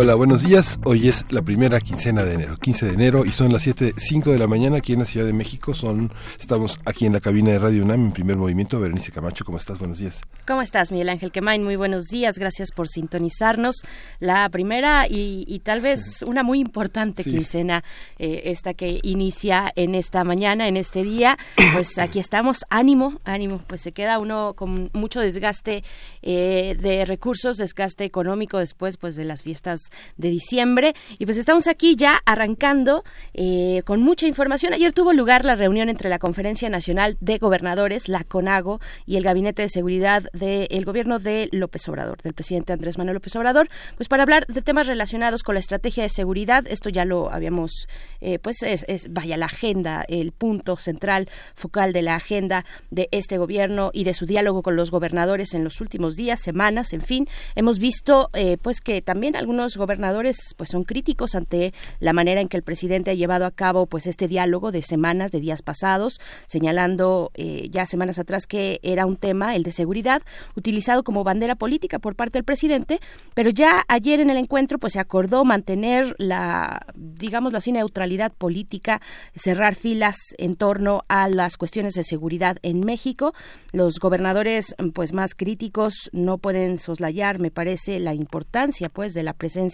Hola, buenos días. Hoy es la primera quincena de enero, 15 de enero, y son las 7.05 de la mañana aquí en la Ciudad de México. Son, estamos aquí en la cabina de Radio UNAM en primer movimiento. Berenice Camacho, ¿cómo estás? Buenos días. ¿Cómo estás, Miguel Ángel Quemain? Muy buenos días. Gracias por sintonizarnos. La primera y, tal vez una muy importante quincena, eh, esta que inicia en esta mañana, en este día. Pues aquí estamos. Ánimo, ánimo. Pues se queda uno con mucho desgaste eh, de recursos, desgaste económico después pues de las fiestas de diciembre. Y pues estamos aquí ya arrancando eh, con mucha información. Ayer tuvo lugar la reunión entre la Conferencia Nacional de Gobernadores, la CONAGO, y el Gabinete de Seguridad del gobierno de López Obrador, del presidente Andrés Manuel López Obrador, pues para hablar de temas relacionados con la estrategia de seguridad. Esto ya lo habíamos, eh, pues es, vaya, la agenda, el punto central, focal de la agenda de este gobierno y de su diálogo con los gobernadores en los últimos días, semanas, en fin. Hemos visto, eh, pues, que también algunos gobernadores pues son críticos ante la manera en que el presidente ha llevado a cabo pues este diálogo de semanas, de días pasados, señalando eh, ya semanas atrás que era un tema, el de seguridad, utilizado como bandera política por parte del presidente, pero ya ayer en el encuentro pues se acordó mantener la, digámoslo así, neutralidad política, cerrar filas en torno a las cuestiones de seguridad en México. Los gobernadores pues más críticos no pueden soslayar, me parece, la importancia pues de la presencia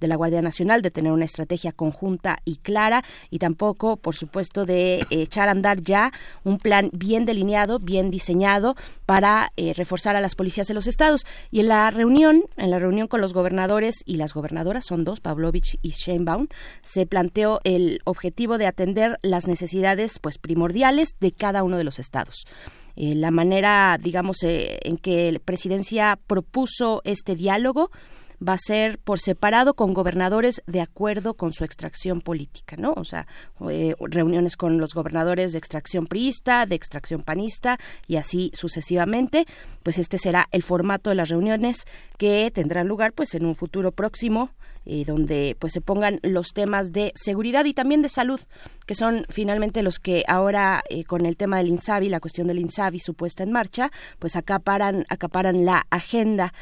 de la Guardia Nacional de tener una estrategia conjunta y clara y tampoco, por supuesto, de echar a andar ya un plan bien delineado, bien diseñado para eh, reforzar a las policías de los estados. Y en la reunión, en la reunión con los gobernadores y las gobernadoras, son dos, Pavlovich y Sheinbaum, se planteó el objetivo de atender las necesidades pues primordiales de cada uno de los estados. Eh, la manera, digamos, eh, en que la presidencia propuso este diálogo va a ser por separado con gobernadores de acuerdo con su extracción política, ¿no? O sea, eh, reuniones con los gobernadores de extracción priista, de extracción panista y así sucesivamente. Pues este será el formato de las reuniones que tendrán lugar pues en un futuro próximo eh, donde pues se pongan los temas de seguridad y también de salud, que son finalmente los que ahora eh, con el tema del INSABI, la cuestión del INSABI supuesta en marcha, pues acaparan, acaparan la agenda.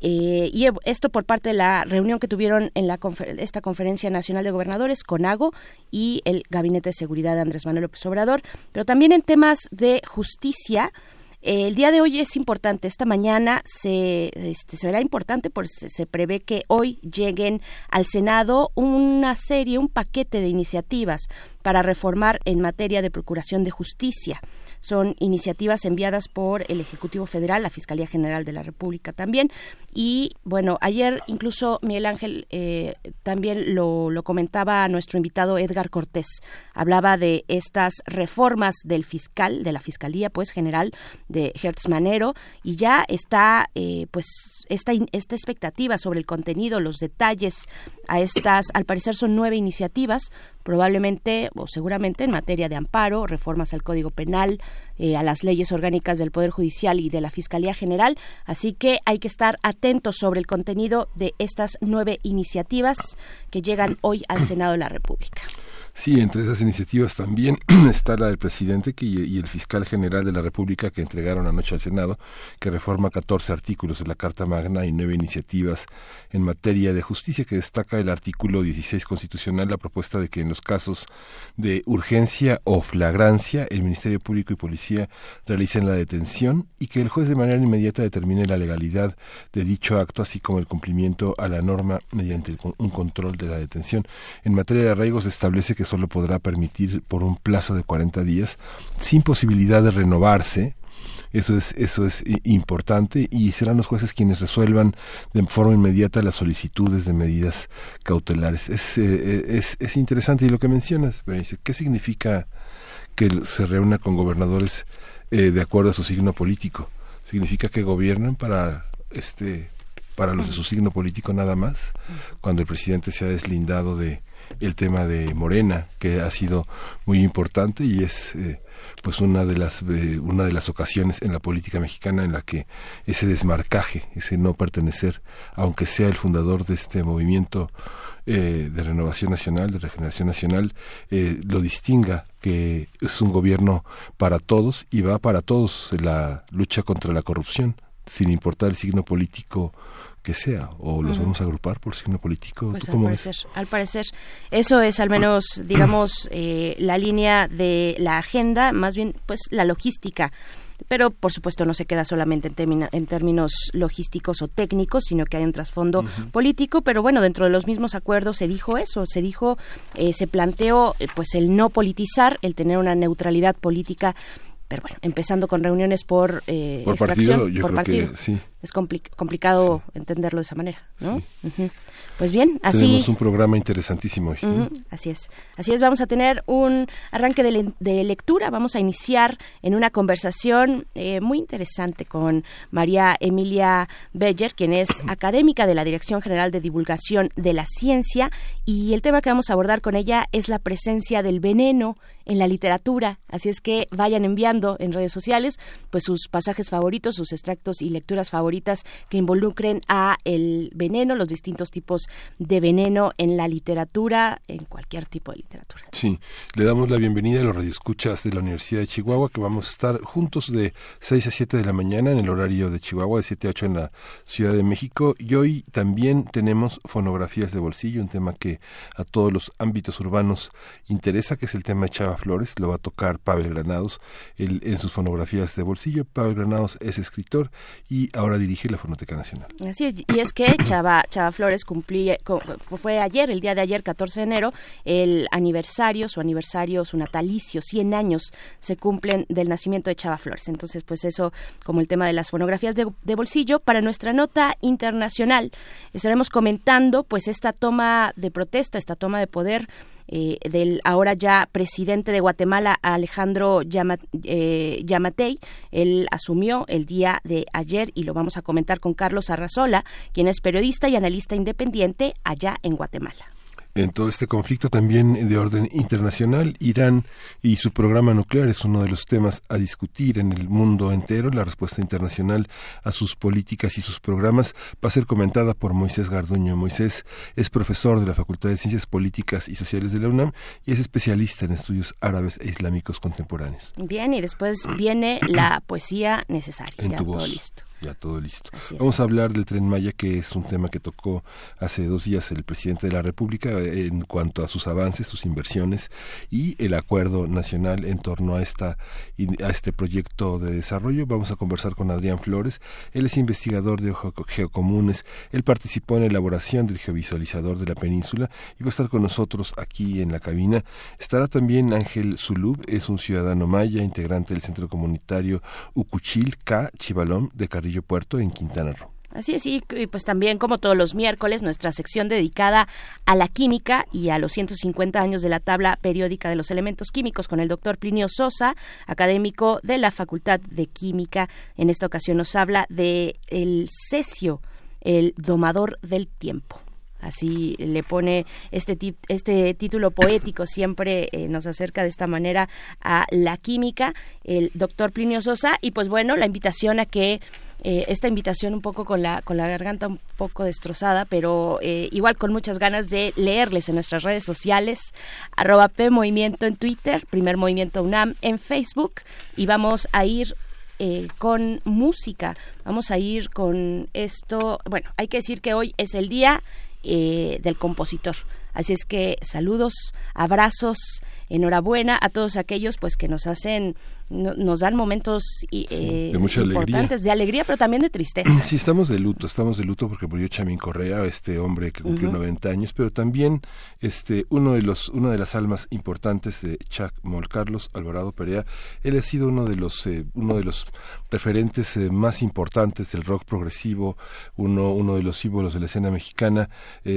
Eh, y esto por parte de la reunión que tuvieron en la esta Conferencia Nacional de Gobernadores, CONAGO y el Gabinete de Seguridad de Andrés Manuel López Obrador, pero también en temas de justicia. el día de hoy es importante. Esta mañana se, este, será importante porque se, prevé que hoy lleguen al Senado una serie, un paquete de iniciativas para reformar en materia de procuración de justicia. Son iniciativas enviadas por el Ejecutivo Federal, la Fiscalía General de la República también. Y bueno, ayer incluso Miguel Ángel eh, también lo, lo comentaba nuestro invitado Edgar Cortés. Hablaba de estas reformas del fiscal, de la Fiscalía pues General de Hertz Manero y ya está eh, pues esta, esta expectativa sobre el contenido, los detalles a estas, al parecer son nueve iniciativas, probablemente o seguramente en materia de amparo, reformas al Código Penal, eh, a las leyes orgánicas del Poder Judicial y de la Fiscalía General. Así que hay que estar atentos sobre el contenido de estas nueve iniciativas que llegan hoy al Senado de la República. Sí, entre esas iniciativas también está la del presidente y el fiscal general de la República que entregaron anoche al Senado, que reforma 14 artículos de la Carta Magna y nueve iniciativas en materia de justicia, que destaca el artículo 16 constitucional la propuesta de que en los casos de urgencia o flagrancia el Ministerio Público y Policía realicen la detención y que el juez de manera inmediata determine la legalidad de dicho acto, así como el cumplimiento a la norma mediante un control de la detención. En materia de arraigos establece que solo podrá permitir por un plazo de 40 días, sin posibilidad de renovarse, eso es, eso es importante y serán los jueces quienes resuelvan de forma inmediata las solicitudes de medidas cautelares. Es, eh, es, es interesante y lo que mencionas, ¿qué significa que se reúna con gobernadores eh, de acuerdo a su signo político? Significa que gobiernan para este para los de su signo político nada más, cuando el presidente se ha deslindado de el tema de Morena, que ha sido muy importante y es eh, pues una de las eh, una de las ocasiones en la política mexicana en la que ese desmarcaje, ese no pertenecer, aunque sea el fundador de este movimiento eh, de renovación nacional, de regeneración nacional, lo distinga que es un gobierno para todos y va para todos la lucha contra la corrupción, sin importar el signo político que sea o los vamos a agrupar por signo político pues al parecer al parecer eso es al menos digamos eh, la línea de la agenda más bien pues la logística. Pero por supuesto no se queda solamente en, en términos logísticos o técnicos, sino que hay un trasfondo político, pero bueno, dentro de los mismos acuerdos se dijo eso, se dijo, eh, se planteó eh, pues el no politizar, el tener una neutralidad política pero bueno, empezando con reuniones por, eh, por extracción, por partido. sí. Es complicado entenderlo de esa manera, ¿no? Pues bien, así... Tenemos un programa interesantísimo hoy. así es. Así es, vamos a tener un arranque de, lectura. Vamos a iniciar en una conversación eh, muy interesante con María Emilia Beller, quien es académica de la Dirección General de Divulgación de la Ciencia. Y el tema que vamos a abordar con ella es la presencia del veneno en la literatura. Así es que vayan enviando en redes sociales pues sus pasajes favoritos, sus extractos y lecturas favoritas que involucren a el veneno, los distintos tipos de veneno en la literatura, en cualquier tipo de literatura. Sí, le damos la bienvenida a los radioescuchas de la Universidad de Chihuahua, que vamos a estar juntos de 6 a 7 de la mañana en el horario de Chihuahua, de 7 a 8 en la Ciudad de México. Y hoy también tenemos fonografías de bolsillo, un tema que a todos los ámbitos urbanos interesa, que es el tema de Chava Flores. Lo va a tocar Pavel Granados en sus fonografías de bolsillo. Pavel Granados es escritor y ahora dirige la Fonoteca Nacional. Así es, y es que Chava, Chava Flores cumplió fue ayer, el día de ayer, 14 de enero, el aniversario, su aniversario, su natalicio, 100 años se cumplen del nacimiento de Chava Flores. Entonces, pues eso como el tema de las fonografías de, bolsillo. Para nuestra nota internacional, estaremos comentando pues esta toma de protesta, esta toma de poder eh, del ahora ya presidente de Guatemala, Alejandro eh, Yamatei. Él asumió el día de ayer y lo vamos a comentar con Carlos Arrazola, quien es periodista y analista independiente allá en Guatemala en todo este conflicto también de orden internacional. Irán y su programa nuclear es uno de los temas a discutir en el mundo entero. La respuesta internacional a sus políticas y sus programas va a ser comentada por Moisés Garduño. Moisés es profesor de la Facultad de Ciencias Políticas y Sociales de la UNAM y es especialista en estudios árabes e islámicos contemporáneos. Bien, y después viene la poesía necesaria. ya todo listo ya todo listo. Vamos a hablar del tren Maya, que es un tema que tocó hace dos días el presidente de la República eh, en cuanto a sus avances, sus inversiones y el acuerdo nacional en torno a esta a este proyecto de desarrollo. Vamos a conversar con Adrián Flores. Él es investigador de geocomunes. Él participó en la elaboración del geovisualizador de la península y va a estar con nosotros aquí en la cabina. Estará también Ángel Zulub, es un ciudadano maya, integrante del centro comunitario Ucuchil K Chivalón de Carrillo Puerto en Quintana Roo. Así es, y pues también como todos los miércoles, nuestra sección dedicada a la química y a los 150 años de la tabla periódica de los elementos químicos con el doctor Plinio Sosa, académico de la Facultad de Química. En esta ocasión nos habla de el cesio, el domador del tiempo así le pone este, este título poético, siempre eh, nos acerca de esta manera a la química, el doctor Plinio Sosa, y pues bueno, la invitación a que eh, esta invitación un poco con la, con la garganta un poco destrozada, pero eh, igual con muchas ganas de leerles en nuestras redes sociales, arroba P Movimiento en Twitter, Primer Movimiento UNAM en Facebook, y vamos a ir con música. Vamos a ir con esto. Bueno, hay que decir que hoy es el día eh, del compositor. Así es que saludos, abrazos, enhorabuena a todos aquellos pues que nos hacen nos dan momentos eh, importantes de alegría, pero también de tristeza. Sí, estamos de luto, estamos de luto porque murió Chamín Correa, este hombre que cumplió 90 años, pero también este uno de los una de las almas importantes de Chuck Moll, Carlos Alvarado Perea, él ha sido uno de los eh, uno de los referentes eh, más importantes del rock progresivo, uno uno de los símbolos de la escena mexicana,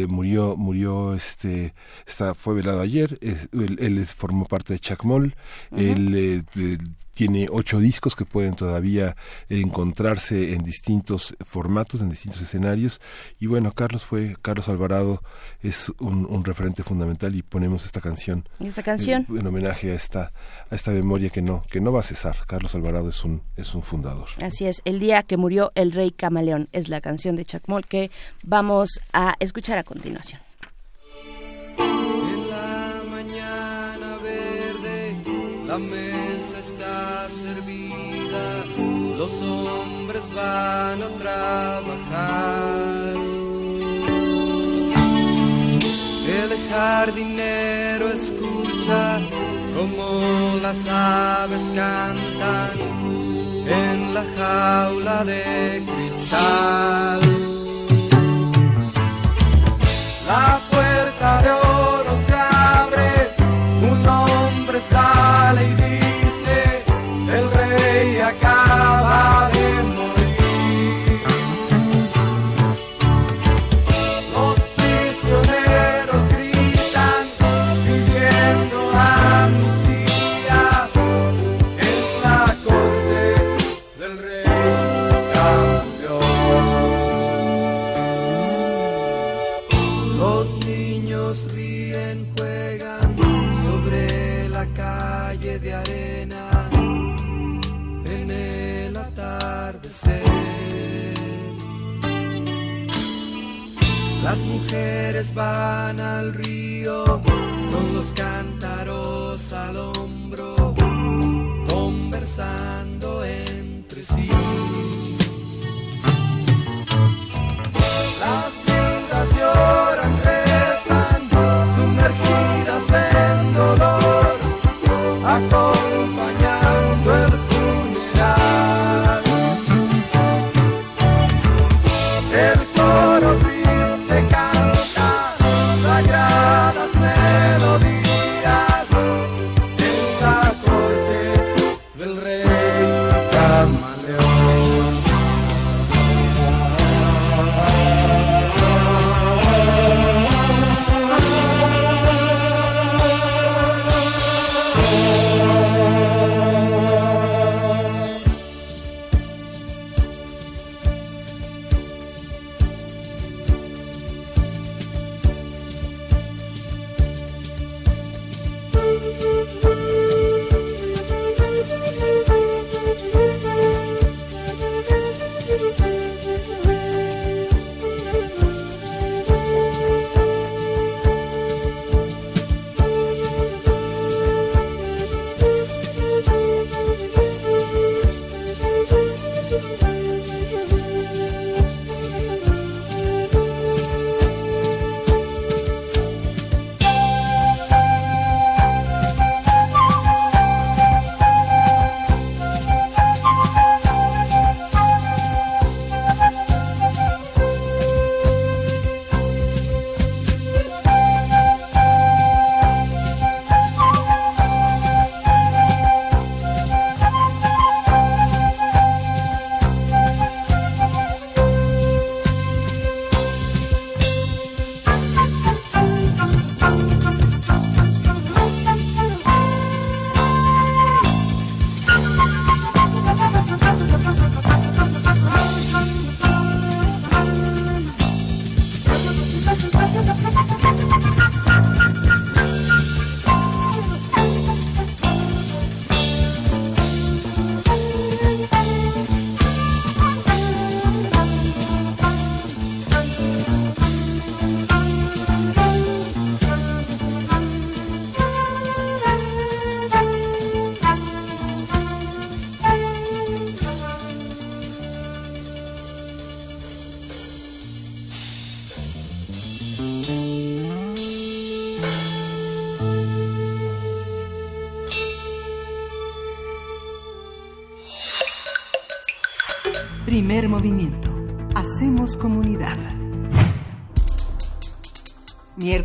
murió murió este está fue velado ayer, él, formó parte de Chuck Moll, él tiene ocho discos que pueden todavía encontrarse en distintos formatos, en distintos escenarios. Y bueno, Carlos fue, Carlos Alvarado es un, referente fundamental y ponemos esta canción. Esta canción. En, homenaje a esta, a esta memoria que no, que no va a cesar. Carlos Alvarado es un, es un fundador. Así es, el día que murió el rey camaleón es la canción de Chacmol que vamos a escuchar a continuación. La los hombres van a trabajar. El jardinero escucha como las aves cantan en la jaula de cristal. La puerta de sale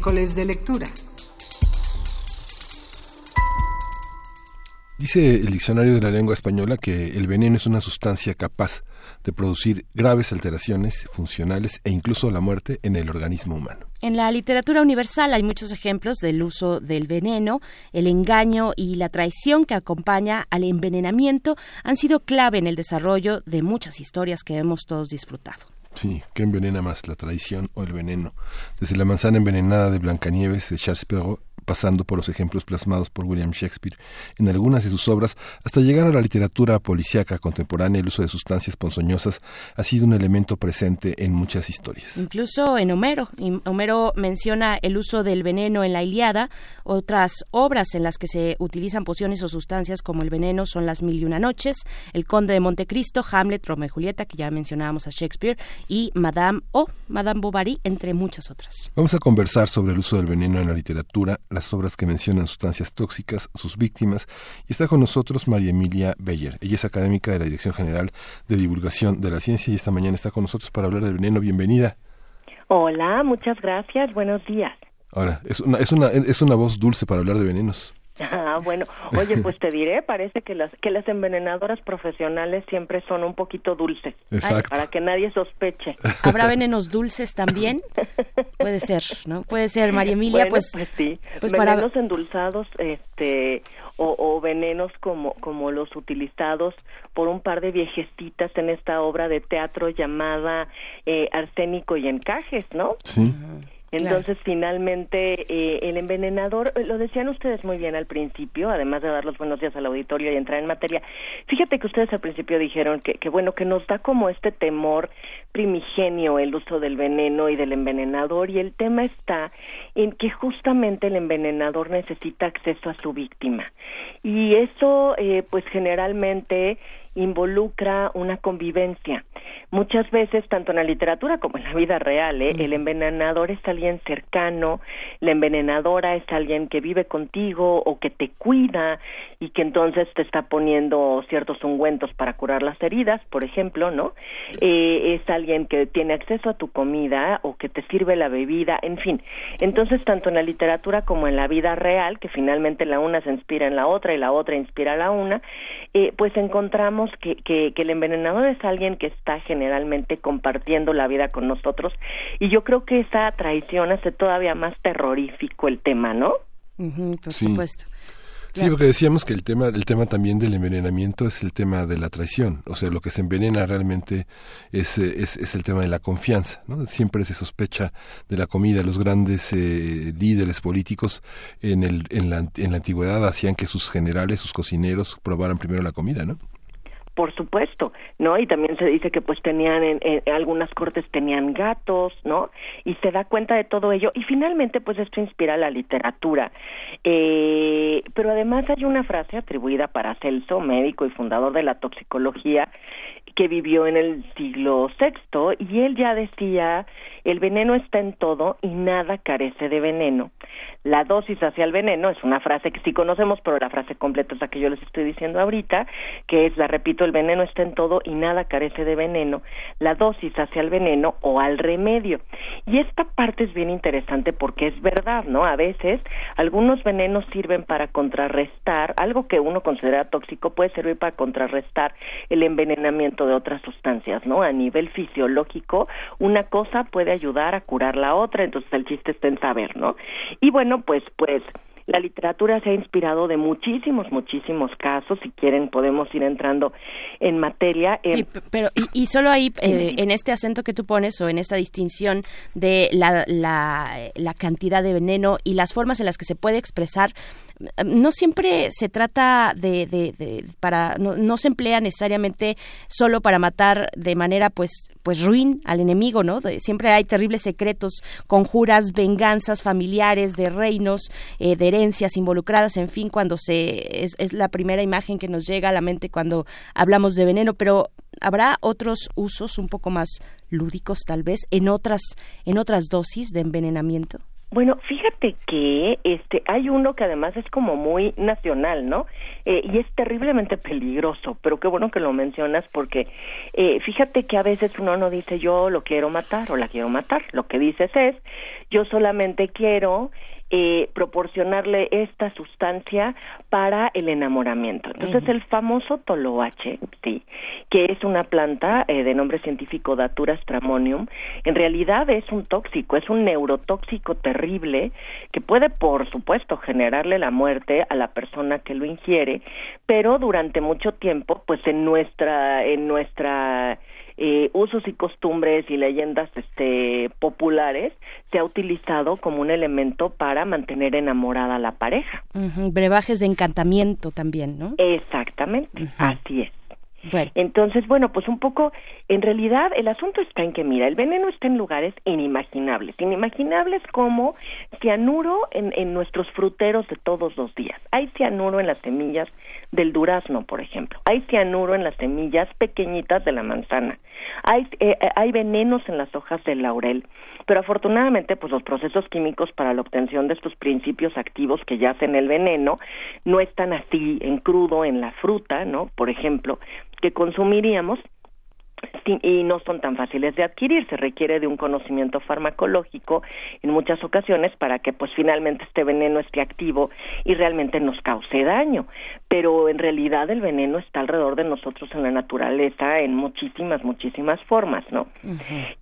Miércoles de lectura. Dice el diccionario de la lengua española que el veneno es una sustancia capaz de producir graves alteraciones funcionales e incluso la muerte en el organismo humano. En la literatura universal hay muchos ejemplos del uso del veneno, el engaño y la traición que acompaña al envenenamiento han sido clave en el desarrollo de muchas historias que hemos todos disfrutado. Sí, ¿qué envenena más, la traición o el veneno? Desde la manzana envenenada de Blancanieves de Charles Perrault pasando por los ejemplos plasmados por William Shakespeare en algunas de sus obras, hasta llegar a la literatura policíaca contemporánea, el uso de sustancias ponzoñosas ha sido un elemento presente en muchas historias. Incluso en Homero. Homero menciona el uso del veneno en la Iliada. Otras obras en las que se utilizan pociones o sustancias como el veneno son Las Mil y Una Noches, El Conde de Montecristo, Hamlet, Romeo y Julieta, que ya mencionábamos a Shakespeare, y Madame o Madame Bovary, entre muchas otras. Vamos a conversar sobre el uso del veneno en la literatura, las obras que mencionan sustancias tóxicas, sus víctimas, y está con nosotros María Emilia Beyer. Ella es académica de la Dirección General de Divulgación de la Ciencia y esta mañana está con nosotros para hablar del veneno. Bienvenida. Hola, muchas gracias. Buenos días. Ahora, es una, es una, es una voz dulce para hablar de venenos. Ah, bueno, oye, pues te diré, parece que las que las envenenadoras profesionales siempre son un poquito dulces, Exacto. para que nadie sospeche. ¿Habrá venenos dulces también? Puede ser, ¿no? Puede ser, María Emilia, pues, pues, sí, pues venenos endulzados, este, o, o, venenos como como los utilizados por un par de viejecitas en esta obra de teatro llamada eh, Arsénico y Encajes, ¿no? Sí. Entonces, finalmente, eh, el envenenador, eh, lo decían ustedes muy bien al principio, además de dar los buenos días al auditorio y entrar en materia. Fíjate que ustedes al principio dijeron que, que, bueno, que nos da como este temor primigenio el uso del veneno y del envenenador, y el tema está en que justamente el envenenador necesita acceso a su víctima. Y eso, eh, pues generalmente, involucra una convivencia. Muchas veces, tanto en la literatura como en la vida real, ¿eh? el envenenador es alguien cercano, la envenenadora es alguien que vive contigo o que te cuida y que entonces te está poniendo ciertos ungüentos para curar las heridas, por ejemplo, ¿no? Eh, es alguien que tiene acceso a tu comida o que te sirve la bebida, en fin. Entonces, tanto en la literatura como en la vida real, que finalmente la una se inspira en la otra y la otra inspira a la una, eh, pues encontramos que, que, que el envenenador es alguien que está generalmente compartiendo la vida con nosotros y yo creo que esa traición hace todavía más terrorífico el tema, ¿no? Uh -huh, por sí. supuesto. Sí, porque decíamos que el tema, el tema también del envenenamiento es el tema de la traición. O sea, lo que se envenena realmente es, es, es el tema de la confianza. ¿no? Siempre se sospecha de la comida. Los grandes eh, líderes políticos en, el, en, la, en la antigüedad hacían que sus generales, sus cocineros, probaran primero la comida, ¿no? Por supuesto, ¿no? Y también se dice que pues tenían en, en, algunas cortes tenían gatos, ¿no? Y se da cuenta de todo ello y finalmente pues esto inspira la literatura. Eh, pero además hay una frase atribuida para Celso, médico y fundador de la toxicología, que vivió en el siglo VI y él ya decía el veneno está en todo y nada carece de veneno. La dosis hacia el veneno es una frase que sí conocemos, pero la frase completa es la que yo les estoy diciendo ahorita, que es, la repito, el veneno está en todo y nada carece de veneno. La dosis hacia el veneno o al remedio. Y esta parte es bien interesante porque es verdad, ¿no? A veces algunos venenos sirven para contrarrestar, algo que uno considera tóxico puede servir para contrarrestar el envenenamiento de otras sustancias, ¿no? A nivel fisiológico, una cosa puede ayudar a curar la otra, entonces el chiste está en saber, ¿no? Y bueno, pues, pues, la literatura se ha inspirado de muchísimos, muchísimos casos. Si quieren, podemos ir entrando en materia. Sí, pero y, y solo ahí, eh, en este acento que tú pones o en esta distinción de la, la, la cantidad de veneno y las formas en las que se puede expresar, no siempre se trata de, de, para no, no, se emplea necesariamente solo para matar de manera pues pues ruin al enemigo no de, siempre hay terribles secretos conjuras venganzas familiares de reinos eh, de herencias involucradas en fin cuando se es, es la primera imagen que nos llega a la mente cuando hablamos de veneno pero habrá otros usos un poco más lúdicos tal vez en otras en otras dosis de envenenamiento bueno, fíjate que este hay uno que además es como muy nacional, ¿no? Eh, y es terriblemente peligroso, pero qué bueno que lo mencionas porque eh, fíjate que a veces uno no dice yo lo quiero matar o la quiero matar, lo que dices es yo solamente quiero eh, proporcionarle esta sustancia para el enamoramiento. Entonces, el famoso toloache, sí, que es una planta eh, de nombre científico Datura stramonium, en realidad es un tóxico, es un neurotóxico terrible que puede, por supuesto, generarle la muerte a la persona que lo ingiere, pero durante mucho tiempo, pues en nuestra, en nuestra eh, usos y costumbres y leyendas este, populares se ha utilizado como un elemento para mantener enamorada a la pareja. Brebajes de encantamiento también, ¿no? Exactamente, así es. Entonces, bueno, pues un poco, en realidad el asunto está en que, mira, el veneno está en lugares inimaginables, inimaginables como cianuro en, en nuestros fruteros de todos los días. Hay cianuro en las semillas del durazno, por ejemplo. Hay cianuro en las semillas pequeñitas de la manzana. Hay, eh, hay venenos en las hojas del laurel. Pero afortunadamente, pues los procesos químicos para la obtención de estos principios activos que yacen el veneno no están así en crudo en la fruta, ¿no? Por ejemplo, que consumiríamos y no son tan fáciles de adquirir, se requiere de un conocimiento farmacológico en muchas ocasiones para que pues finalmente este veneno esté activo y realmente nos cause daño, pero en realidad el veneno está alrededor de nosotros en la naturaleza en muchísimas, muchísimas formas, ¿no?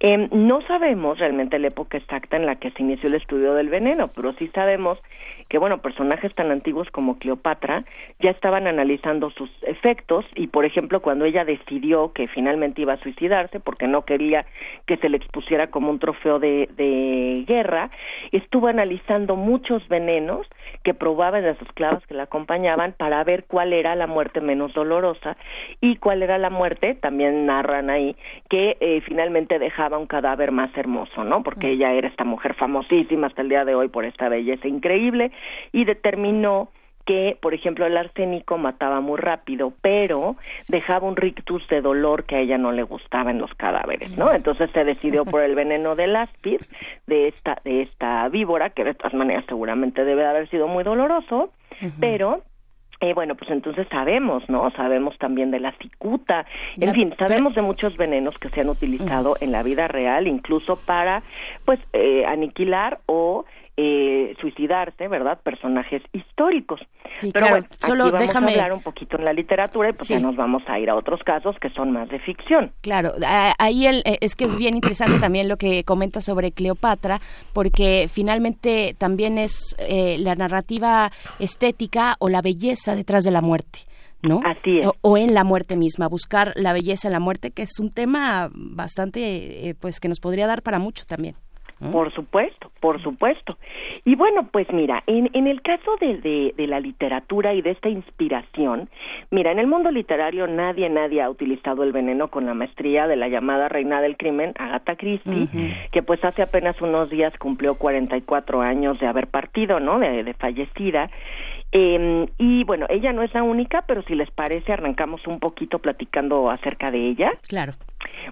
Em, no sabemos realmente la época exacta en la que se inició el estudio del veneno, pero sí sabemos que, bueno, personajes tan antiguos como Cleopatra ya estaban analizando sus efectos y, por ejemplo, cuando ella decidió que finalmente iba a suicidarse porque no quería que se le expusiera como un trofeo de, de guerra, estuvo analizando muchos venenos que probaba de las esclavas que la acompañaban para ver cuál era la muerte menos dolorosa y cuál era la muerte, también narran ahí, que eh, finalmente dejaba un cadáver más hermoso, ¿no? Porque ella era esta mujer famosísima hasta el día de hoy por esta belleza increíble y determinó que, por ejemplo, el arsénico mataba muy rápido, pero dejaba un rictus de dolor que a ella no le gustaba en los cadáveres, ¿no? Entonces se decidió por el veneno del áspid de esta de esta víbora, que de todas maneras seguramente debe haber sido muy doloroso, pero eh, bueno, pues entonces sabemos, ¿no? Sabemos también de la cicuta, en fin, sabemos de muchos venenos que se han utilizado en la vida real, incluso para, pues, eh, aniquilar o eh, suicidarse, ¿verdad? Personajes históricos. Sí, Pero bueno, solo vamos déjame... a hablar un poquito en la literatura y pues ya nos vamos a ir a otros casos que son más de ficción. Claro, ahí el, eh, es que es bien interesante también lo que comenta sobre Cleopatra, porque finalmente también es eh, la narrativa estética o la belleza detrás de la muerte. ¿no? Así es. O, en la muerte misma, buscar la belleza en la muerte, que es un tema bastante, eh, pues que nos podría dar para mucho también. Por supuesto, por supuesto. Y bueno, pues mira, en, en el caso de, de, la literatura y de esta inspiración, mira, en el mundo literario nadie, nadie ha utilizado el veneno con la maestría de la llamada reina del crimen, Agatha Christie, que pues hace apenas unos días cumplió 44 años de haber partido, ¿no? De, de fallecida. Eh, y bueno, ella no es la única, pero si les parece, arrancamos un poquito platicando acerca de ella. Claro.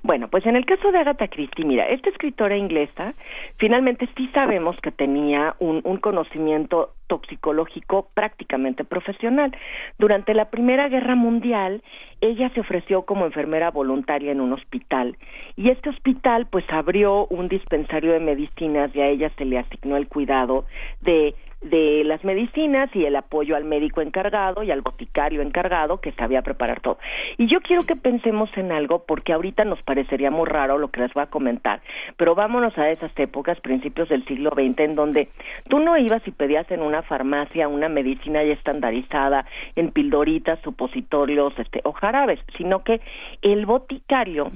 Bueno, pues en el caso de Agatha Christie, mira, esta escritora inglesa, finalmente sí sabemos que tenía un, un conocimiento toxicológico prácticamente profesional. Durante la Primera Guerra Mundial, ella se ofreció como enfermera voluntaria en un hospital y este hospital pues abrió un dispensario de medicinas y a ella se le asignó el cuidado de de las medicinas y el apoyo al médico encargado y al boticario encargado que sabía preparar todo. Y yo quiero que pensemos en algo porque ahorita nos parecería muy raro lo que les voy a comentar, pero vámonos a esas épocas, principios del siglo XX, en donde tú no ibas y pedías en una farmacia una medicina ya estandarizada en pildoritas, supositorios, este, o jarabes, sino que el boticario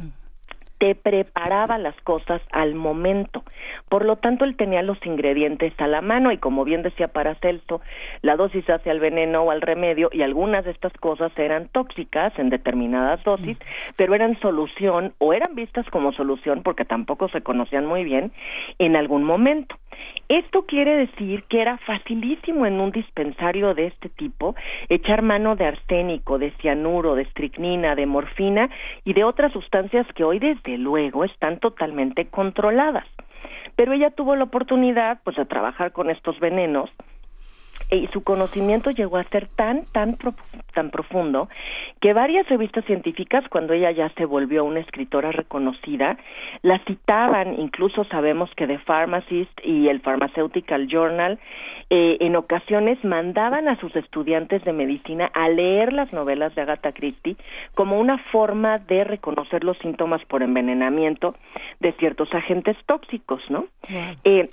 te preparaba las cosas al momento. Por lo tanto, él tenía los ingredientes a la mano y como bien decía Paracelso, la dosis hace al veneno o al remedio y algunas de estas cosas eran tóxicas en determinadas dosis, pero eran solución o eran vistas como solución porque tampoco se conocían muy bien en algún momento. Esto quiere decir que era facilísimo en un dispensario de este tipo echar mano de arsénico, de cianuro, de estricnina, de morfina y de otras sustancias que hoy desde luego están totalmente controladas. Pero ella tuvo la oportunidad pues de trabajar con estos venenos y su conocimiento llegó a ser tan tan tan profundo que varias revistas científicas cuando ella ya se volvió una escritora reconocida la citaban incluso sabemos que The Pharmacist y el Pharmaceutical Journal eh, en ocasiones mandaban a sus estudiantes de medicina a leer las novelas de Agatha Christie como una forma de reconocer los síntomas por envenenamiento de ciertos agentes tóxicos, ¿no? Eh,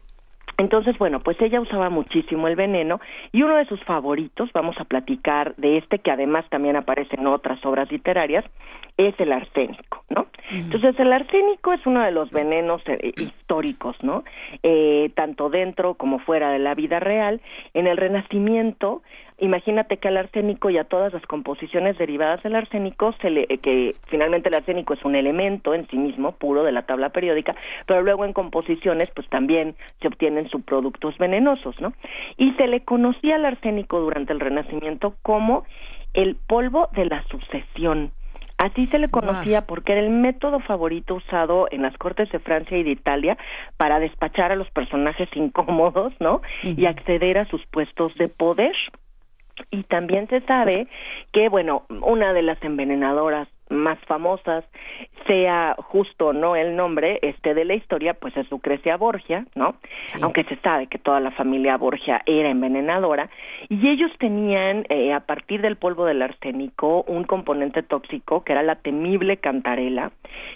entonces, bueno, pues ella usaba muchísimo el veneno y uno de sus favoritos, vamos a platicar de este que además también aparece en otras obras literarias, es el arsénico, ¿no? Entonces, el arsénico es uno de los venenos eh, históricos, ¿no? Eh, tanto dentro como fuera de la vida real. En el Renacimiento imagínate que al arsénico y a todas las composiciones derivadas del arsénico, se le, eh, que finalmente el arsénico es un elemento en sí mismo puro de la tabla periódica, pero luego en composiciones pues también se obtienen subproductos venenosos, ¿no? Y se le conocía al arsénico durante el Renacimiento como el polvo de la sucesión. Así se le conocía porque era el método favorito usado en las cortes de Francia y de Italia para despachar a los personajes incómodos, ¿no? Y acceder a sus puestos de poder. Y también se sabe que, bueno, una de las envenenadoras más famosas sea justo no el nombre este de la historia pues es Lucrecia Borgia no aunque se sabe que toda la familia Borgia era envenenadora. Y ellos tenían eh, a partir del polvo del arsénico un componente tóxico que era la temible cantarela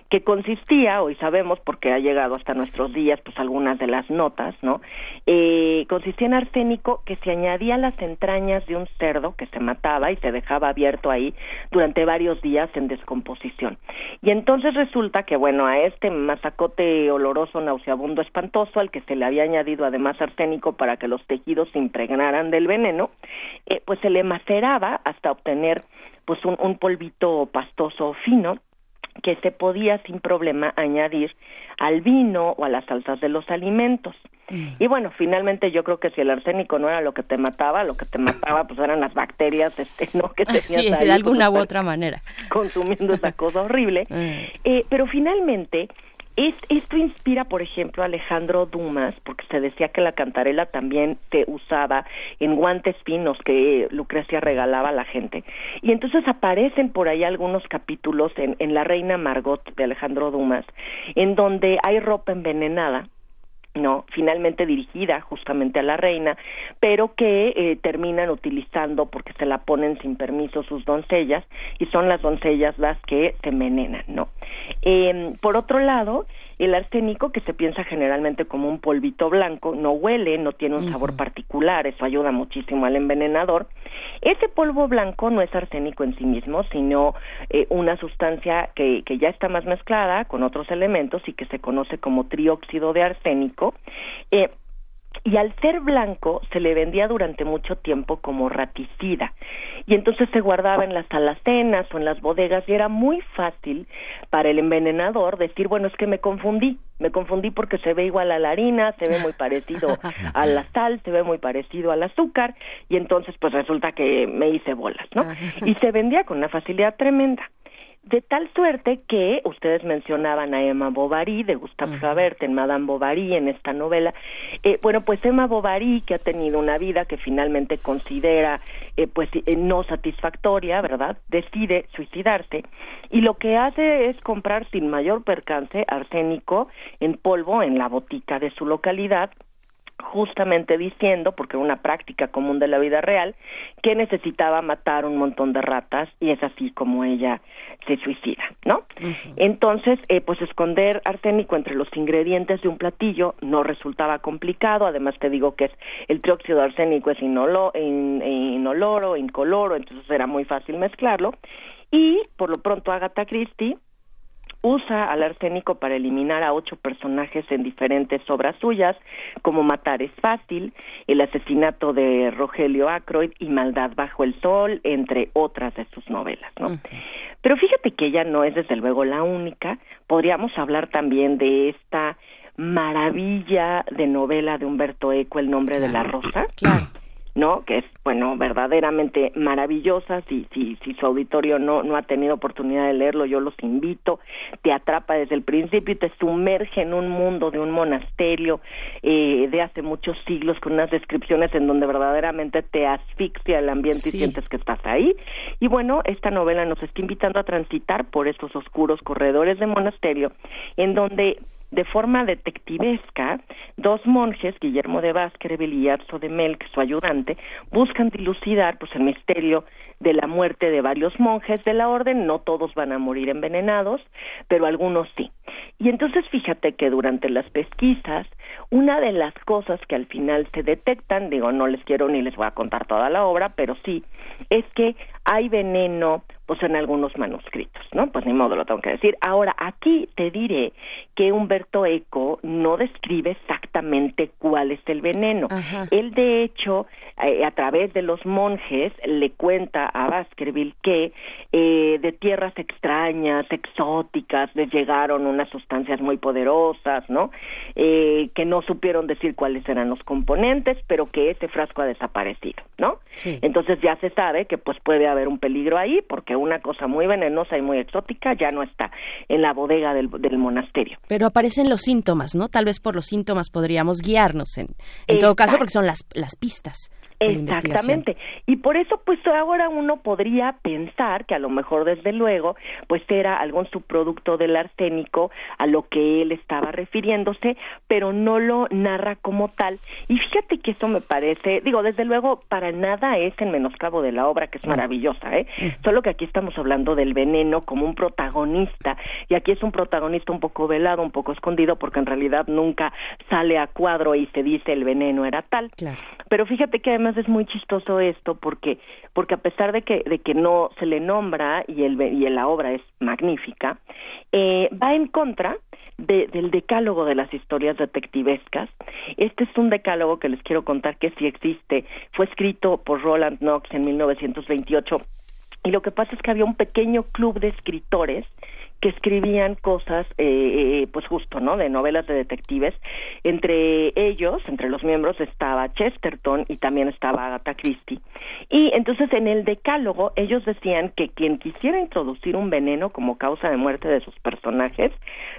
que consistía hoy sabemos porque ha llegado hasta nuestros días pues algunas de las notas no eh, consistía en arsénico que se añadía a las entrañas de un cerdo que se mataba y se dejaba abierto ahí durante varios días en descomposición. Y entonces resulta que, bueno, a este masacote oloroso, nauseabundo, espantoso, al que se le había añadido además arsénico para que los tejidos se impregnaran del veneno, eh, pues se le maceraba hasta obtener pues un, un polvito pastoso fino que se podía sin problema añadir al vino o a las salsas de los alimentos. Mm. Y bueno, finalmente yo creo que si el arsénico no era lo que te mataba, lo que te mataba pues eran las bacterias, este, ¿no? Que tenías sí, de alguna u otra manera. Consumiendo esa cosa horrible. Mm. Eh, pero finalmente esto inspira, por ejemplo, a Alejandro Dumas, porque se decía que la cantarela también se usaba en guantes finos que Lucrecia regalaba a la gente. Y entonces aparecen por ahí algunos capítulos en, en La Reina Margot de Alejandro Dumas, en donde hay ropa envenenada no finalmente dirigida justamente a la reina pero que eh, terminan utilizando porque se la ponen sin permiso sus doncellas y son las doncellas las que se envenenan no eh, por otro lado el arsénico, que se piensa generalmente como un polvito blanco, no huele, no tiene un sabor particular, eso ayuda muchísimo al envenenador. Ese polvo blanco no es arsénico en sí mismo, sino eh, una sustancia que, que ya está más mezclada con otros elementos y que se conoce como trióxido de arsénico. Eh, y al ser blanco se le vendía durante mucho tiempo como raticida. Y entonces se guardaba en las alacenas o en las bodegas y era muy fácil para el envenenador decir bueno es que me confundí me confundí porque se ve igual a la harina se ve muy parecido a la sal se ve muy parecido al azúcar y entonces pues resulta que me hice bolas no y se vendía con una facilidad tremenda de tal suerte que ustedes mencionaban a Emma Bovary de Gustave Flaubert en Madame Bovary en esta novela. Eh, bueno pues Emma Bovary que ha tenido una vida que finalmente considera eh, pues eh, no satisfactoria verdad decide suicidarse y lo que hace es comprar sin mayor percance arsénico en polvo en la botica de su localidad justamente diciendo, porque era una práctica común de la vida real, que necesitaba matar un montón de ratas y es así como ella se suicida, ¿no? Entonces, eh, pues esconder arsénico entre los ingredientes de un platillo no resultaba complicado, además te digo que es el trióxido de arsénico es inolo, in, inoloro, incoloro, entonces era muy fácil mezclarlo. Y por lo pronto Agatha Christie usa al arsénico para eliminar a ocho personajes en diferentes obras suyas, como Matar es fácil, El asesinato de Rogelio Ackroyd y Maldad bajo el sol, entre otras de sus novelas, ¿no? Pero fíjate que ella no es desde luego la única, podríamos hablar también de esta maravilla de novela de Humberto Eco, El nombre de la rosa. Claro ¿no? Que es, bueno, verdaderamente maravillosa. Si, si, si su auditorio no, no ha tenido oportunidad de leerlo, yo los invito. Te atrapa desde el principio y te sumerge en un mundo de un monasterio eh, de hace muchos siglos con unas descripciones en donde verdaderamente te asfixia el ambiente y sientes que estás ahí. Y bueno, esta novela nos está invitando a transitar por estos oscuros corredores de monasterio en donde de forma detectivesca, dos monjes, Guillermo de Baskerville y Arzo de Melk, su ayudante, buscan dilucidar pues el misterio de la muerte de varios monjes de la orden, no todos van a morir envenenados, pero algunos sí. Y entonces fíjate que durante las pesquisas, una de las cosas que al final se detectan, digo, no les quiero ni les voy a contar toda la obra, pero sí, es que hay veneno pues en algunos manuscritos, ¿no? Pues ni modo lo tengo que decir. Ahora, aquí te diré que Humberto Eco no describe exactamente cuál es el veneno. Él, de hecho, eh, a través de los monjes, le cuenta a Baskerville que eh, de tierras extrañas, exóticas, les llegaron unas sustancias muy poderosas, ¿no? Eh, que no supieron decir cuáles eran los componentes, pero que ese frasco ha desaparecido, ¿no? Entonces ya se sabe que pues puede haber un peligro ahí porque una cosa muy venenosa y muy exótica ya no está en la bodega del, monasterio. Pero aparecen los síntomas, ¿no? Tal vez por los síntomas podríamos guiarnos en, en todo caso porque son las, las pistas. Exactamente. Y por eso, pues ahora uno podría pensar que a lo mejor, desde luego, pues era algún subproducto del arsénico a lo que él estaba refiriéndose, pero no lo narra como tal. Y fíjate que eso me parece, digo, desde luego, para nada es en menoscabo de la obra, que es maravillosa, ¿eh? Solo que aquí estamos hablando del veneno como un protagonista, y aquí es un protagonista un poco velado, un poco escondido, porque en realidad nunca sale a cuadro y se dice el veneno era tal. Pero fíjate que además es muy chistoso esto porque porque a pesar de que de que no se le nombra y el y la obra es magnífica eh, va en contra del decálogo de las historias detectivescas. Este es un decálogo que les quiero contar que sí existe. Fue escrito por Roland Knox en 1928 y lo que pasa es que había un pequeño club de escritores que escribían cosas, eh, eh, pues justo, ¿no? De novelas de detectives. Entre ellos, entre los miembros, estaba Chesterton y también estaba Agatha Christie. Y entonces en el decálogo ellos decían que quien quisiera introducir un veneno como causa de muerte de sus personajes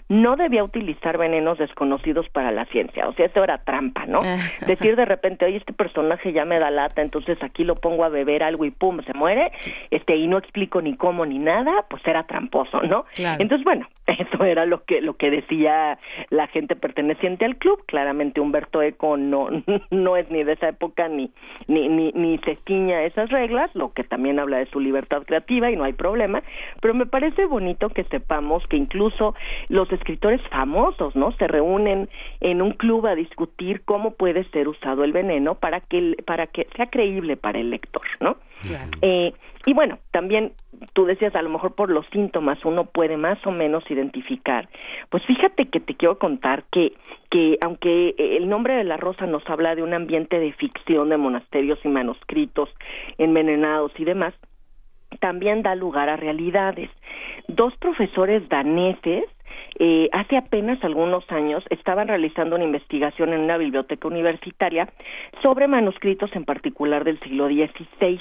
no debía utilizar venenos desconocidos para la ciencia. O sea, eso era trampa, ¿no? Ah. Decir de repente, oye, este personaje ya me da lata, entonces aquí lo pongo a beber algo y pum, se muere, este, y no explico ni cómo ni nada, pues era tramposo, ¿no? Entonces, bueno, eso era lo que lo que decía la gente perteneciente al club. Claramente Humberto Eco no no es ni de esa época ni ni ni, ni se ciña esas reglas, lo que también habla de su libertad creativa y no hay problema. Pero me parece bonito que sepamos que incluso los escritores famosos, ¿no? Se reúnen en un club a discutir cómo puede ser usado el veneno para que para que sea creíble para el lector, ¿no? Eh, y bueno, también tú decías, a lo mejor por los síntomas uno puede más o menos identificar. Pues fíjate que te quiero contar que, que aunque el nombre de la rosa nos habla de un ambiente de ficción de monasterios y manuscritos envenenados y demás, también da lugar a realidades. Dos profesores daneses eh, hace apenas algunos años estaban realizando una investigación en una biblioteca universitaria sobre manuscritos en particular del siglo XVI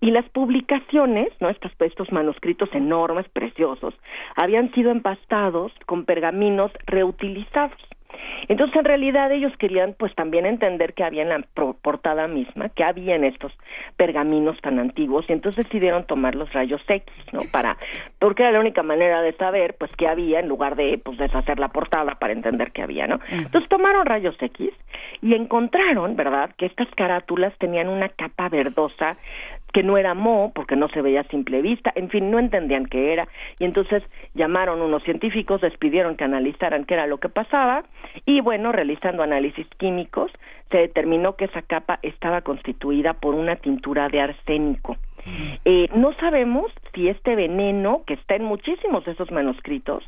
y las publicaciones, no estos, estos manuscritos enormes, preciosos, habían sido empastados con pergaminos reutilizados. Entonces, en realidad ellos querían pues también entender que había en la portada misma, que había en estos pergaminos tan antiguos y entonces decidieron tomar los rayos X, ¿no? Para porque era la única manera de saber pues qué había en lugar de pues deshacer la portada para entender qué había, ¿no? Entonces tomaron rayos X y encontraron, ¿verdad?, que estas carátulas tenían una capa verdosa que no era mo porque no se veía a simple vista, en fin, no entendían qué era y entonces llamaron unos científicos, les pidieron que analizaran qué era lo que pasaba y bueno, realizando análisis químicos se determinó que esa capa estaba constituida por una tintura de arsénico. Eh, no sabemos si este veneno, que está en muchísimos de esos manuscritos,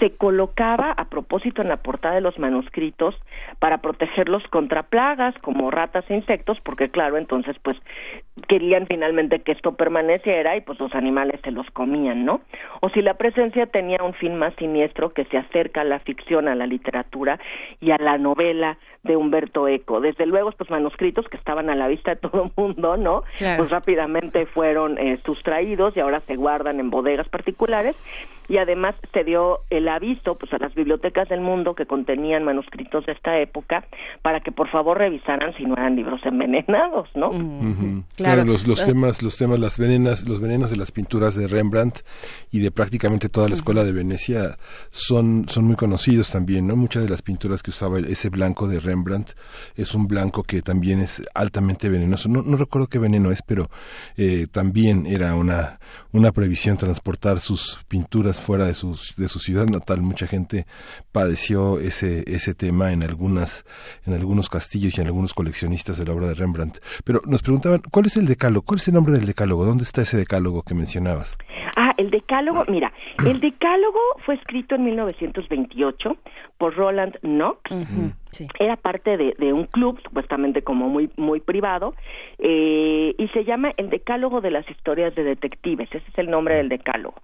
se colocaba a propósito en la portada de los manuscritos para protegerlos contra plagas como ratas e insectos, porque claro, entonces pues querían finalmente que esto permaneciera y pues los animales se los comían, ¿no? O si la presencia tenía un fin más siniestro que se acerca a la ficción, a la literatura y a la novela de Humberto Eco. Desde luego estos manuscritos que estaban a la vista de todo el mundo, ¿no? Pues rápidamente fueron eh, sustraídos y ahora se guardan en bodegas particulares y además se dio el aviso pues a las bibliotecas del mundo que contenían manuscritos de esta época para que por favor revisaran si no eran libros envenenados, ¿no? Claro, los, los temas, los temas, las venenas, los venenos de las pinturas de Rembrandt y de prácticamente toda la escuela de Venecia son, son muy conocidos también, ¿no? Muchas de las pinturas que usaba ese blanco de Rembrandt es un blanco que también es altamente venenoso. No, no recuerdo qué veneno es, pero eh, también era una, una previsión transportar sus pinturas fuera de su, de su ciudad natal. Mucha gente padeció ese, ese tema en, algunas, en algunos castillos y en algunos coleccionistas de la obra de Rembrandt. Pero nos preguntaban, ¿cuál es el decálogo? ¿Cuál es el nombre del decálogo? ¿Dónde está ese decálogo que mencionabas? Ah, el decálogo, mira, el decálogo fue escrito en 1928 por Roland Knox. Era parte de, un club, supuestamente como muy, muy privado, eh, y se llama El Decálogo de las Historias de Detectives. Ese es el nombre del decálogo.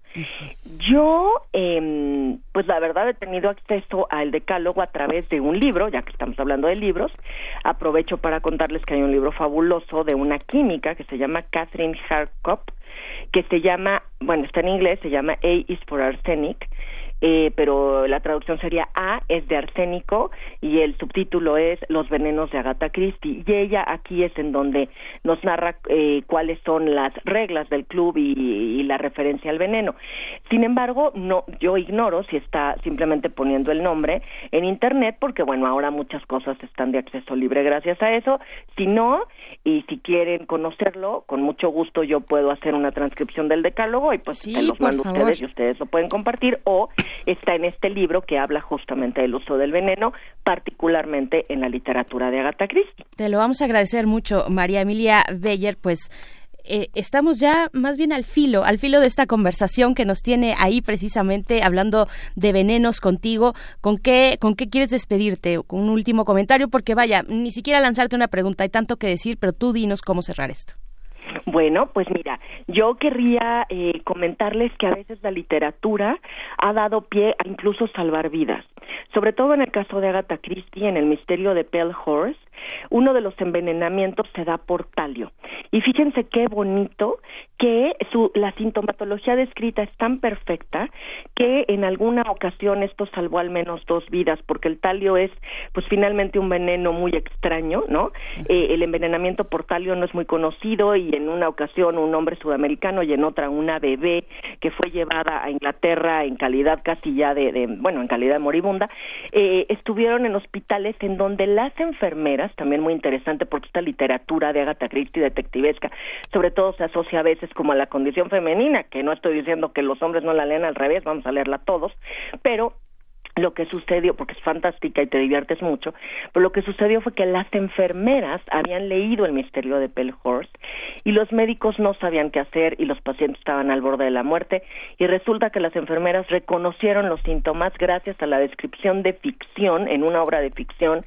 Yo, eh, pues la verdad, he tenido acceso al decálogo a través de un libro, ya que estamos hablando de libros. Aprovecho para contarles que hay un libro fabuloso de una química que se llama Catherine Harkop, que se llama, bueno, está en inglés, se llama A is for Arsenic eh, pero la traducción sería A es de arsénico y el subtítulo es Los venenos de Agatha Christie. Y ella aquí es en donde nos narra eh, cuáles son las reglas del club y, la referencia al veneno. Sin embargo, no, yo ignoro si está simplemente poniendo el nombre en internet porque bueno, ahora muchas cosas están de acceso libre gracias a eso. Si no, y si quieren conocerlo, con mucho gusto yo puedo hacer una transcripción del decálogo y pues se los mando a ustedes y ustedes lo pueden compartir o está en este libro que habla justamente del uso del veneno, particularmente en la literatura de Agatha Christie. Te lo vamos a agradecer mucho, María Emilia Beyer, pues eh, estamos ya más bien al filo, al filo de esta conversación que nos tiene ahí precisamente hablando de venenos contigo. ¿Con qué, con qué quieres despedirte? Un último comentario, porque vaya, ni siquiera lanzarte una pregunta, hay tanto que decir, pero tú dinos cómo cerrar esto. Bueno, pues mira, yo querría eh, comentarles que a veces la literatura ha dado pie a incluso salvar vidas, sobre todo en el caso de Agatha Christie en el misterio de Pale Horse, uno de los envenenamientos se da por talio. Y fíjense qué bonito que su, la sintomatología descrita es tan perfecta que en alguna ocasión esto salvó al menos dos vidas, porque el talio es, pues finalmente un veneno muy extraño, ¿no? Eh, el envenenamiento por talio no es muy conocido y en una ocasión un hombre sudamericano y en otra una bebé que fue llevada a Inglaterra en calidad casi ya de, bueno, en calidad moribunda, eh, estuvieron en hospitales en donde las enfermeras también muy interesante porque esta literatura de Agatha Christie detectivesca, sobre todo se asocia a veces como a la condición femenina, que no estoy diciendo que los hombres no la leen al revés, vamos a leerla todos, pero lo que sucedió, porque es fantástica y te diviertes mucho, pero lo que sucedió fue que las enfermeras habían leído el misterio de Horse y los médicos no sabían qué hacer y los pacientes estaban al borde de la muerte y resulta que las enfermeras reconocieron los síntomas gracias a la descripción de ficción en una obra de ficción,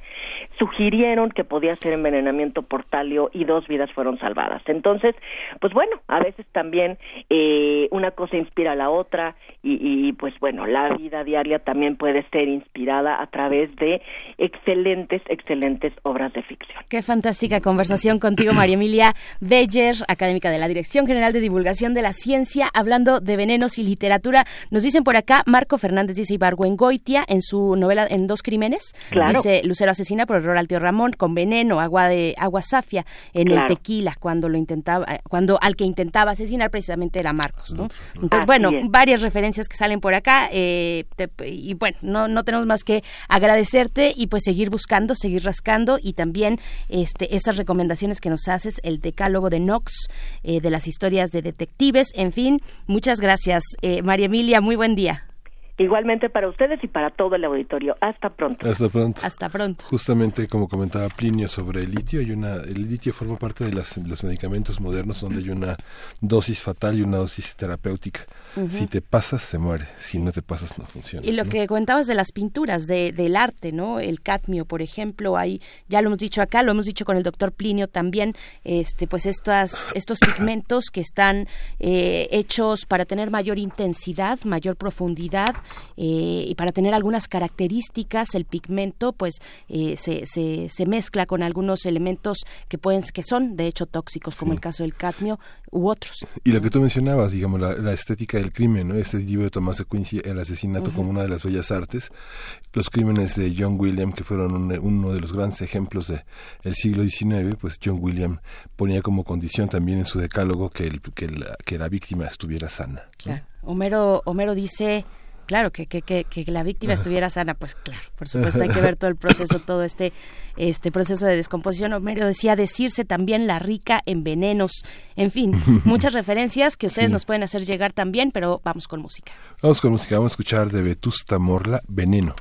sugirieron que podía ser envenenamiento por talio y dos vidas fueron salvadas. Entonces, pues bueno, a veces también eh, una cosa inspira a la otra y, y pues bueno, la vida diaria también puede ser inspirada a través de excelentes, excelentes obras de ficción. Qué fantástica conversación contigo, María Emilia Beller, académica de la Dirección General de Divulgación de la Ciencia, hablando de venenos y literatura. Nos dicen por acá, Marco Fernández dice Ibargüengoitia en su novela En dos crímenes. Dice Lucero asesina por error al tío Ramón con veneno, agua de agua safia en el tequila cuando lo intentaba, cuando al que intentaba asesinar precisamente era Marcos, ¿no? Entonces, bueno, varias referencias que salen por acá eh, y bueno, no, no tenemos más que agradecerte y pues seguir buscando, seguir rascando y también este, esas recomendaciones que nos haces, el decálogo de Knox, eh, de las historias de detectives, en fin, muchas gracias. Eh, María Emilia, muy buen día. Igualmente para ustedes y para todo el auditorio. Hasta pronto. Hasta pronto. Hasta pronto. Justamente como comentaba Plinio sobre el litio, hay una, el litio forma parte de las, los medicamentos modernos donde hay una dosis fatal y una dosis terapéutica. Si te pasas, se muere. Si no te pasas, no funciona. Y lo que comentabas de las pinturas, de, del arte, ¿no? El cadmio, por ejemplo, hay, ya lo hemos dicho acá, lo hemos dicho con el doctor Plinio también, este, pues estas, estos pigmentos que están eh, hechos para tener mayor intensidad, mayor profundidad, eh, y para tener algunas características el pigmento pues eh, se, se, se, mezcla con algunos elementos que pueden que son de hecho tóxicos como el caso del cadmio u otros. Y lo que tú mencionabas digamos la, estética del crimen ¿no? este libro de Tomás de Quincy el asesinato como una de las bellas artes. Los crímenes de John William que fueron uno de los grandes ejemplos del el siglo XIX pues John William ponía como condición también en su decálogo que el, que la, que la víctima estuviera sana claro. Homero Homero dice claro, que, que, que, que la víctima estuviera sana, pues claro, por supuesto hay que ver todo el proceso, todo este, este proceso de descomposición. Homero decía decirse también la rica en venenos, en fin, muchas referencias que ustedes nos pueden hacer llegar también, pero vamos con música. Vamos con música, vamos a escuchar de Vetusta Morla, Veneno.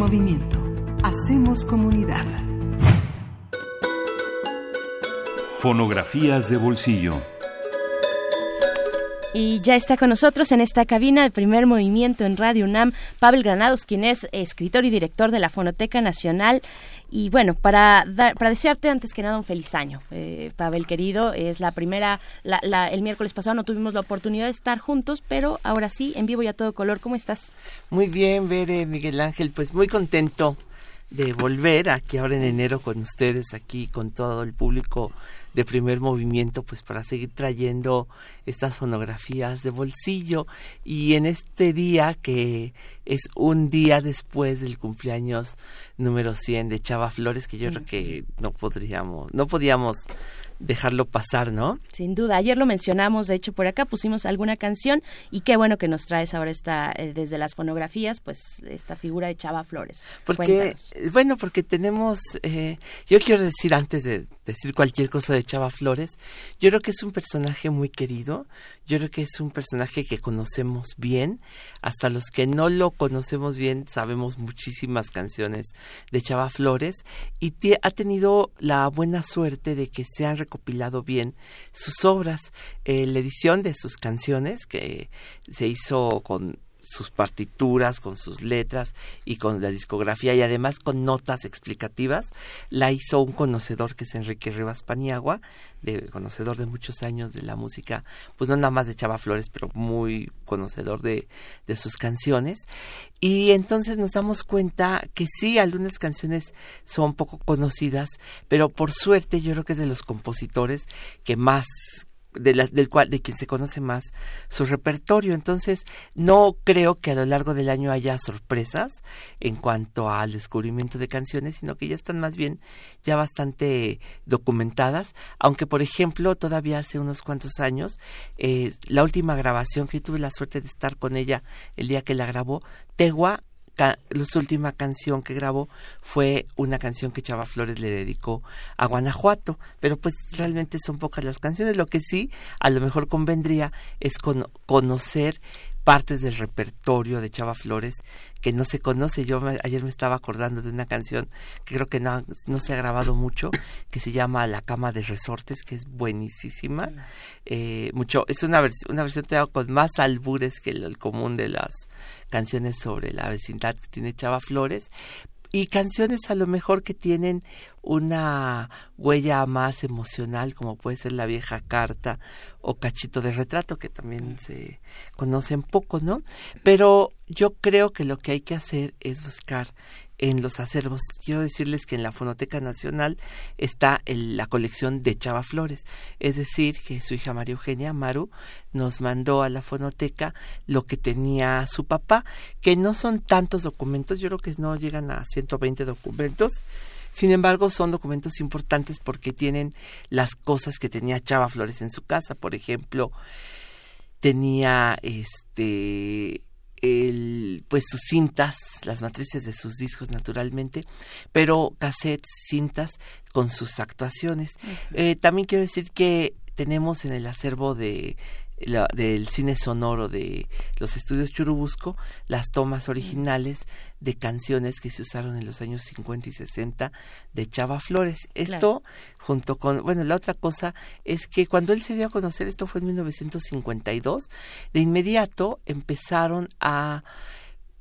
Movimiento. Hacemos comunidad. Fonografías de bolsillo. Y ya está con nosotros en esta cabina de primer movimiento en Radio UNAM, Pavel Granados, quien es escritor y director de la Fonoteca Nacional. Y bueno, para, para desearte antes que nada un feliz año, eh, Pavel querido, es la primera, la, el miércoles pasado no tuvimos la oportunidad de estar juntos, pero ahora sí, en vivo y a todo color, ¿cómo estás? Muy bien, Bere, Miguel Ángel, pues muy contento de volver aquí ahora en enero con ustedes, aquí con todo el público de primer movimiento, pues para seguir trayendo estas fonografías de bolsillo. Y en este día, que es un día después del cumpleaños número 100 de Chava Flores, que yo creo que no podríamos, no podíamos dejarlo pasar, ¿no? Sin duda. Ayer lo mencionamos, de hecho, por acá pusimos alguna canción y qué bueno que nos traes ahora esta, eh, desde las fonografías, pues esta figura de Chava Flores. Porque, bueno, porque tenemos, eh, yo quiero decir antes de decir cualquier cosa de Chava Flores, yo creo que es un personaje muy querido, yo creo que es un personaje que conocemos bien, hasta los que no lo conocemos bien sabemos muchísimas canciones de Chava Flores y ha tenido la buena suerte de que se han recopilado bien sus obras. Eh, la edición de sus canciones, que se hizo con sus partituras, con sus letras y con la discografía y además con notas explicativas, la hizo un conocedor que es Enrique Rivas Paniagua, de conocedor de muchos años de la música, pues no nada más de Chava Flores, pero muy conocedor de, de sus canciones. Y entonces nos damos cuenta que sí, algunas canciones son poco conocidas, pero por suerte yo creo que es de los compositores que más de del cual de quien se conoce más su repertorio. Entonces no creo que a lo largo del año haya sorpresas en cuanto al descubrimiento de canciones sino que ya están más bien ya bastante documentadas. Aunque por ejemplo todavía hace unos cuantos años eh, la última grabación que tuve la suerte de estar con ella el día que la grabó Tegua la última canción que grabó fue una canción que Chava Flores le dedicó a Guanajuato, pero pues realmente son pocas las canciones. Lo que sí, a lo mejor convendría es conocer partes del repertorio de Chava Flores que no se conoce. Yo ayer me estaba acordando de una canción que creo que no, no se ha grabado mucho, que se llama La cama de resortes, que es buenísima. Eh, mucho, es una, una versión con más albures que el común de las canciones sobre la vecindad que tiene Chava Flores, y canciones a lo mejor que tienen una huella más emocional como puede ser la vieja carta o cachito de retrato que también se conocen poco, ¿no? Pero yo creo que lo que hay que hacer es buscar en los acervos. Quiero decirles que en la Fonoteca Nacional está la colección de Chava Flores, es decir, que su hija María Eugenia Maru nos mandó a la fonoteca lo que tenía su papá, que no son tantos documentos, yo creo que no llegan a 120 documentos. Sin embargo, son documentos importantes porque tienen las cosas que tenía Chava Flores en su casa. Por ejemplo, tenía este el, pues sus cintas, las matrices de sus discos naturalmente, pero cassettes, cintas con sus actuaciones. Eh, también quiero decir que tenemos en el acervo de del cine sonoro de los estudios Churubusco, las tomas originales de canciones que se usaron en los años 50 y 60 de Chava Flores. Esto, junto con, bueno, la otra cosa es que cuando él se dio a conocer, esto fue en 1952, de inmediato empezaron a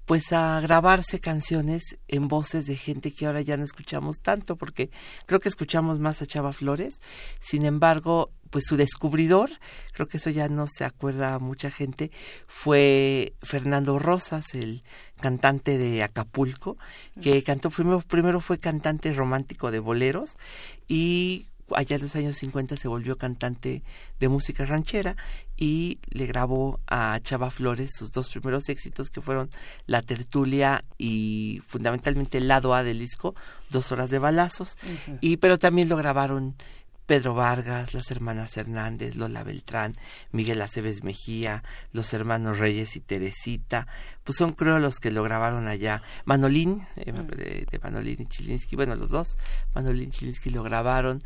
pues a grabarse canciones en voces de gente que ahora ya no escuchamos tanto, porque creo que escuchamos más a Chava Flores. Sin embargo, pues su descubridor, creo que eso ya no se acuerda a mucha gente, fue Fernando Rosas, el cantante de Acapulco, que cantó primero, primero fue cantante romántico de boleros y allá en los años 50 se volvió cantante de música ranchera y le grabó a Chava Flores sus dos primeros éxitos que fueron La Tertulia y fundamentalmente el lado A del disco, Dos Horas de Balazos, y pero también lo grabaron Pedro Vargas, las hermanas Hernández, Lola Beltrán, Miguel Aceves Mejía, los hermanos Reyes y Teresita, pues son creo los que lo grabaron allá. Manolín, eh, de, Manolín y Chilinsky, bueno, los dos, Manolín y Chilinsky lo grabaron.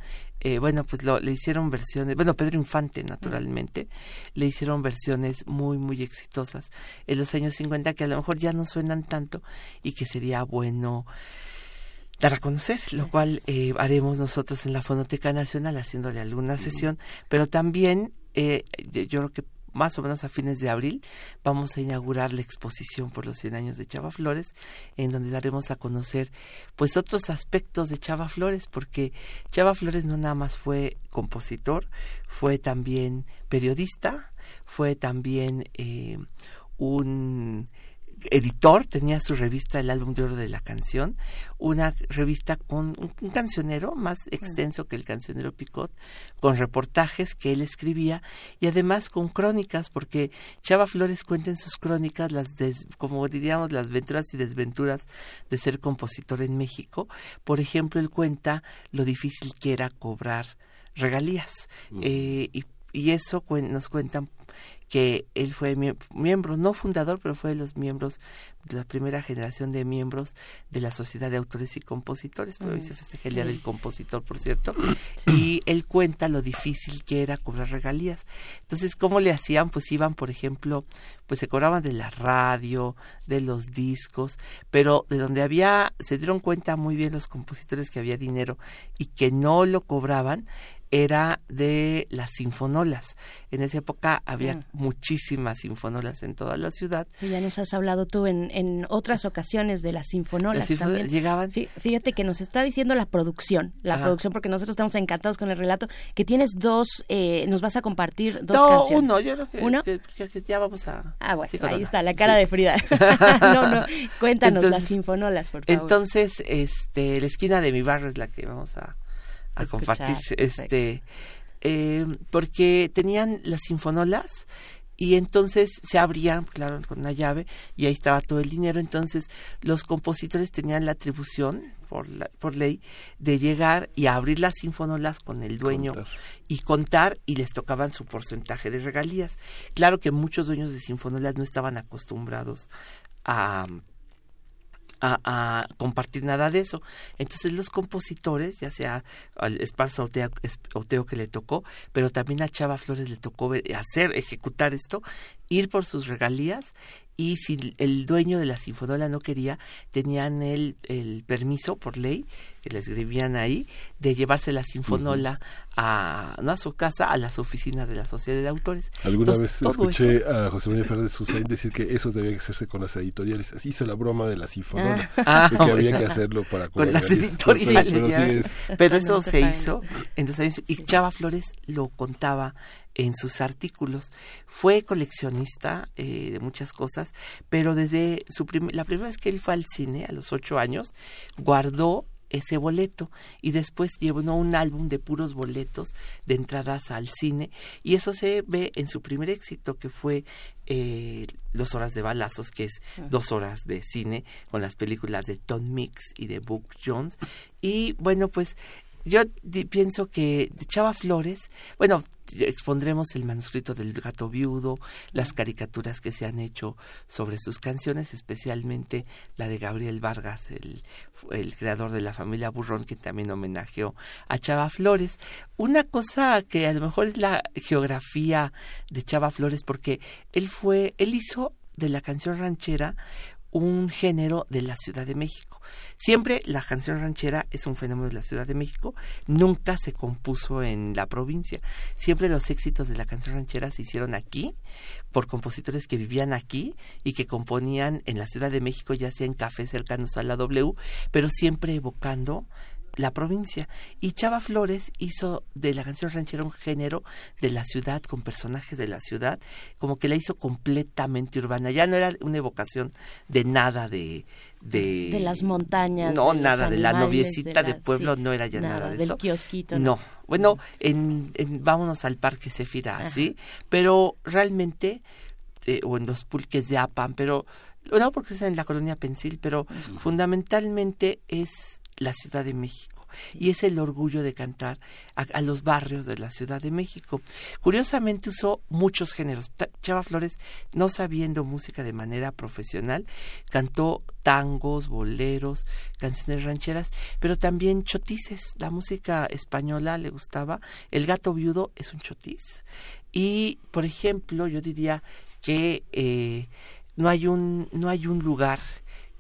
Eh, bueno, pues lo, le hicieron versiones, bueno, Pedro Infante, naturalmente, le hicieron versiones muy, muy exitosas en los años 50 que a lo mejor ya no suenan tanto y que sería bueno dar a conocer, lo cual eh, haremos nosotros en la Fonoteca Nacional haciéndole alguna sesión, pero también eh, yo creo que más o menos a fines de abril vamos a inaugurar la exposición por los 100 años de Chava Flores, en donde daremos a conocer pues otros aspectos de Chava Flores, porque Chava Flores no nada más fue compositor, fue también periodista, fue también eh, un editor, tenía su revista El Álbum de Oro de la Canción, una revista con un, cancionero más extenso que el cancionero Picot, con reportajes que él escribía y además con crónicas, porque Chava Flores cuenta en sus crónicas las, como diríamos, las venturas y desventuras de ser compositor en México. Por ejemplo, él cuenta lo difícil que era cobrar regalías. Eh, y, y eso nos cuentan que él fue miembro, no fundador, pero fue de los miembros de la primera generación de miembros de la Sociedad de Autores y Compositores, pero hoy se festeja el Día del Compositor, por cierto, y él cuenta lo difícil que era cobrar regalías. Entonces, ¿cómo le hacían? Pues iban, por ejemplo, pues se cobraban de la radio, de los discos, pero de donde había, se dieron cuenta muy bien los compositores que había dinero y que no lo cobraban, era de las sinfonolas. En esa época había mm. muchísimas sinfonolas en toda la ciudad. Y ya nos has hablado tú en, en otras ocasiones de las sinfonolas. también. Llegaban. Fíjate que nos está diciendo la producción, la producción, porque nosotros estamos encantados con el relato, que tienes dos, eh, nos vas a compartir dos no, canciones. uno, yo creo que, ¿Uno? ya vamos a... Ah, bueno, ahí está, la cara de Frida. no, no, cuéntanos las sinfonolas, por favor. Entonces, este, la esquina de mi barrio es la que vamos a a compartir este eh, porque tenían las sinfonolas y entonces se abrían, claro, con una llave y ahí estaba todo el dinero. Entonces los compositores tenían la atribución por, por ley de llegar y abrir las sinfonolas con el dueño y contar y les tocaban su porcentaje de regalías. Claro que muchos dueños de sinfonolas no estaban acostumbrados a a, compartir nada de eso. Entonces los compositores, ya sea al Esparza Oteo, que le tocó, pero también a Chava Flores le tocó hacer, ejecutar esto, ir por sus regalías y si el dueño de la sinfonola no quería, tenían el, el permiso por ley, que le escribían ahí, de llevarse la sinfonola a, no a su casa, a las oficinas de la Sociedad de Autores. Alguna vez escuché a José María Fernández Susain decir que eso debía hacerse con las editoriales. Así hizo la broma de la sinfonola, ah. que había que hacerlo para con las editoriales. Pero, eso se hizo, entonces y Chava Flores lo contaba en sus artículos. Fue coleccionista eh, de muchas cosas, pero desde su la primera vez que él fue al cine, a los ocho años, guardó ese boleto y después llevó un álbum de puros boletos de entradas al cine y eso se ve en su primer éxito que fue eh, Dos horas de balazos que es ah. dos horas de cine con las películas de Tom Mix y de Book Jones y bueno pues yo pienso que Chava Flores, bueno, expondremos el manuscrito del gato viudo, las caricaturas que se han hecho sobre sus canciones, especialmente la de Gabriel Vargas, el, el creador de la familia Burrón, que también homenajeó a Chava Flores. Una cosa que a lo mejor es la geografía de Chava Flores, porque él fue, él hizo de la canción ranchera un género de la Ciudad de México. Siempre la canción ranchera es un fenómeno de la Ciudad de México, nunca se compuso en la provincia. Siempre los éxitos de la canción ranchera se hicieron aquí por compositores que vivían aquí y que componían en la Ciudad de México, ya sea en cafés cercanos a la W, pero siempre evocando la provincia. Y Chava Flores hizo de la canción ranchera un género de la ciudad, con personajes de la ciudad, como que la hizo completamente urbana. Ya no era una evocación de nada de... De, las montañas. No, nada, de la noviecita de, pueblo, no era ya nada, de del eso. kiosquito. No, bueno, en, en, vámonos al Parque Sefira, ¿sí? Pero realmente, eh, o en los pulques de Apan, pero no porque es en la colonia Pensil, pero fundamentalmente es la Ciudad de México. Y es el orgullo de cantar a, los barrios de la Ciudad de México. Curiosamente usó muchos géneros. Chava Flores, no sabiendo música de manera profesional, cantó tangos, boleros, canciones rancheras, pero también chotices. La música española le gustaba. El gato viudo es un chotis. Y, por ejemplo, yo diría que eh, no hay un no hay un lugar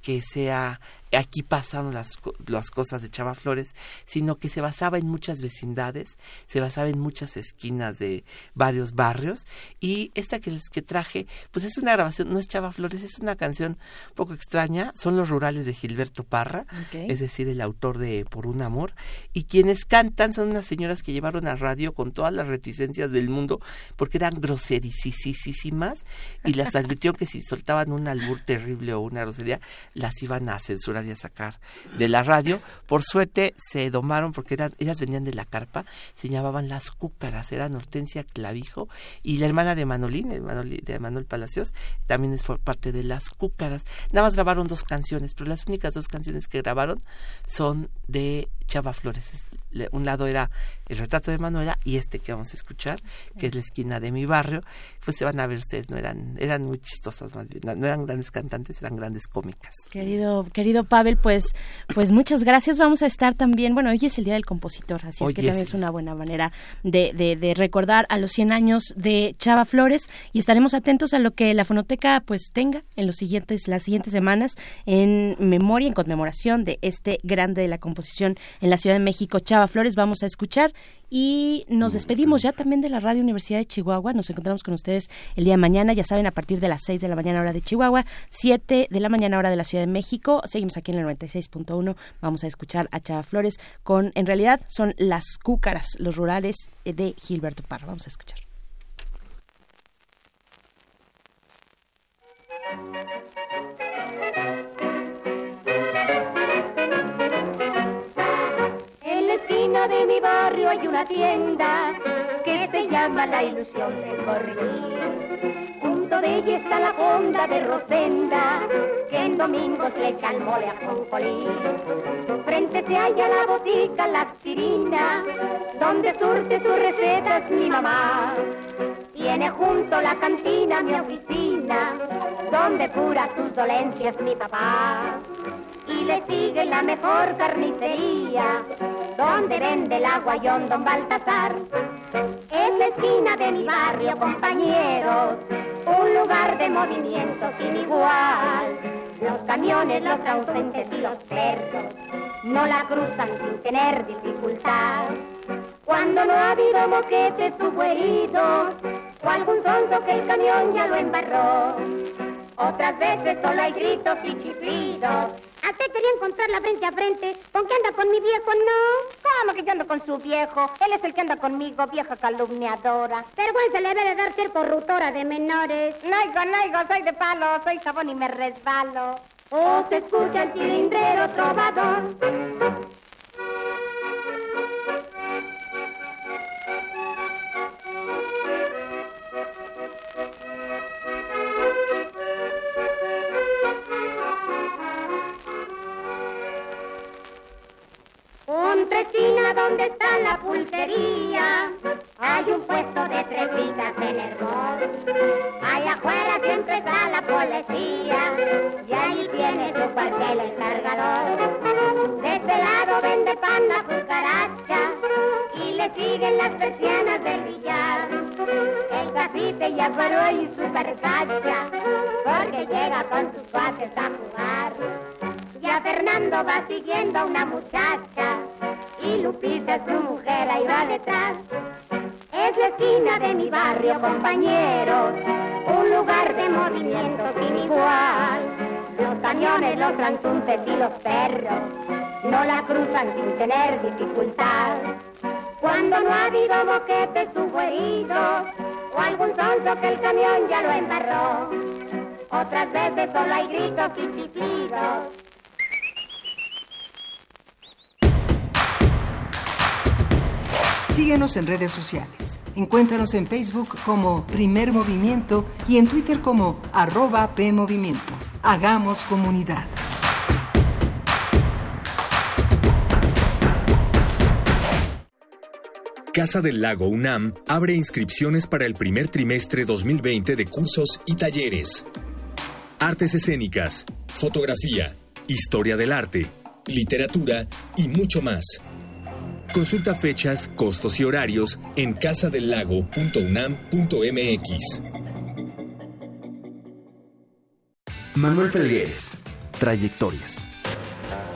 que sea aquí pasaron las, las cosas de Chava Flores, sino que se basaba en muchas vecindades, se basaba en muchas esquinas de varios barrios y esta que les que traje, pues es una grabación, no es Chava Flores, es una canción un poco extraña, son los rurales de Gilberto Parra, es decir, el autor de Por un amor, y quienes cantan son unas señoras que llevaron a radio con todas las reticencias del mundo porque eran groserísimas y las advirtió que si soltaban un albur terrible o una grosería, las iban a censurar a sacar de la radio. Por suerte se domaron porque eran, ellas venían de la carpa, se llamaban las cúcaras, eran Hortensia Clavijo y la hermana de Manolín, de Manuel Palacios, también es parte de las cúcaras. Nada más grabaron dos canciones, pero las únicas dos canciones que grabaron son de Chava Flores. Un lado era el retrato de Manuela y este que vamos a escuchar, que es la esquina de mi barrio. Pues se van a ver ustedes, no eran, eran muy chistosas más bien, no eran grandes cantantes, eran grandes cómicas. Querido, querido Pavel, pues, pues muchas gracias. Vamos a estar también, bueno, hoy es el Día del Compositor, así es que también es una buena manera de, de, de, recordar a los 100 años de Chava Flores y estaremos atentos a lo que la fonoteca pues tenga en los siguientes, las siguientes semanas en memoria, en conmemoración de este grande de la composición en la Ciudad de México, Chava Flores. Vamos a escuchar y nos despedimos ya también de la Radio Universidad de Chihuahua. Nos encontramos con ustedes el día de mañana, ya saben, a partir de las 6 de la mañana hora de Chihuahua, 7 de la mañana hora de la Ciudad de México. Seguimos aquí en el 96.1. Vamos a escuchar a Chava Flores con, en realidad, son las cúcaras, los rurales de Gilberto Parra. Vamos a escuchar. De mi barrio hay una tienda que se llama La Ilusión del Porvenir. Junto de ella está la fonda de Rosenda, que en domingos le echan mole a Concolí. Frente se halla la botica La Aspirina, donde surte sus recetas mi mamá. Tiene junto la cantina mi oficina, donde cura sus dolencias mi papá y le sigue la mejor carnicería, donde vende el aguayón don Baltasar. Es la esquina de mi barrio, compañeros, un lugar de movimiento sin igual. Los camiones, los ausentes y los perros no la cruzan sin tener dificultad. Cuando no ha habido moquetes o heridos, o algún sonso que el camión ya lo embarró. Otras veces solo hay gritos y chiflidos a usted quería encontrarla frente a frente. ¿Con qué anda con mi viejo? No. ¿Cómo que yo ando con su viejo? Él es el que anda conmigo, vieja calumniadora. Vergüenza le debe de dar ser corruptora de menores. Naigo, naigo, soy de palo, soy jabón y me resbalo. O se escucha el cilindrero trovador. Donde está la pulsería, hay un puesto de trepitas en hermón. Allá afuera siempre está la policía, y ahí tiene su cuartel el cargador. De este lado vende pan la cucaracha, y le siguen las persianas del billar. El cafite ya paró y su percacha, porque llega con sus cuates a jugar. Fernando va siguiendo a una muchacha y Lupita su mujer ahí va detrás. Es la esquina de mi barrio, compañeros, un lugar de movimiento sin igual. Los camiones, los transuntes y los perros no la cruzan sin tener dificultad. Cuando no ha habido boquetes hubo heridos o algún sonso que el camión ya lo embarró. Otras veces solo hay gritos y chiflidos Síguenos en redes sociales. Encuéntranos en Facebook como Primer Movimiento y en Twitter como arroba PMovimiento. Hagamos comunidad. Casa del Lago UNAM abre inscripciones para el primer trimestre 2020 de cursos y talleres. Artes escénicas, fotografía, historia del arte, literatura y mucho más. Consulta fechas, costos y horarios en casadelago.unam.mx. Manuel Felgueres. Trayectorias.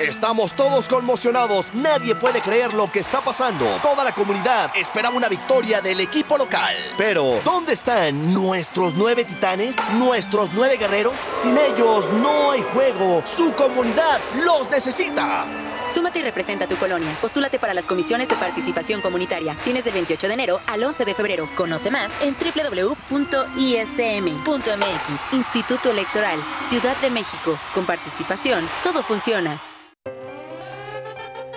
Estamos todos conmocionados, nadie puede creer lo que está pasando. Toda la comunidad esperaba una victoria del equipo local. Pero, ¿dónde están nuestros nueve titanes? ¿Nuestros nueve guerreros? Sin ellos no hay juego. Su comunidad los necesita. Súmate y representa tu colonia. Postúlate para las comisiones de participación comunitaria. Tienes del 28 de enero al 11 de febrero. Conoce más en www.ism.mx. Instituto Electoral, Ciudad de México. Con participación, todo funciona.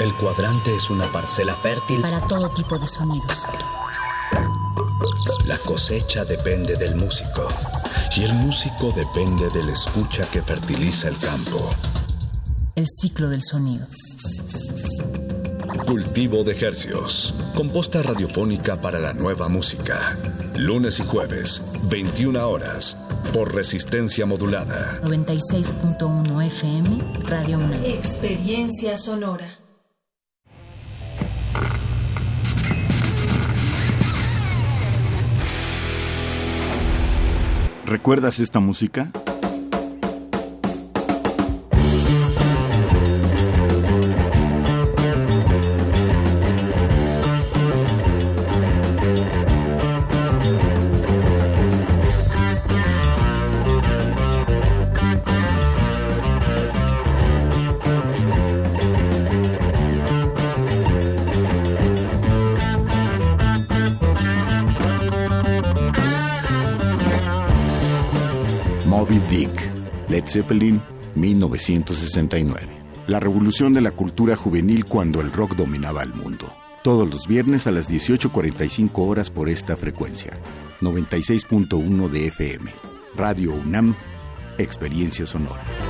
El cuadrante es una parcela fértil para todo tipo de sonidos. La cosecha depende del músico y el músico depende de la escucha que fertiliza el campo. El ciclo del sonido. Cultivo de hercios. Composta radiofónica para la nueva música. Lunes y jueves, 21 horas, por resistencia modulada. 96.1 FM, Radio 1. Experiencia sonora. ¿Recuerdas esta música? Zeppelin, 1969. La revolución de la cultura juvenil cuando el rock dominaba el mundo. Todos los viernes a las 18.45 horas por esta frecuencia. 96.1 de FM. Radio UNAM, Experiencia Sonora.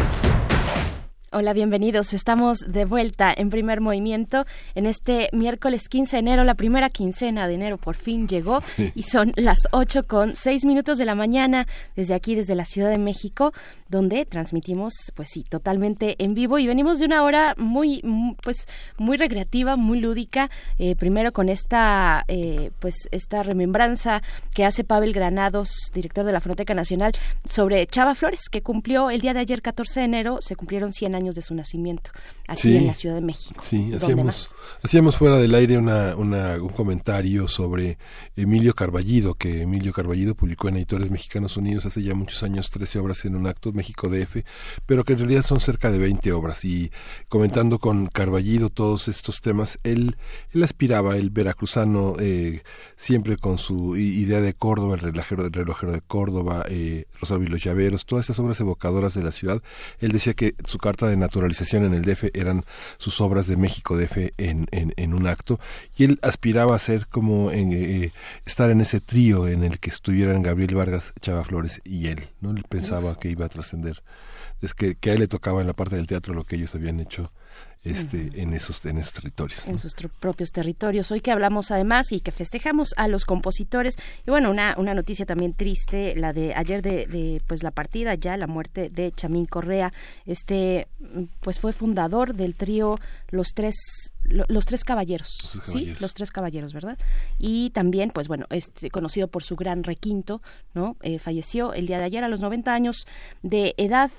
Hola, bienvenidos. Estamos de vuelta en primer movimiento en este miércoles 15 de enero. La primera quincena de enero por fin llegó Sí. y son las 8 con 6 minutos de la mañana desde aquí, desde la Ciudad de México, donde transmitimos, pues sí, totalmente en vivo y venimos de una hora muy, mu- pues, muy recreativa, muy lúdica. eh, primero con esta, eh, pues, esta remembranza que hace Pavel Granados, director de la Fonoteca Nacional, sobre Chava Flores, que cumplió el día de ayer, 14 de enero, se cumplieron 100 años de su nacimiento aquí Sí. en la Ciudad de México. Sí, ¿Dónde hacíamos, hacíamos fuera del aire una, una- un comentario sobre Emilio Carballido, que Emilio Carballido publicó en Editores Mexicanos Unidos hace ya muchos años 13 obras en un acto, México DF, pero que en realidad son cerca de 20 obras. Y comentando con Carballido todos estos temas, él, él aspiraba, el veracruzano, eh, siempre con su idea de Córdoba, el relojero, el relojero de Córdoba, eh, Rosario y los Llaveros, todas esas obras evocadoras de la ciudad, él decía que su carta de naturalización en el DF eran sus obras de México DF en, en, en un acto y él aspiraba a ser como en, eh, estar en ese trío en el que estuvieran Gabriel Vargas, Chava Flores y él, ¿no? Él pensaba que iba a trascender, es que, que a él le tocaba en la parte del teatro lo que ellos habían hecho este en esos en esos territorios. en sus propios territorios. Hoy que hablamos además y que festejamos a los compositores y bueno, una, una noticia también triste, la de ayer de, de, pues la partida ya, la muerte de Chamín Correa, este pues fue fundador del trío Los Tres los tres caballeros, sí, los tres caballeros, ¿verdad? Y también, pues bueno, este, conocido por su gran requinto, ¿no? Eh, falleció el día de ayer a los 90 años de edad.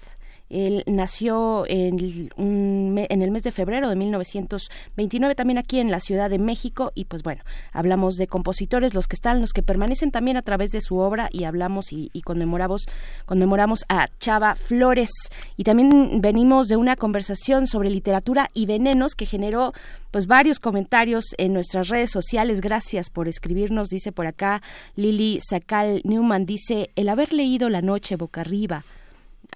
Él nació en, en, el mes de febrero de 1929, también aquí en la Ciudad de México. Y pues bueno, hablamos de compositores, los que están, los que permanecen también a través de su obra y hablamos y, conmemoramos, conmemoramos a Chava Flores. Y también venimos de una conversación sobre literatura y venenos que generó pues varios comentarios en nuestras redes sociales. Gracias por escribirnos, dice por acá Lili Sacal Newman, dice, el haber leído La noche boca arriba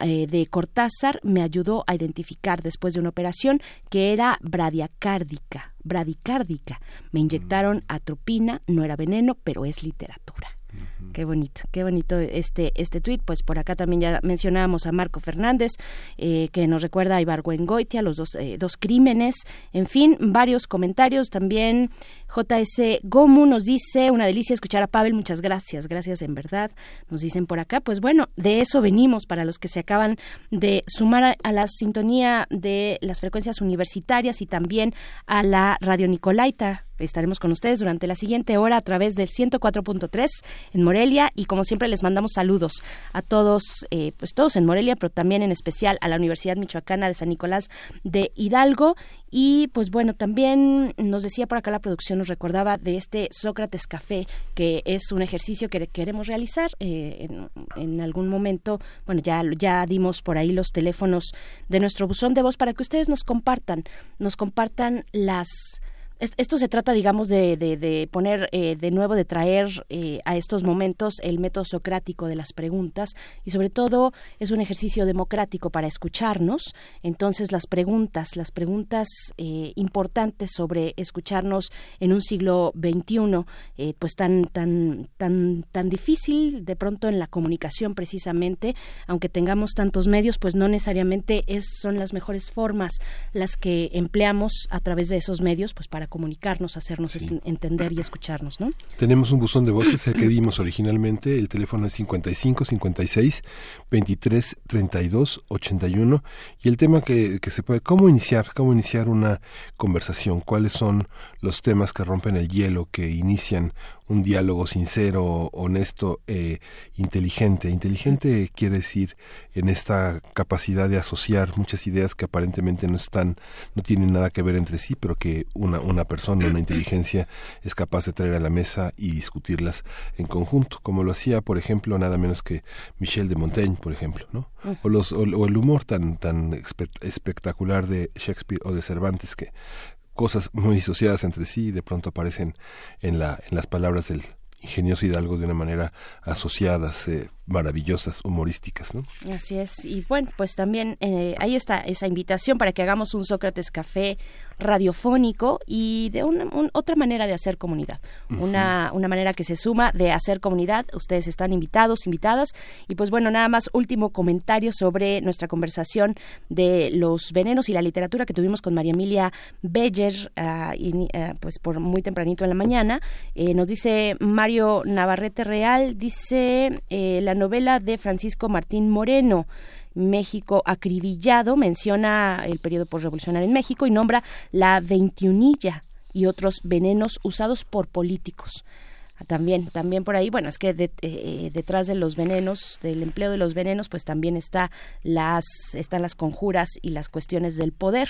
eh, de Cortázar me ayudó a identificar después de una operación que era bradiacárdica, bradicárdica. Me inyectaron atropina, no era veneno, pero es literatura. Qué bonito, qué bonito este este tuit. Pues por acá también ya mencionábamos a Marco Fernández, eh, que nos recuerda a Ibargüengoitia, los dos, eh, dos crímenes. En fin, varios comentarios. También JS Gomu nos dice, una delicia escuchar a Pavel, muchas gracias, gracias en verdad. Nos dicen por acá, pues bueno, de eso venimos para los que se acaban de sumar a, a la sintonía de las frecuencias universitarias y también a la Radio Nicolaita Estaremos con ustedes durante la siguiente hora a través del 104.3 en Morelia y como siempre les mandamos saludos a todos, eh, pues todos en Morelia, pero también en especial a la Universidad Michoacana de San Nicolás de Hidalgo y pues bueno, también nos decía por acá la producción, nos recordaba de este Sócrates Café, que es un ejercicio que queremos realizar eh, en, en, algún momento. Bueno, ya, ya dimos por ahí los teléfonos de nuestro buzón de voz para que ustedes nos compartan, nos compartan las esto se trata, digamos, de, de, poner eh, de nuevo, de traer eh, a estos momentos el método socrático de las preguntas y sobre todo es un ejercicio democrático para escucharnos. Entonces las preguntas, las preguntas eh, importantes sobre escucharnos en un siglo XXI, pues tan, tan, tan, tan difícil de pronto en la comunicación precisamente, aunque tengamos tantos medios, pues no necesariamente es, son las mejores formas las que empleamos a través de esos medios, pues para comunicarnos, hacernos entender y escucharnos, ¿no? Tenemos un buzón de voces, el que dimos originalmente, el teléfono es 55 56 23 32 81 y el tema que, que se puede, cómo iniciar, cómo iniciar una conversación, cuáles son los temas que rompen el hielo, que inician un diálogo sincero, honesto, eh, inteligente. Inteligente quiere decir en esta capacidad de asociar muchas ideas que aparentemente no están, no tienen nada que ver entre sí, pero que una, una persona, una inteligencia es capaz de traer a la mesa y discutirlas en conjunto, como lo hacía, por ejemplo, nada menos que Michel de Montaigne, por ejemplo, ¿no? O, los, o, el humor tan, tan espectacular de Shakespeare o de Cervantes que cosas muy disociadas entre sí y de pronto aparecen en, la, en las palabras del ingenioso Hidalgo de una manera asociadas, eh, maravillosas, humorísticas, ¿no? Así es. Y bueno, pues también eh, ahí está esa invitación para que hagamos un Sócrates Café radiofónico y de una otra manera de hacer comunidad, una, una manera que se suma de hacer comunidad. Ustedes están invitados, invitadas. Y pues bueno, nada más último comentario sobre nuestra conversación de los venenos y la literatura que tuvimos con María Emilia Beller, ah, y, ah, pues por muy tempranito en la mañana. Eh, nos dice Mario Navarrete Real, dice eh, la novela de Francisco Martín Moreno. México acribillado, menciona el periodo postrevolucionario en México y nombra la veintiunilla y otros venenos usados por políticos. También, también por ahí, bueno, es que eh, detrás de los venenos, del empleo de los venenos, pues también está las, están las conjuras y las cuestiones del poder.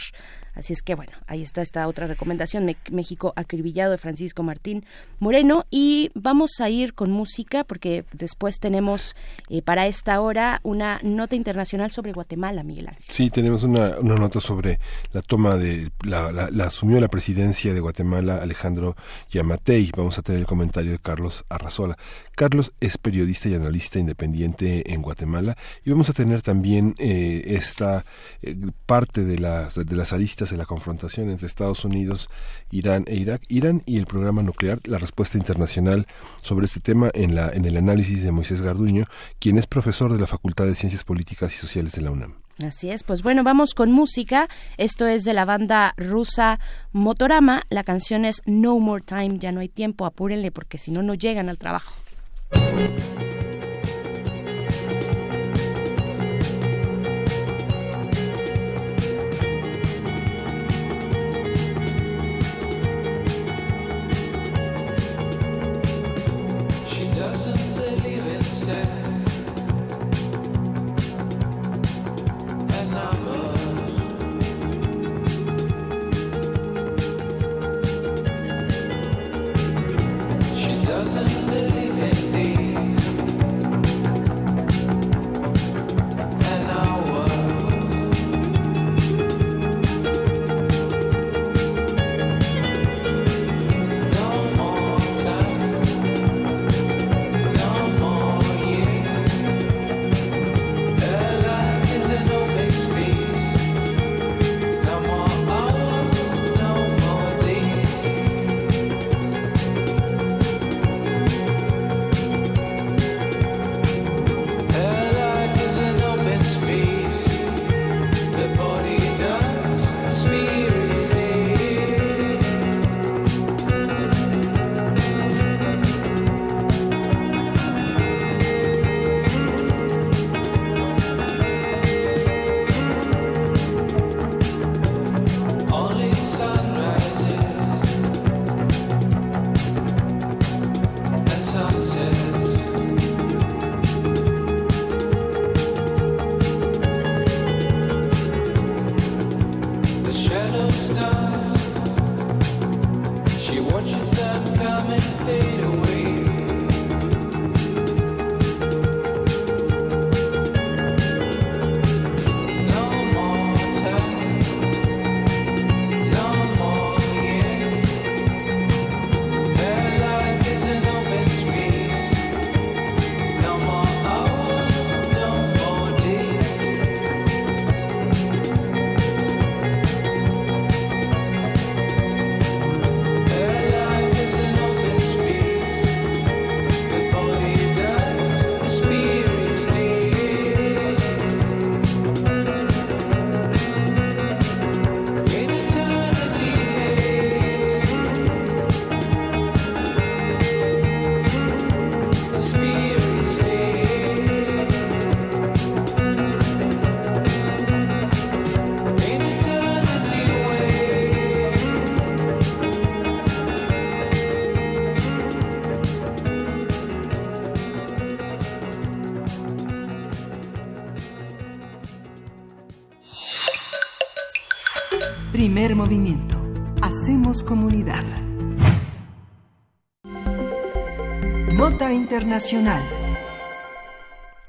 Así es que bueno, ahí está esta otra recomendación, México acribillado de Francisco Martín Moreno. Y vamos a ir con música porque después tenemos eh, para esta hora una nota internacional sobre Guatemala, Miguel Ángel. Sí, tenemos una, una nota sobre la toma de, la, la, asumió la presidencia de Guatemala Alejandro Yamatei. Vamos a tener el comentario Carlos Arrazola. Carlos es periodista y analista independiente en Guatemala y vamos a tener también eh, esta eh, parte de las, de las aristas de la confrontación entre Estados Unidos, Irán e Irak, Irán y el programa nuclear, la respuesta internacional sobre este tema en, la, en el análisis de Moisés Garduño, quien es profesor de la Facultad de Ciencias Políticas y Sociales de la UNAM. Así es, pues bueno, vamos con música. Esto es de la banda rusa Motorama. La canción es No More Time, ya no hay tiempo, apúrenle porque si no, no llegan al trabajo. Primer movimiento. Hacemos comunidad. Nota Internacional.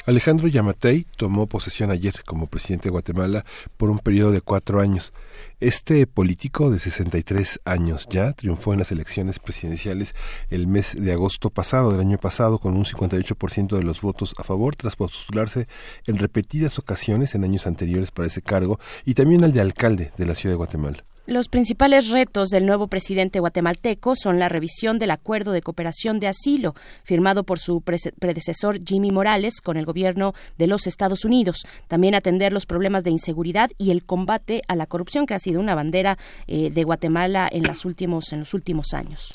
Alejandro Yamatei tomó posesión ayer como presidente de Guatemala por un periodo de cuatro años. Este político de 63 años ya triunfó en las elecciones presidenciales el mes de agosto pasado, del año pasado, con un 58% de los votos a favor, tras postularse en repetidas ocasiones en años anteriores para ese cargo y también al de alcalde de la ciudad de Guatemala. Los principales retos del nuevo presidente guatemalteco son la revisión del acuerdo de cooperación de asilo firmado por su predecesor Jimmy Morales con el gobierno de los Estados Unidos, también atender los problemas de inseguridad y el combate a la corrupción que ha sido una bandera eh, de Guatemala en, los últimos años.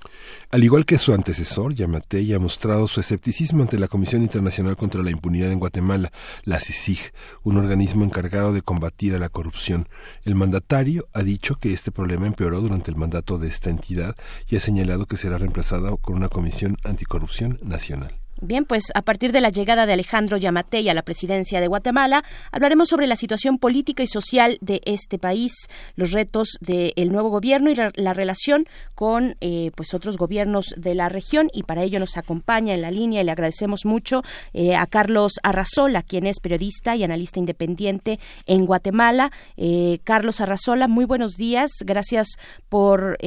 Al igual que su antecesor, Yamatei ha mostrado su escepticismo ante la Comisión Internacional contra la Impunidad en Guatemala, la CICIG, un organismo encargado de combatir a la corrupción. El mandatario ha dicho que este problema empeoró durante el mandato de esta entidad y ha señalado que será reemplazada con una comisión anticorrupción nacional. Bien, pues a partir de la llegada de Alejandro Yamatei a la presidencia de Guatemala, hablaremos sobre la situación política y social de este país, los retos del nuevo gobierno y la relación con eh, pues otros gobiernos de la región. Y para ello nos acompaña en la línea y le agradecemos mucho eh, a Carlos Arrazola, quien es periodista y analista independiente en Guatemala. Eh, Carlos Arrazola, muy buenos días. Gracias por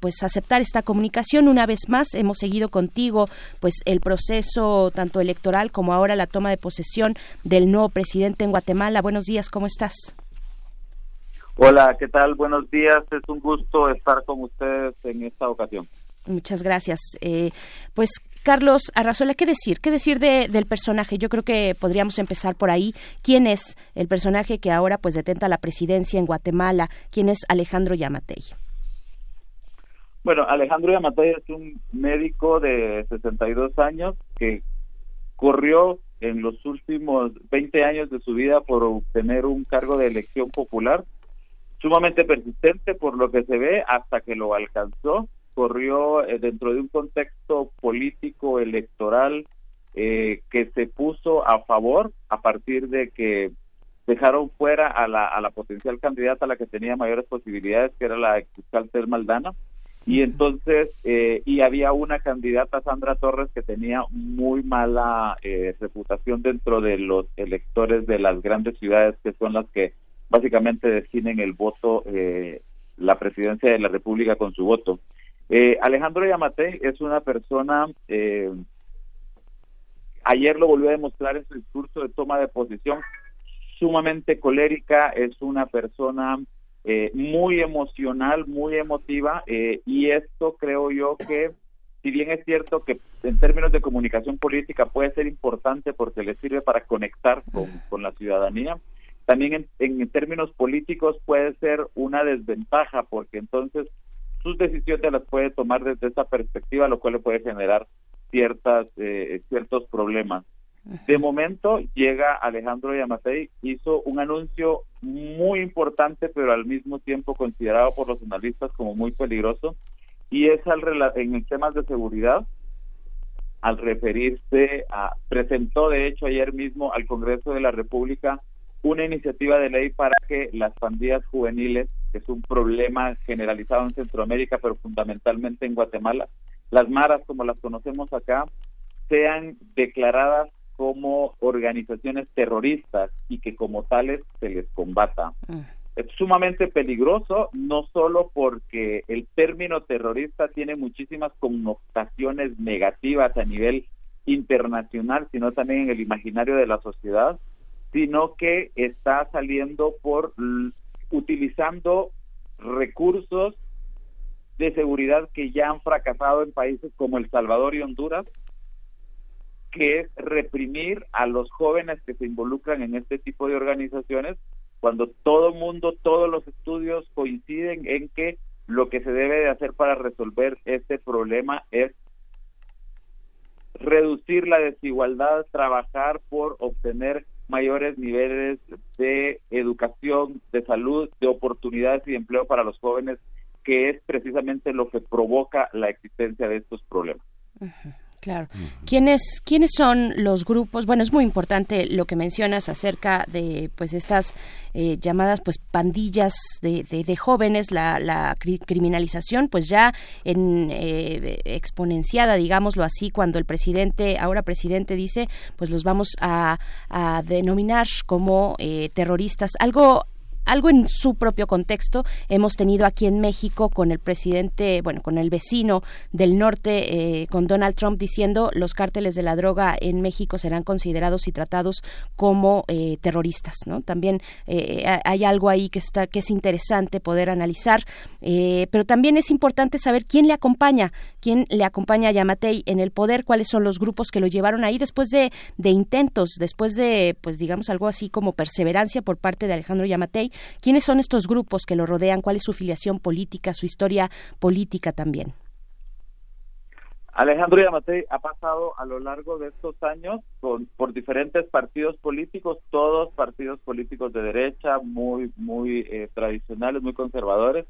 pues aceptar esta comunicación una vez más. Hemos seguido contigo pues el proceso tanto electoral como ahora la toma de posesión del nuevo presidente en Guatemala. Buenos días, ¿cómo estás? Hola, ¿qué tal? Buenos días. Es un gusto estar con ustedes en esta ocasión. Muchas gracias. Eh, pues Carlos Arrazola, ¿qué decir? ¿Qué decir de, del personaje? Yo creo que podríamos empezar por ahí. ¿Quién es el personaje que ahora pues detenta la presidencia en Guatemala? ¿Quién es Alejandro Yamatei? Bueno, Alejandro Yamatei es un médico de 62 años que corrió en los últimos 20 años de su vida por obtener un cargo de elección popular, sumamente persistente por lo que se ve hasta que lo alcanzó, corrió eh, dentro de un contexto político electoral eh, que se puso a favor a partir de que dejaron fuera a la, a la potencial candidata a la que tenía mayores posibilidades, que era la fiscal Maldana y entonces eh, y había una candidata Sandra Torres que tenía muy mala eh, reputación dentro de los electores de las grandes ciudades que son las que básicamente definen el voto eh, la presidencia de la República con su voto. Alejandro Yamate es una persona ayer lo volvió a demostrar en su discurso de toma de posición sumamente colérica es una persona eh, muy emocional, muy emotiva, eh, y esto creo yo que, si bien es cierto que en términos de comunicación política puede ser importante porque le sirve para conectar con, la ciudadanía, también en, términos políticos puede ser una desventaja porque entonces sus decisiones las puede tomar desde esa perspectiva, lo cual le puede generar ciertas eh, ciertos problemas. De momento llega Alejandro Yamatei, hizo un anuncio muy importante, pero al mismo tiempo considerado por los analistas como muy peligroso, y es al, en temas de seguridad, al referirse a, presentó de hecho ayer mismo al Congreso de la República una iniciativa de ley para que las pandillas juveniles, que es un problema generalizado en Centroamérica, pero fundamentalmente en Guatemala, las maras como las conocemos acá, sean declaradas como organizaciones terroristas y que como tales se les combata. Mm. Es sumamente peligroso, no solo porque el término terrorista tiene muchísimas connotaciones negativas a nivel internacional, sino también en el imaginario de la sociedad, sino que está saliendo por utilizando recursos de seguridad que ya han fracasado en países como El Salvador y Honduras que es reprimir a los jóvenes que se involucran en este tipo de organizaciones cuando todo mundo, todos los estudios coinciden en que lo que se debe de hacer para resolver este problema es reducir la desigualdad, trabajar por obtener mayores niveles de educación, de salud, de oportunidades y de empleo para los jóvenes, que es precisamente lo que provoca la existencia de estos problemas. Claro. ¿Quiénes, ¿Quiénes son los grupos? Bueno, es muy importante lo que mencionas acerca de pues estas eh, llamadas pues pandillas de, de, jóvenes, la, la criminalización pues ya en eh, exponenciada, digámoslo así, cuando el presidente, ahora presidente dice pues los vamos a, a denominar como eh, terroristas. Algo algo en su propio contexto. Hemos tenido aquí en México con el presidente, bueno, con el vecino del norte, eh, con Donald Trump diciendo los cárteles de la droga en México serán considerados y tratados como eh, terroristas, ¿no? También eh, hay algo ahí que está que es interesante poder analizar, pero también es importante saber quién le acompaña, quién le acompaña a Yamatei en el poder, cuáles son los grupos que lo llevaron ahí después de, de intentos, después de, pues digamos algo así como perseverancia por parte de Alejandro Yamatei ¿Quiénes son estos grupos que lo rodean? ¿Cuál es su filiación política, su historia política también? Alejandro Yamatei ha pasado a lo largo de estos años con, por diferentes partidos políticos, todos partidos políticos de derecha, muy, muy eh, tradicionales, muy conservadores.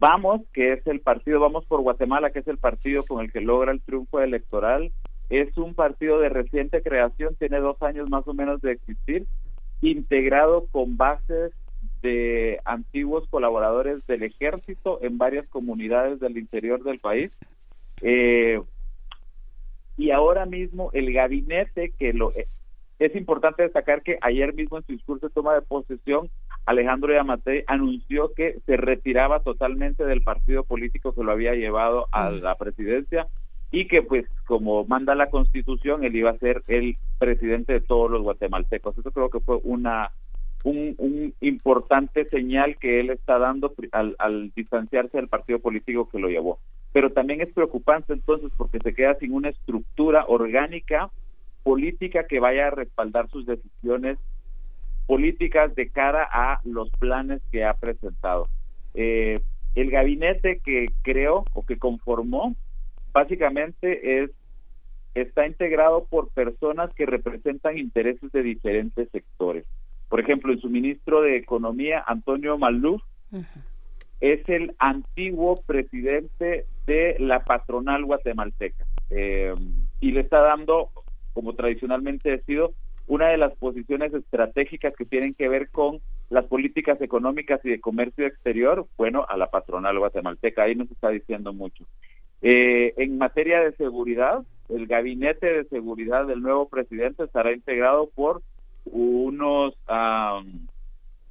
Vamos, que es el partido, vamos por Guatemala, que es el partido con el que logra el triunfo electoral. Es un partido de reciente creación, tiene dos años más o menos de existir, integrado con bases de antiguos colaboradores del ejército en varias comunidades del interior del país. Eh, y ahora mismo el gabinete que lo eh, es importante destacar que ayer mismo en su discurso de toma de posesión Alejandro Yamatei anunció que se retiraba totalmente del partido político que lo había llevado a la presidencia y que pues como manda la constitución él iba a ser el presidente de todos los guatemaltecos. Eso creo que fue una un, importante señal que él está dando al, distanciarse del partido político que lo llevó. Pero también es preocupante entonces porque se queda sin una estructura orgánica política que vaya a respaldar sus decisiones políticas de cara a los planes que ha presentado. Eh, el gabinete que creó o que conformó básicamente es está integrado por personas que representan intereses de diferentes sectores. Por ejemplo, el suministro de Economía, Antonio Maluf, es el antiguo presidente de la patronal guatemalteca. Eh, y le está dando, como tradicionalmente ha sido, una de las posiciones estratégicas que tienen que ver con las políticas económicas y de comercio exterior, bueno, a la patronal guatemalteca, ahí nos está diciendo mucho. Eh, en materia de seguridad, el gabinete de seguridad del nuevo presidente estará integrado por unos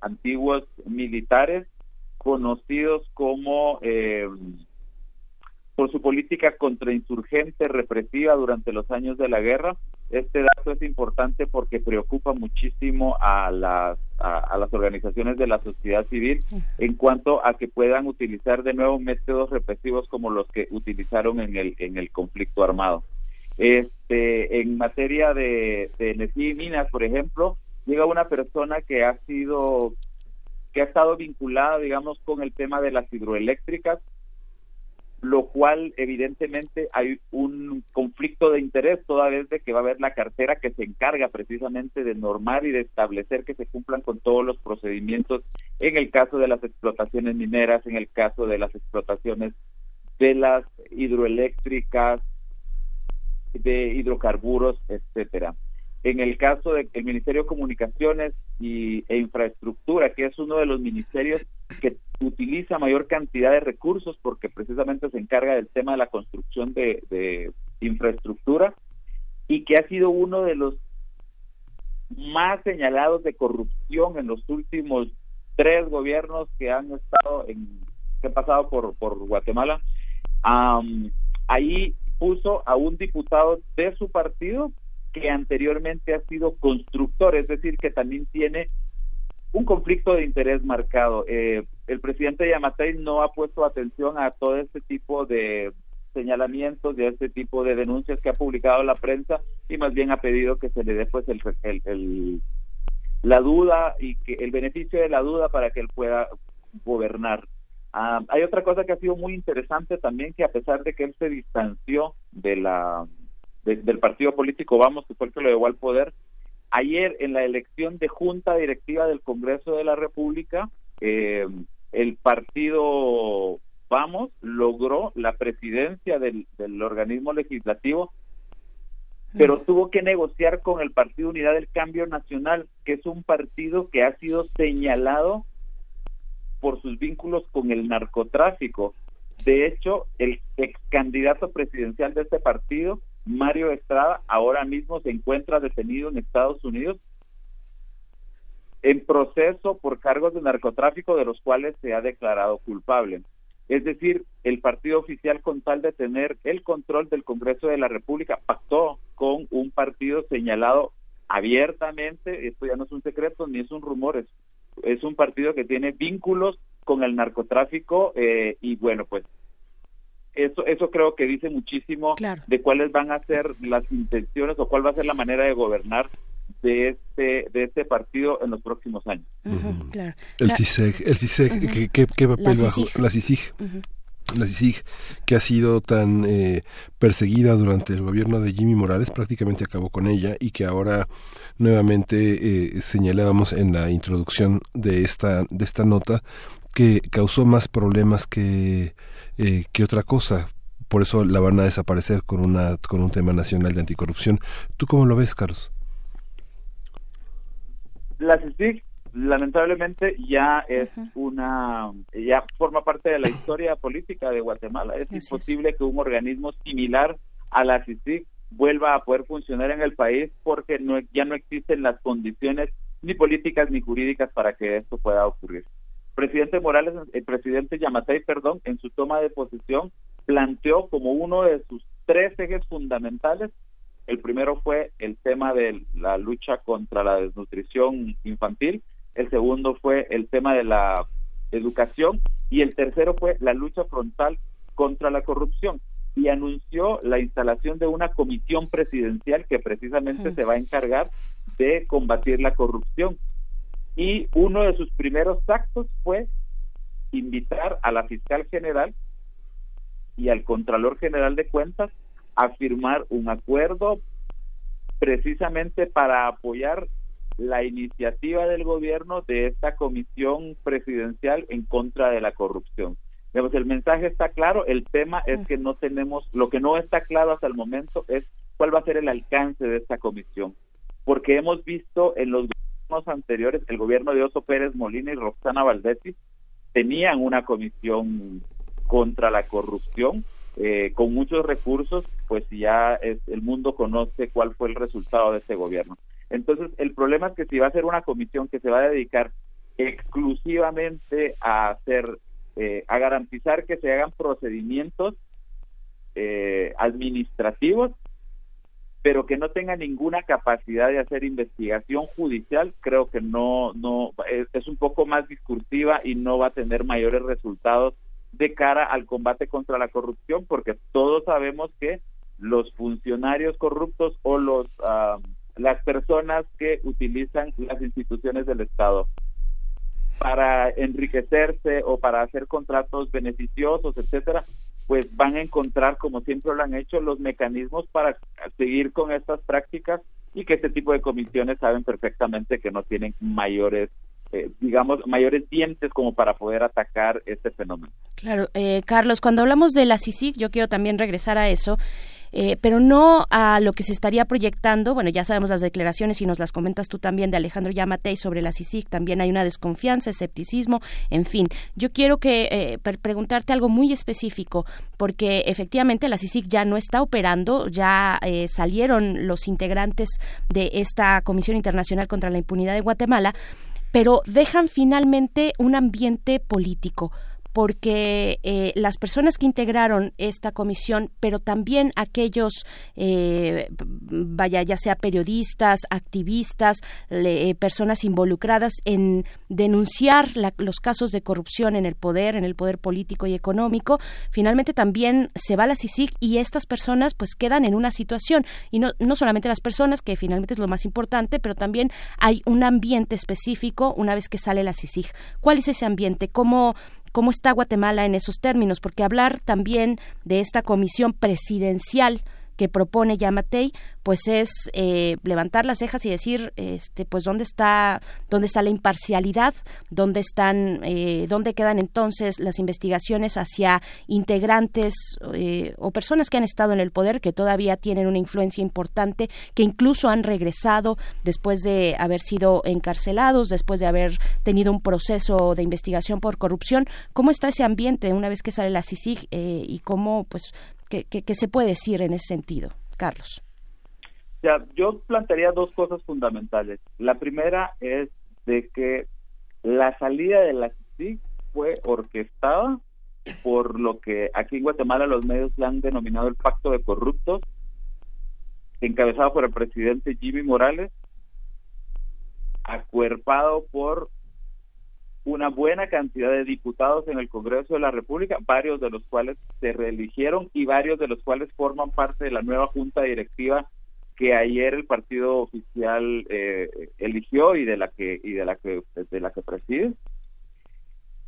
antiguos militares conocidos como eh, por su política contrainsurgente represiva durante los años de la guerra. Este dato es importante porque preocupa muchísimo a las, a, las organizaciones de la sociedad civil en cuanto a que puedan utilizar de nuevo métodos represivos como los que utilizaron en el, en el conflicto armado. Este, en materia de, energía y minas, por ejemplo, llega una persona que ha sido, que ha estado vinculada, digamos, con el tema de las hidroeléctricas, lo cual evidentemente hay un conflicto de interés toda vez de que va a haber la cartera que se encarga precisamente de normar y de establecer que se cumplan con todos los procedimientos en el caso de las explotaciones mineras, en el caso de las explotaciones de las hidroeléctricas, de hidrocarburos, etcétera. En el caso del Ministerio de Comunicaciones y, e Infraestructura, que es uno de los ministerios que utiliza mayor cantidad de recursos porque precisamente se encarga del tema de la construcción de, de infraestructura y que ha sido uno de los más señalados de corrupción en los últimos tres gobiernos que han estado en que han pasado por por Guatemala ahí puso a un diputado de su partido que anteriormente ha sido constructor, es decir, que también tiene un conflicto de interés marcado. Eh, el presidente Yamatei no ha puesto atención a todo este tipo de señalamientos y a este tipo de denuncias que ha publicado la prensa y más bien ha pedido que se le dé pues el, el, la duda y que el beneficio de la duda para que él pueda gobernar. Ah, hay otra cosa que ha sido muy interesante también, que a pesar de que él se distanció de la del partido político Vamos, que fue el que lo llevó al poder, ayer en la elección de junta directiva del Congreso de la República, eh, el partido Vamos logró la presidencia del, del organismo legislativo pero tuvo que negociar con el Partido Unidad del Cambio Nacional, que es un partido que ha sido señalado por sus vínculos con el narcotráfico. De hecho, el ex candidato presidencial de este partido, Mario Estrada, ahora mismo se encuentra detenido en Estados Unidos en proceso por cargos de narcotráfico de los cuales se ha declarado culpable. Es decir, el partido oficial con tal de tener el control del Congreso de la República pactó con un partido señalado abiertamente, esto ya no es un secreto ni es un rumor, es un partido que tiene vínculos con el narcotráfico eh, y bueno, pues eso eso creo que dice muchísimo de cuáles van a ser las intenciones o cuál va a ser la manera de gobernar de este de este partido en los próximos años. El CISEG, el CISEG, ¿qué, qué, papel la bajo la CICIG? La CICIG, que ha sido tan eh, perseguida durante el gobierno de Jimmy Morales, prácticamente acabó con ella y que ahora nuevamente eh, señalábamos en la introducción de esta, de esta nota que causó más problemas que, eh, que otra cosa. Por eso la van a desaparecer con, una, con un tema nacional de anticorrupción. ¿Tú cómo lo ves, Carlos? La CICIG lamentablemente ya es una ya forma parte de la historia política de Guatemala. Es imposible que un organismo similar a la CICIG vuelva a poder funcionar en el país porque no ya no existen las condiciones ni políticas ni jurídicas para que esto pueda ocurrir. Presidente Morales el presidente Yamatei perdón en su toma de posición planteó como uno de sus tres ejes fundamentales. El primero fue el tema de la lucha contra la desnutrición infantil, el segundo fue el tema de la educación y el tercero fue la lucha frontal contra la corrupción y anunció la instalación de una comisión presidencial que precisamente se va a encargar de combatir la corrupción. Y uno de sus primeros actos fue invitar a la fiscal general y al contralor general de cuentas a firmar un acuerdo precisamente para apoyar la iniciativa del gobierno de esta comisión presidencial en contra de la corrupción. Digamos, el mensaje está claro, el tema es que no tenemos, lo que no está claro hasta el momento es cuál va a ser el alcance de esta comisión, porque hemos visto en los gobiernos anteriores, el gobierno de Oso Pérez Molina y Roxana Valdetti tenían una comisión contra la corrupción, eh, con muchos recursos, pues ya es, el mundo conoce cuál fue el resultado de ese gobierno. Entonces, el problema es que si va a ser una comisión que se va a dedicar exclusivamente a hacer, eh, a garantizar que se hagan procedimientos eh, administrativos, pero que no tenga ninguna capacidad de hacer investigación judicial, creo que no, no, es un poco más discursiva y no va a tener mayores resultados de cara al combate contra la corrupción, porque todos sabemos que los funcionarios corruptos o los ah, las personas que utilizan las instituciones del Estado para enriquecerse o para hacer contratos beneficiosos, etcétera, pues van a encontrar, como siempre lo han hecho, los mecanismos para seguir con estas prácticas y que este tipo de comisiones saben perfectamente que no tienen mayores eh, digamos, mayores dientes como para poder atacar este fenómeno. Claro, eh, Carlos, cuando hablamos de la CICIG, yo quiero también regresar a eso. Eh, pero no a lo que se estaría proyectando. Bueno, ya sabemos las declaraciones y nos las comentas tú también de Alejandro Yamatei sobre la CICIG. También hay una desconfianza, escepticismo, en fin. Yo quiero que preguntarte algo muy específico, porque efectivamente la CICIG ya no está operando, ya salieron los integrantes de esta Comisión Internacional contra la Impunidad de Guatemala pero dejan finalmente un ambiente político porque eh, las personas que integraron esta comisión, pero también aquellos, eh, vaya, ya sea periodistas, activistas, eh, personas involucradas en denunciar los casos de corrupción en el poder, en el poder político y económico, finalmente también se va la CICIG y estas personas pues quedan en una situación, y no, no solamente las personas, que finalmente es lo más importante, pero también hay un ambiente específico una vez que sale la CICIG. ¿Cuál es ese ambiente? ¿Cómo, cómo está Guatemala en esos términos, porque hablar también de esta comisión presidencial que propone Yamatei, pues es eh, levantar las cejas y decir, este, pues dónde está, dónde está la imparcialidad, dónde están, eh, dónde quedan entonces las investigaciones hacia integrantes eh, o personas que han estado en el poder que todavía tienen una influencia importante, que incluso han regresado después de haber sido encarcelados, después de haber tenido un proceso de investigación por corrupción. ¿Cómo está ese ambiente una vez que sale la CICIG y cómo, pues, qué se puede decir en ese sentido, Carlos? yo plantearía dos cosas fundamentales. La primera es de que la salida de la CICIG fue orquestada por lo que aquí en Guatemala los medios le han denominado el pacto de corruptos, encabezado por el presidente Jimmy Morales, acuerpado por una buena cantidad de diputados en el Congreso de la República, varios de los cuales se reeligieron y varios de los cuales forman parte de la nueva junta directiva que ayer el partido oficial eh, eligió y de la que y de la que de la que preside.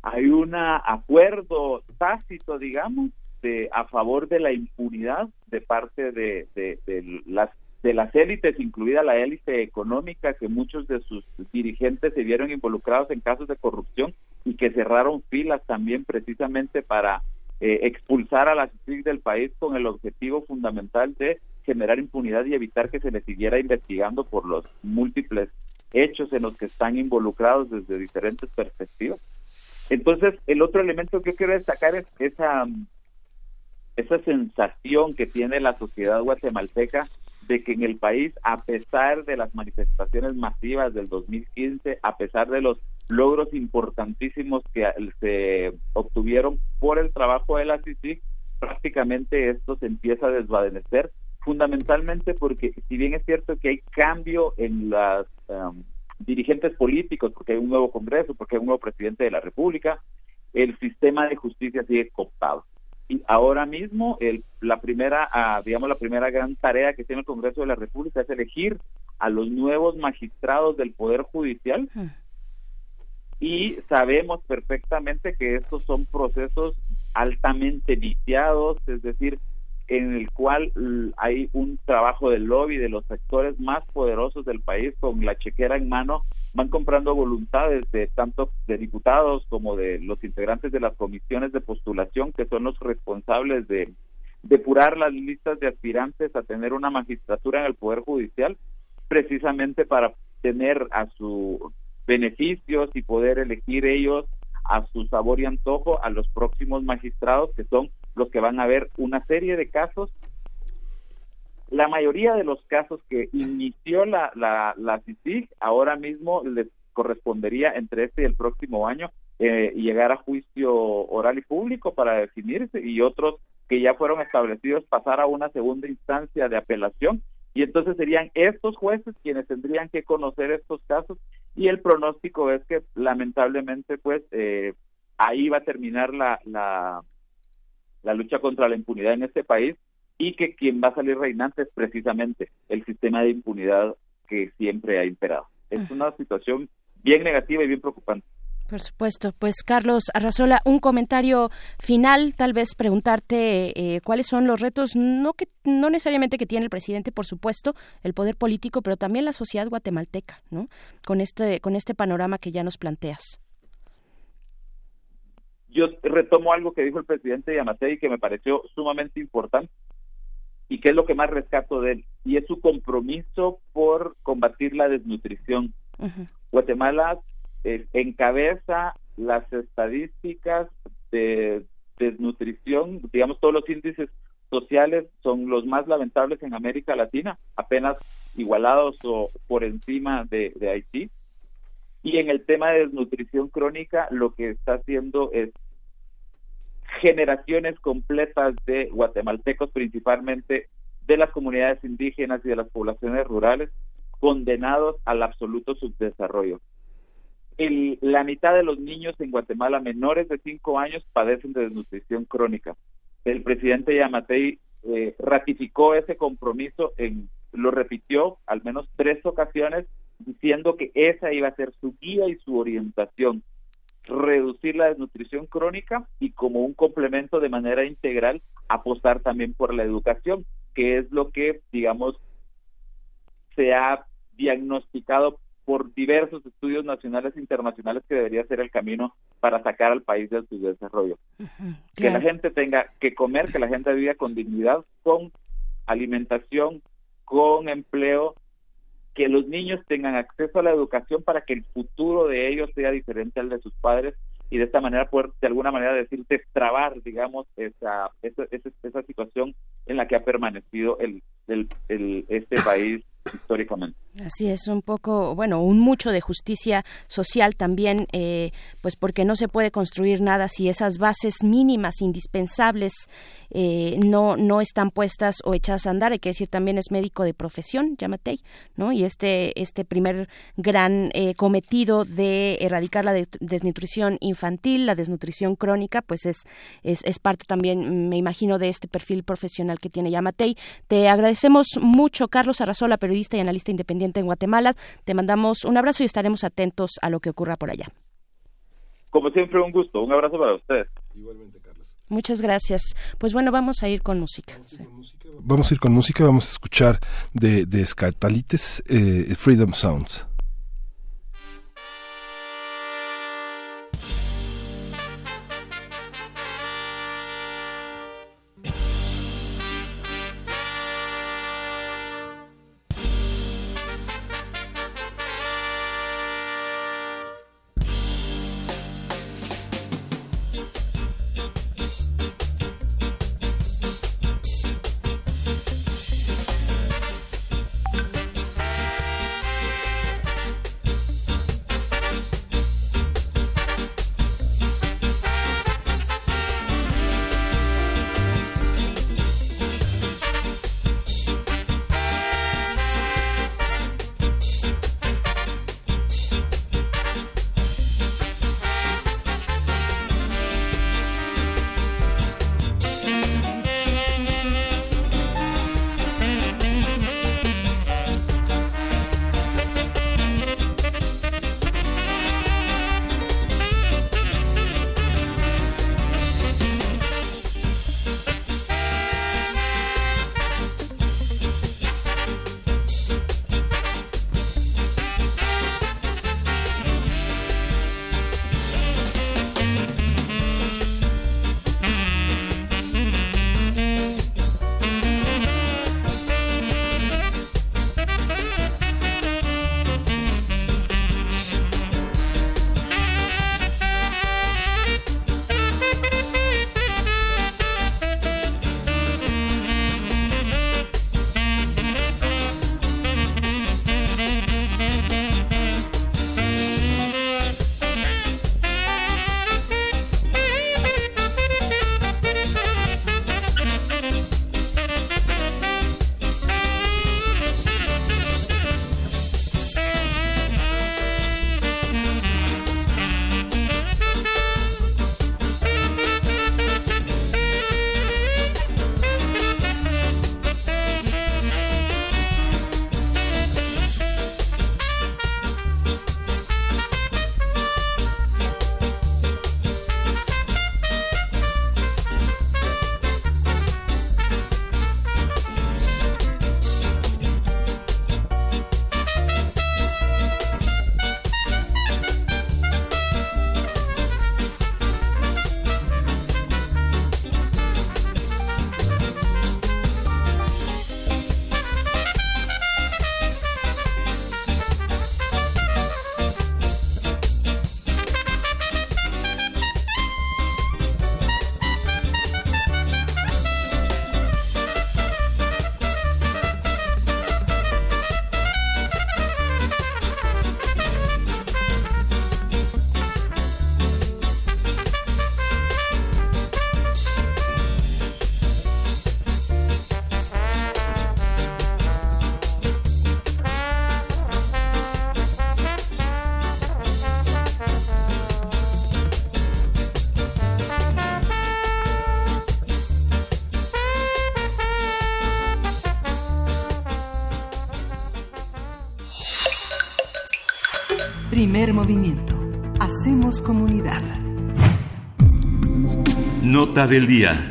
Hay un acuerdo tácito digamos de a favor de la impunidad de parte de, de, de las de las élites, incluida la élite económica, que muchos de sus dirigentes se vieron involucrados en casos de corrupción y que cerraron filas también precisamente para eh, expulsar a la CICIG del país con el objetivo fundamental de generar impunidad y evitar que se le siguiera investigando por los múltiples hechos en los que están involucrados desde diferentes perspectivas. Entonces, el otro elemento que quiero destacar es esa, esa sensación que tiene la sociedad guatemalteca de que en el país, a pesar de las manifestaciones masivas del 2015, a pesar de los logros importantísimos que se obtuvieron por el trabajo de la CICIG, prácticamente esto se empieza a desvanecer, fundamentalmente porque si bien es cierto que hay cambio en las um, dirigentes políticos, porque hay un nuevo Congreso, porque hay un nuevo presidente de la República, el sistema de justicia sigue cooptado y ahora mismo el, la primera, ah, digamos, la primera gran tarea que tiene el Congreso de la República es elegir a los nuevos magistrados del Poder Judicial. Y sabemos perfectamente que estos son procesos altamente viciados, es decir, en el cual hay un trabajo del lobby de los sectores más poderosos del país con la chequera en mano van comprando voluntades de tanto de diputados como de los integrantes de las comisiones de postulación que son los responsables de depurar las listas de aspirantes a tener una magistratura en el poder judicial precisamente para tener a su beneficios y poder elegir ellos a su sabor y antojo a los próximos magistrados que son los que van a ver una serie de casos la mayoría de los casos que inició la, la, la CICIG ahora mismo les correspondería entre este y el próximo año eh, llegar a juicio oral y público para definirse y otros que ya fueron establecidos pasar a una segunda instancia de apelación. Y entonces serían estos jueces quienes tendrían que conocer estos casos y el pronóstico es que lamentablemente pues eh, ahí va a terminar la, la, la lucha contra la impunidad en este país y que quien va a salir reinante es precisamente el sistema de impunidad que siempre ha imperado. Es una situación bien negativa y bien preocupante. Por supuesto. Pues Carlos Arrazola, un comentario final, tal vez preguntarte eh, cuáles son los retos, no que no necesariamente que tiene el presidente, por supuesto, el poder político, pero también la sociedad guatemalteca, ¿no? Con este con este panorama que ya nos planteas. Yo retomo algo que dijo el presidente Yamatei que me pareció sumamente importante y qué es lo que más rescato de él, y es su compromiso por combatir la desnutrición. Guatemala eh, encabeza las estadísticas de desnutrición, digamos, todos los índices sociales son los más lamentables en América Latina, apenas igualados o por encima de, de Haití. Y en el tema de desnutrición crónica, lo que está haciendo es generaciones completas de guatemaltecos, principalmente de las comunidades indígenas y de las poblaciones rurales, condenados al absoluto subdesarrollo. La mitad de los niños en Guatemala menores de 5 años padecen de desnutrición crónica. El presidente Yamatei eh, ratificó ese compromiso, en, lo repitió al menos tres ocasiones, diciendo que esa iba a ser su guía y su orientación reducir la desnutrición crónica y como un complemento de manera integral apostar también por la educación, que es lo que, digamos, se ha diagnosticado por diversos estudios nacionales e internacionales que debería ser el camino para sacar al país del subdesarrollo. Que la gente tenga que comer, que la gente viva con dignidad, con alimentación, con empleo, que los niños tengan acceso a la educación para que el futuro de ellos sea diferente al de sus padres y de esta manera poder de alguna manera decir destrabar digamos esa esa, esa, situación en la que ha permanecido el, el, el este país históricamente. Así es, un poco, bueno, un mucho de justicia social también, eh, pues porque no se puede construir nada si esas bases mínimas, indispensables, eh, no, no están puestas o echadas a andar. Hay que decir, también es médico de profesión, Yamatei, ¿no? Y este, este primer gran eh, cometido de erradicar la desnutrición infantil, la desnutrición crónica, pues es, es, parte también, me imagino, de este perfil profesional que tiene Yamatei. Te agradecemos mucho, Carlos Arrazola, pero y analista independiente en Guatemala. Te mandamos un abrazo y estaremos atentos a lo que ocurra por allá. Como siempre, un gusto. Un abrazo para ustedes. Igualmente, Carlos. Muchas gracias. Pues bueno, vamos a ir con música. Vamos a ir con música, vamos a, escuchar de, de Scatalites, eh, Freedom Sounds. Primer movimiento. Hacemos comunidad. Nota del día.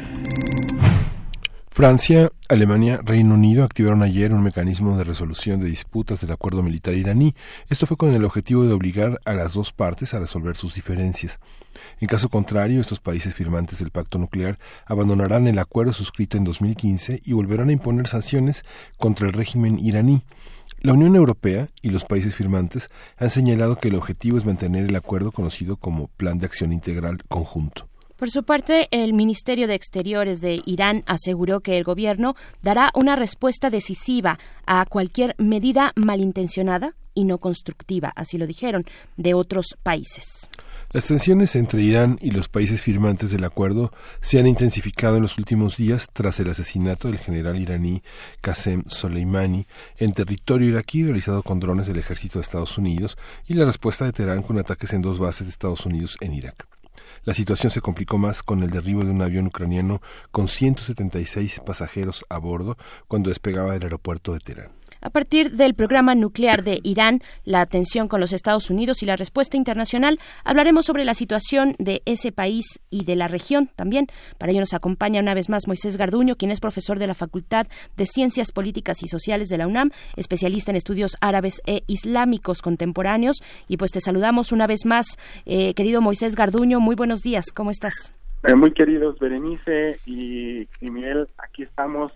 Francia, Alemania, Reino Unido activaron ayer un mecanismo de resolución de disputas del acuerdo militar iraní. Esto fue con el objetivo de obligar a las dos partes a resolver sus diferencias. En caso contrario, estos países firmantes del pacto nuclear abandonarán el acuerdo suscrito en 2015 y volverán a imponer sanciones contra el régimen iraní. La Unión Europea y los países firmantes han señalado que el objetivo es mantener el acuerdo conocido como Plan de Acción Integral Conjunto. Por su parte, el Ministerio de Exteriores de Irán aseguró que el gobierno dará una respuesta decisiva a cualquier medida malintencionada y no constructiva, así lo dijeron, de otros países. Las tensiones entre Irán y los países firmantes del acuerdo se han intensificado en los últimos días tras el asesinato del general iraní Qasem Soleimani en territorio iraquí realizado con drones del ejército de Estados Unidos y la respuesta de Teherán con ataques en dos bases de Estados Unidos en Irak. La situación se complicó más con el derribo de un avión ucraniano con 176 pasajeros a bordo cuando despegaba del aeropuerto de Teherán. A partir del programa nuclear de Irán, la atención con los Estados Unidos y la respuesta internacional, hablaremos sobre la situación de ese país y de la región también. Para ello nos acompaña una vez más Moisés Garduño, quien es profesor de la Facultad de Ciencias Políticas y Sociales de la UNAM, especialista en estudios árabes e islámicos contemporáneos. Y pues te saludamos una vez más, eh, querido Moisés Garduño. Muy buenos días, ¿cómo estás? Eh, muy queridos Berenice y, y Miguel, aquí estamos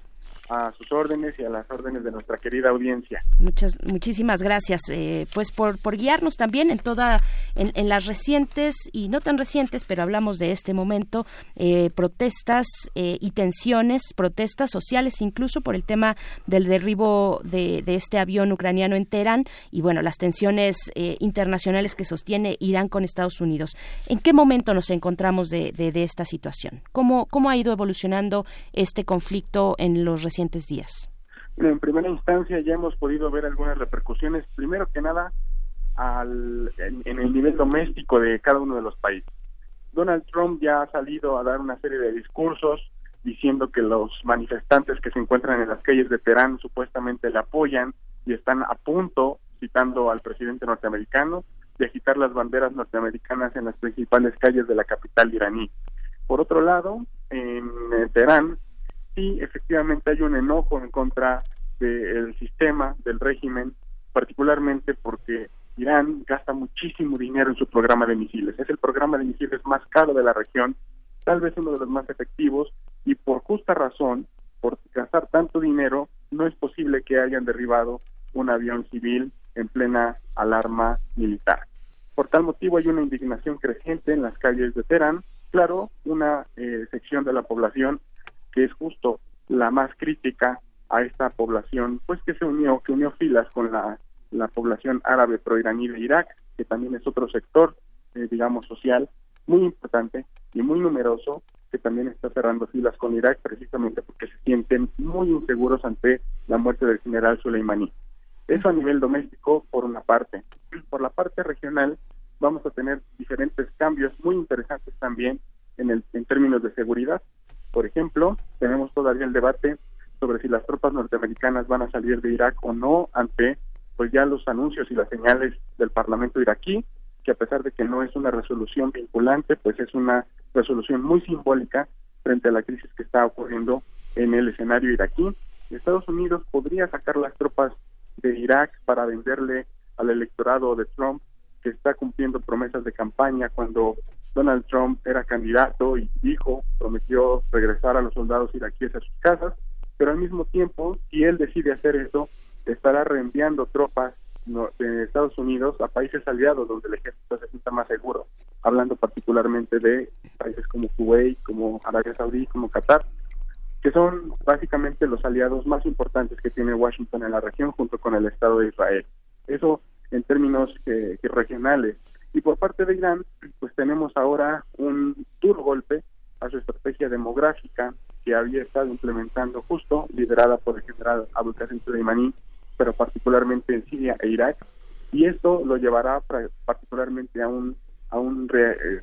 a sus órdenes y a las órdenes de nuestra querida audiencia. Muchas, muchísimas gracias, eh, pues por, por guiarnos también en toda, en, las recientes y no tan recientes, pero hablamos de este momento, eh, protestas eh, y tensiones, protestas sociales, incluso por el tema del derribo de, de este avión ucraniano en Teherán y bueno, las tensiones internacionales que sostiene Irán con Estados Unidos. ¿En qué momento nos encontramos de, de, de esta situación? ¿Cómo, ¿Cómo ha ido evolucionando este conflicto en los recientes En primera instancia ya hemos podido ver algunas repercusiones, primero que nada al, en, el nivel doméstico de cada uno de los países. Donald Trump ya ha salido a dar una serie de discursos diciendo que los manifestantes que se encuentran en las calles de Teherán supuestamente le apoyan y están a punto, citando al presidente norteamericano, de agitar las banderas norteamericanas en las principales calles de la capital iraní. Por otro lado, en Teherán, sí efectivamente hay un enojo en contra del sistema, del régimen, particularmente porque Irán gasta muchísimo dinero en su programa de misiles. Es el programa de misiles más caro de la región, tal vez uno de los más efectivos, y por justa razón, por gastar tanto dinero, no es posible que hayan derribado un avión civil en plena alarma militar. Por tal motivo hay una indignación creciente en las calles de Teherán. Claro, una eh, sección de la población que es justo la más crítica a esta población, pues que se unió, que unió filas con la, la población árabe proiraní de Irak, que también es otro sector, eh, digamos, social muy importante y muy numeroso, que también está cerrando filas con Irak precisamente porque se sienten muy inseguros ante la muerte del general Soleimani. Eso a nivel doméstico, por una parte. Por la parte regional, vamos a tener diferentes cambios muy interesantes también en, el, en términos de seguridad. Por ejemplo, tenemos todavía el debate sobre si las tropas norteamericanas van a salir de Irak o no ante pues ya los anuncios y las señales del Parlamento iraquí, que a pesar de que no es una resolución vinculante, pues es una resolución muy simbólica frente a la crisis que está ocurriendo en el escenario iraquí. Estados Unidos podría sacar las tropas de Irak para venderle al electorado de Trump que está cumpliendo promesas de campaña cuando Donald Trump era candidato y dijo, prometió regresar a los soldados iraquíes a sus casas, pero al mismo tiempo, si él decide hacer eso, estará reenviando tropas de Estados Unidos a países aliados donde el ejército se sienta más seguro, hablando particularmente de países como Kuwait, como Arabia Saudí, como Qatar, que son básicamente los aliados más importantes que tiene Washington en la región junto con el Estado de Israel. Eso en términos eh, regionales. Y por parte de Irán, pues tenemos ahora un duro golpe a su estrategia demográfica que había estado implementando justo, liderada por el general Abu Qasem Soleimani, pero particularmente en Siria e Irak, y esto lo llevará particularmente a un a un eh,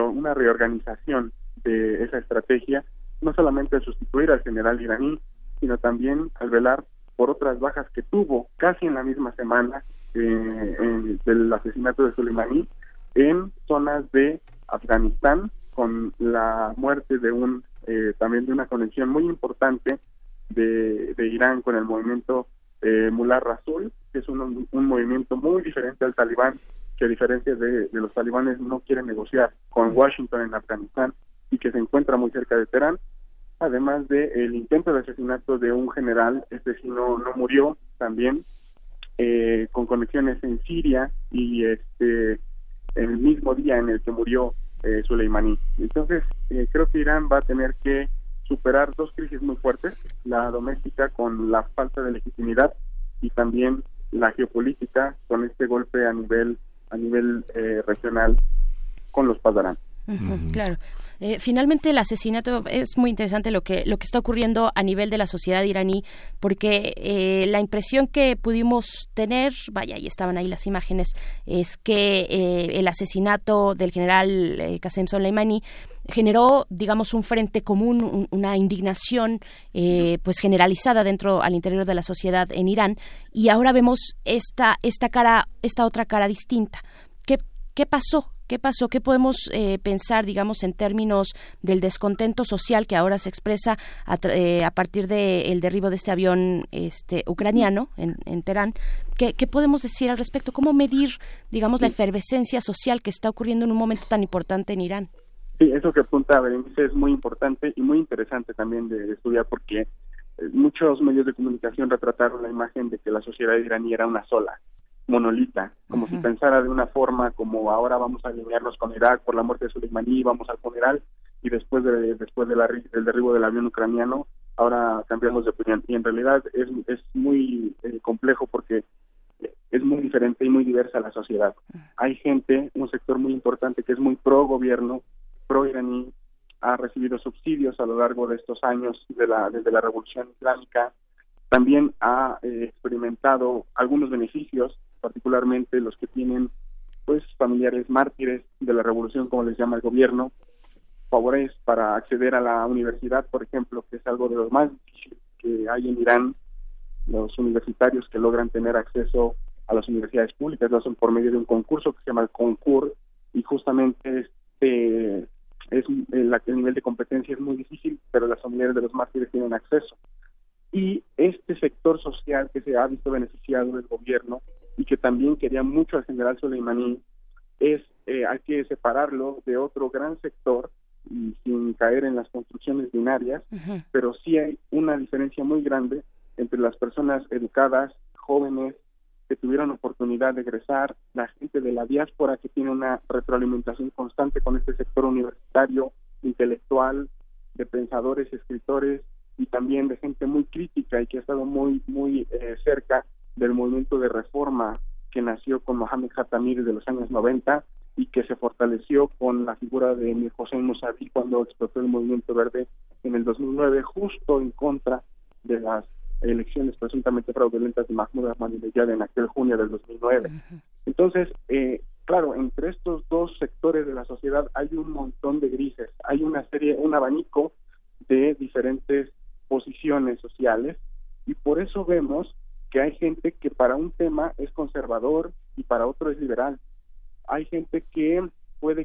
una reorganización de esa estrategia, no solamente al sustituir al general iraní, sino también al velar por otras bajas que tuvo casi en la misma semana eh, del asesinato de Soleimani en zonas de Afganistán con la muerte de un eh, también de una conexión muy importante de, de Irán con el movimiento eh, Mullah Rasul, que es un, un movimiento muy diferente al talibán, que a diferencia de, de los talibanes no quiere negociar con Washington en Afganistán y que se encuentra muy cerca de Teherán, además del el intento de asesinato de un general, este sí no, no murió también, eh, con conexiones en Siria y este el mismo día en el que murió eh, Soleimani. Entonces, eh, creo que Irán va a tener que superar dos crisis muy fuertes, la doméstica con la falta de legitimidad y también la geopolítica con este golpe a nivel a nivel eh, regional con los Padarán. Claro. Eh, finalmente el asesinato es muy interesante lo que lo que está ocurriendo a nivel de la sociedad iraní porque eh, la impresión que pudimos tener vaya y estaban ahí las imágenes es que eh, el asesinato del general eh, Qasem Soleimani generó digamos un frente común un- una indignación eh, pues generalizada dentro al interior de la sociedad en Irán y ahora vemos esta esta cara esta otra cara distinta. Qué qué pasó ¿Qué pasó? ¿Qué podemos eh, pensar, digamos, en términos del descontento social que ahora se expresa a, eh, a partir del derribo de este avión este, ucraniano en, en Teherán? ¿Qué, qué podemos decir al respecto? ¿Cómo medir, digamos, la efervescencia social que está ocurriendo en un momento tan importante en Irán? Sí, eso que apunta Berenice es muy importante y muy interesante también de, de estudiar porque eh, muchos medios de comunicación retrataron la imagen de que la sociedad iraní era una sola, monolita, como si pensara de una forma como ahora vamos a alinearnos con Irak por la muerte de Soleimani, vamos al funeral y después de después de la, del derribo del avión ucraniano ahora cambiamos de opinión. Y en realidad es, es muy eh, complejo porque es muy diferente y muy diversa la sociedad. Hay gente, un sector muy importante que es muy pro gobierno, pro iraní, ha recibido subsidios a lo largo de estos años de la, desde la revolución islámica, también ha eh, experimentado algunos beneficios, particularmente los que tienen pues familiares mártires de la revolución, como les llama el gobierno, favores para acceder a la universidad, por ejemplo, que es algo de lo más difícil que hay en Irán, los universitarios que logran tener acceso a las universidades públicas lo hacen por medio de un concurso que se llama el Concur y justamente este es el, el nivel de competencia es muy difícil, pero las familiares de los mártires tienen acceso. Y este sector social que se ha visto beneficiado del gobierno y que también quería mucho al general Soleimani es eh, hay que separarlo de otro gran sector y sin caer en las construcciones binarias, pero sí hay una diferencia muy grande entre las personas educadas, jóvenes, que tuvieron oportunidad de egresar, la gente de la diáspora que tiene una retroalimentación constante con este sector universitario, intelectual, de pensadores, escritores y también de gente muy crítica y que ha estado muy muy eh, cerca del movimiento de reforma que nació con Mohamed Khatami desde los años 90 y que se fortaleció con la figura de Mir Hossein Mousavi cuando explotó el movimiento verde en el 2009 justo en contra de las elecciones presuntamente fraudulentas de Mahmoud Ahmadinejad en aquel junio del 2009. Entonces, eh, claro, entre estos dos sectores de la sociedad hay un montón de grises, hay una serie, un abanico de diferentes posiciones sociales y por eso vemos que hay gente que para un tema es conservador y para otro es liberal. Hay gente que puede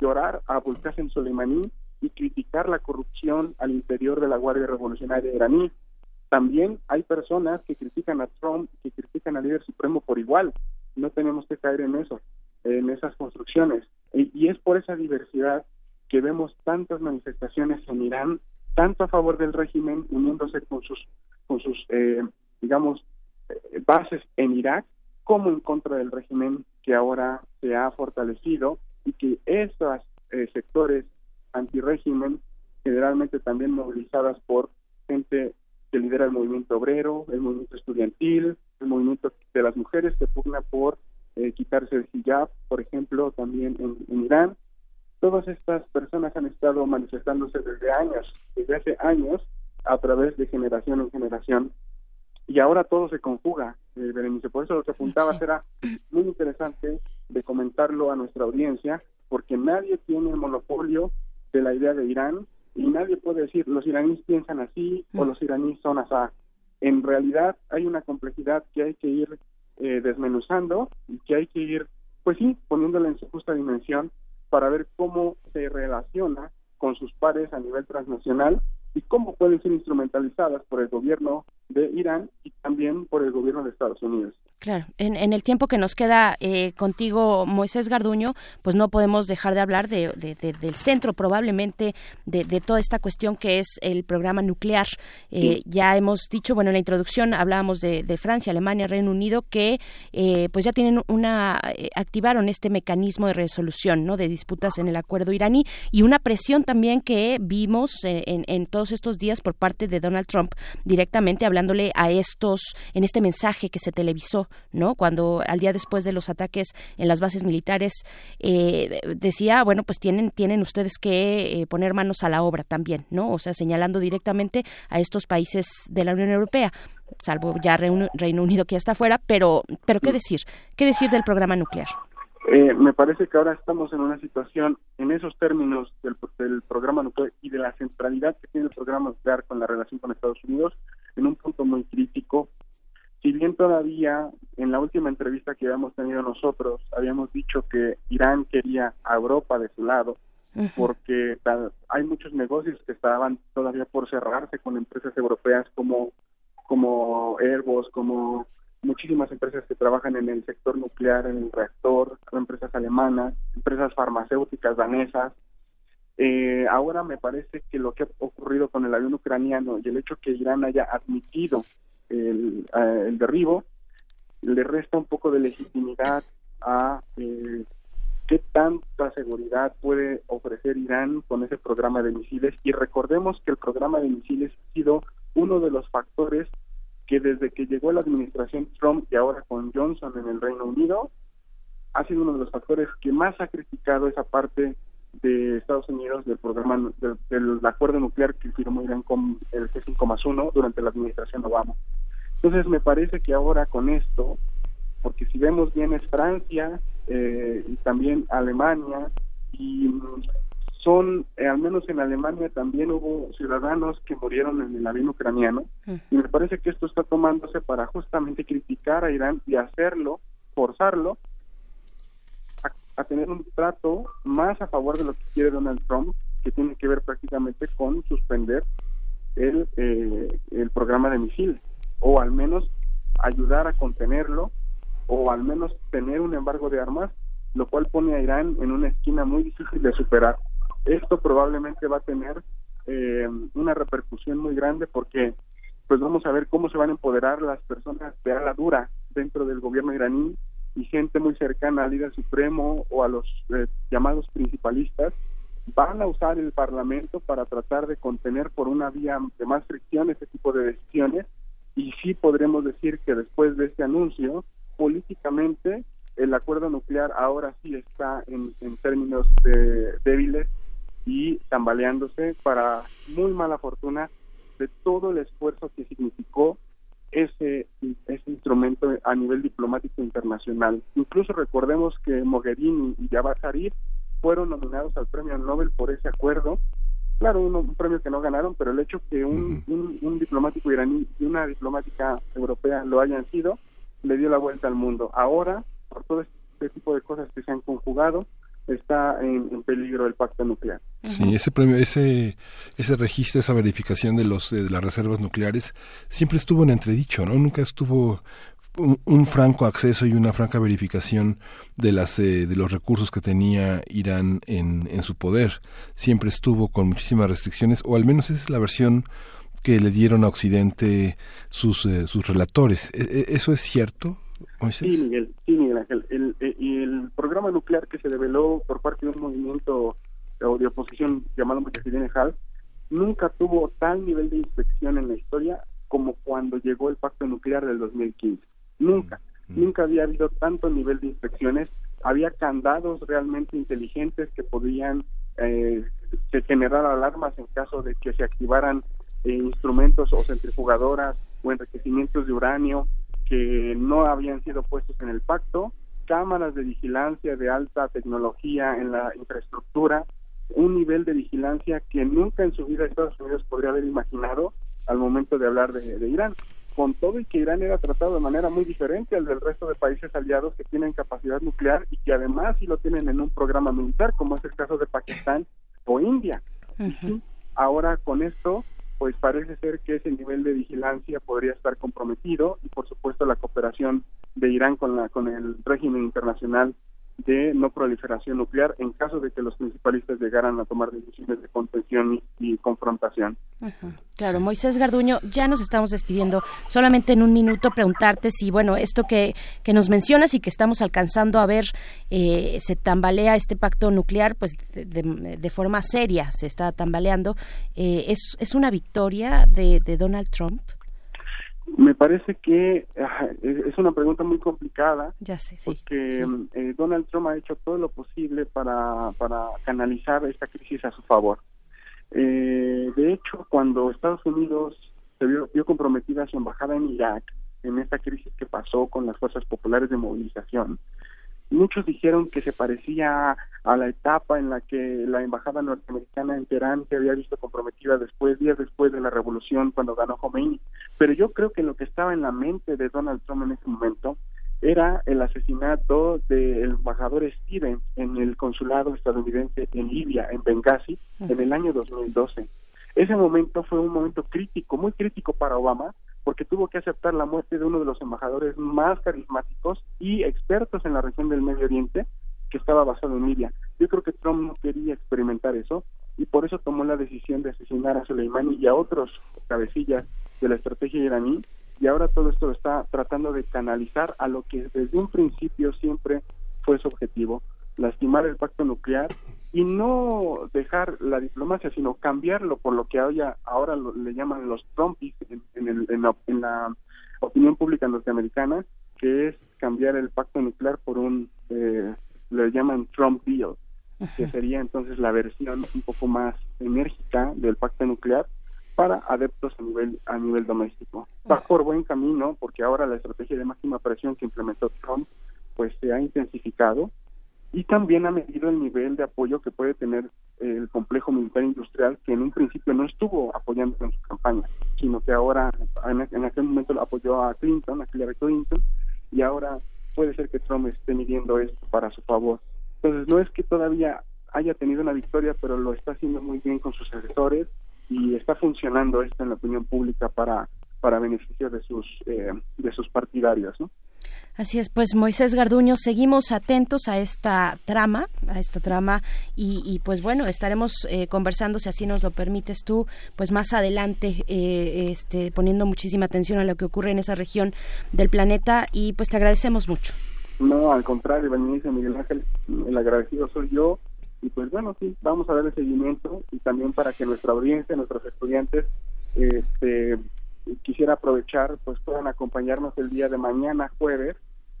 llorar a Qasem Soleimani y criticar la corrupción al interior de la Guardia Revolucionaria iraní. También hay personas que critican a Trump, que critican al líder supremo por igual. No tenemos que caer en eso, en esas construcciones. Y, es por esa diversidad que vemos tantas manifestaciones en Irán, tanto a favor del régimen, uniéndose con sus, con sus eh, digamos, bases en Irak, como en contra del régimen que ahora se ha fortalecido y que esos eh, sectores antirrégimen, generalmente también movilizadas por gente que lidera el movimiento obrero, el movimiento estudiantil, el movimiento de las mujeres que pugna por eh, quitarse el hijab, por ejemplo, también en, en Irán. Todas estas personas han estado manifestándose desde años, desde hace años, a través de generación en generación. Y ahora todo se conjuga, eh, Berenice. Por eso lo que apuntabas era muy interesante de comentarlo a nuestra audiencia, porque nadie tiene el monopolio de la idea de Irán y nadie puede decir los iraníes piensan así o los iraníes son así. En realidad hay una complejidad que hay que ir eh, desmenuzando y que hay que ir, pues sí, poniéndola en su justa dimensión para ver cómo se relaciona con sus pares a nivel transnacional y cómo pueden ser instrumentalizadas por el gobierno de Irán y también por el gobierno de Estados Unidos. Claro, en, en, el tiempo que nos queda eh, contigo, Moisés Garduño, pues no podemos dejar de hablar de, del centro probablemente de, toda esta cuestión que es el programa nuclear. Eh, ya hemos dicho, bueno, en la introducción hablábamos de, Francia, Alemania, Reino Unido, que eh, pues ya tienen una, activaron este mecanismo de resolución, ¿no? De disputas en el acuerdo iraní y una presión también que vimos en, en todos estos días por parte de Donald Trump directamente hablándole a estos, en este mensaje que se televisó ¿no? Cuando al día después de los ataques en las bases militares eh, decía, bueno, pues tienen, tienen ustedes que eh, poner manos a la obra también, ¿no? O sea, señalando directamente a estos países de la Unión Europea salvo ya Reino, Unido que ya está fuera, pero, pero ¿qué decir? ¿Qué decir del programa nuclear? Eh, me parece que ahora estamos en una situación, en esos términos del, del, programa nuclear y de la centralidad que tiene el programa nuclear con la relación con Estados Unidos, en un punto muy crítico si bien todavía en la última entrevista que habíamos tenido nosotros habíamos dicho que Irán quería a Europa de su lado, porque hay muchos negocios que estaban todavía por cerrarse con empresas europeas como, como Airbus, como muchísimas empresas que trabajan en el sector nuclear, en el reactor, empresas alemanas, empresas farmacéuticas danesas. Eh, ahora me parece que lo que ha ocurrido con el avión ucraniano y el hecho que Irán haya admitido el, el derribo, le resta un poco de legitimidad a eh, qué tanta seguridad puede ofrecer Irán con ese programa de misiles. Y recordemos que el programa de misiles ha sido uno de los factores que desde que llegó la administración Trump y ahora con Johnson en el Reino Unido, ha sido uno de los factores que más ha criticado esa parte de Estados Unidos del programa del, acuerdo nuclear que firmó Irán con el G5 más 1 durante la administración Obama. Entonces me parece que ahora con esto, porque si vemos bien es Francia eh, y también Alemania, y mm, son, eh, al menos en Alemania también hubo ciudadanos que murieron en el avión ucraniano, y me parece que esto está tomándose para justamente criticar a Irán y hacerlo, forzarlo a, tener un trato más a favor de lo que quiere Donald Trump, que tiene que ver prácticamente con suspender el, eh, el programa de misiles o al menos ayudar a contenerlo o al menos tener un embargo de armas, lo cual pone a Irán en una esquina muy difícil de superar. Esto probablemente va a tener eh, una repercusión muy grande porque pues vamos a ver cómo se van a empoderar las personas de ala dura dentro del gobierno iraní y gente muy cercana al líder supremo o a los eh, llamados principalistas van a usar el parlamento para tratar de contener por una vía de más fricción ese tipo de decisiones. Y sí podremos decir que después de este anuncio, políticamente el acuerdo nuclear ahora sí está en, términos débiles y tambaleándose para muy mala fortuna de todo el esfuerzo que significó ese, ese instrumento a nivel diplomático internacional. Incluso recordemos que Mogherini y Javad Zarif fueron nominados al premio Nobel por ese acuerdo claro, un, premio que no ganaron, pero el hecho que un, un, diplomático iraní y una diplomática europea lo hayan sido, le dio la vuelta al mundo. Ahora, por todo este tipo de cosas que se han conjugado, está en, peligro el pacto nuclear. Sí, ese premio, ese, ese registro, esa verificación de los de las reservas nucleares siempre estuvo en entredicho, ¿no? Nunca estuvo un, franco acceso y una franca verificación de las eh, de los recursos que tenía Irán en, en su poder siempre estuvo con muchísimas restricciones o al menos esa es la versión que le dieron a Occidente sus eh, sus relatores ¿E, e, eso es cierto Sí, Miguel, sí, Miguel Ángel. El, el, el, programa nuclear que se develó por parte de un movimiento de oposición llamado Mujahideen Hal nunca tuvo tal nivel de inspección en la historia como cuando llegó el pacto nuclear del 2015. Nunca, nunca había habido tanto nivel de inspecciones. Había candados realmente inteligentes que podían eh, generar alarmas en caso de que se activaran eh, instrumentos o centrifugadoras o enriquecimientos de uranio que no habían sido puestos en el pacto, cámaras de vigilancia de alta tecnología en la infraestructura, un nivel de vigilancia que nunca en su vida Estados Unidos podría haber imaginado al momento de hablar de Irán con todo y que Irán era tratado de manera muy diferente al del resto de países aliados que tienen capacidad nuclear y que además sí lo tienen en un programa militar, como es el caso de Pakistán o India. Ahora con esto, pues parece ser que ese nivel de vigilancia podría estar comprometido y por supuesto la cooperación de Irán con la con el régimen internacional de no proliferación nuclear en caso de que los principalistas llegaran a tomar decisiones de contención y, confrontación. Claro, Moisés Garduño, ya nos estamos despidiendo. Solamente en un minuto preguntarte si, bueno, esto que, que nos mencionas y que estamos alcanzando a ver, eh, se tambalea este pacto nuclear, pues de, forma seria se está tambaleando. Eh, ¿es, ¿Es una victoria de, de Donald Trump? Me parece que es una pregunta muy complicada. Ya sé, Porque eh, Donald Trump ha hecho todo lo posible para, para canalizar esta crisis a su favor. Eh, de hecho, cuando Estados Unidos se vio, vio comprometida su embajada en Irak, en esta crisis que pasó con las fuerzas populares de movilización, Muchos dijeron que se parecía a la etapa en la que la embajada norteamericana en Teherán se había visto comprometida después, días después de la revolución cuando ganó Khomeini. Pero yo creo que lo que estaba en la mente de Donald Trump en ese momento era el asesinato del embajador Stevens en el consulado estadounidense en Libia, en Benghazi, en el año 2012. Ese momento fue un momento crítico, muy crítico para Obama, porque tuvo que aceptar la muerte de uno de los embajadores más carismáticos y expertos en la región del Medio Oriente, que estaba basado en Libia. Yo creo que Trump no quería experimentar eso y por eso tomó la decisión de asesinar a Soleimani y a otros cabecillas de la estrategia iraní y ahora todo esto lo está tratando de canalizar a lo que desde un principio siempre fue su objetivo, lastimar el pacto nuclear y no dejar la diplomacia, sino cambiarlo por lo que ahora, ahora le llaman los Trumpis en, en, la, opinión pública norteamericana, que es cambiar el pacto nuclear por un, eh, le llaman Trump Deal, que sería entonces la versión un poco más enérgica del pacto nuclear para adeptos a nivel a nivel doméstico. Va por buen camino porque ahora la estrategia de máxima presión que implementó Trump pues se ha intensificado y también ha medido el nivel de apoyo que puede tener el complejo militar industrial que en un principio no estuvo apoyando en su campaña, sino que ahora en, aquel momento apoyó a Clinton, a Hillary Clinton, y ahora puede ser que Trump esté midiendo esto para su favor. Entonces no es que todavía haya tenido una victoria, pero lo está haciendo muy bien con sus asesores y está funcionando esto en la opinión pública para para beneficio de sus eh, de sus partidarios, ¿no? Así es, pues Moisés Garduño, seguimos atentos a esta trama, a esta trama y, pues bueno, estaremos eh, conversando, si así nos lo permites tú, pues más adelante, eh, este, poniendo muchísima atención a lo que ocurre en esa región del planeta y pues te agradecemos mucho. No, al contrario, Benítez Miguel Ángel, el agradecido soy yo y pues bueno, sí, vamos a darle seguimiento y también para que nuestra audiencia, nuestros estudiantes, este, quisiera aprovechar, pues puedan acompañarnos el día de mañana, jueves.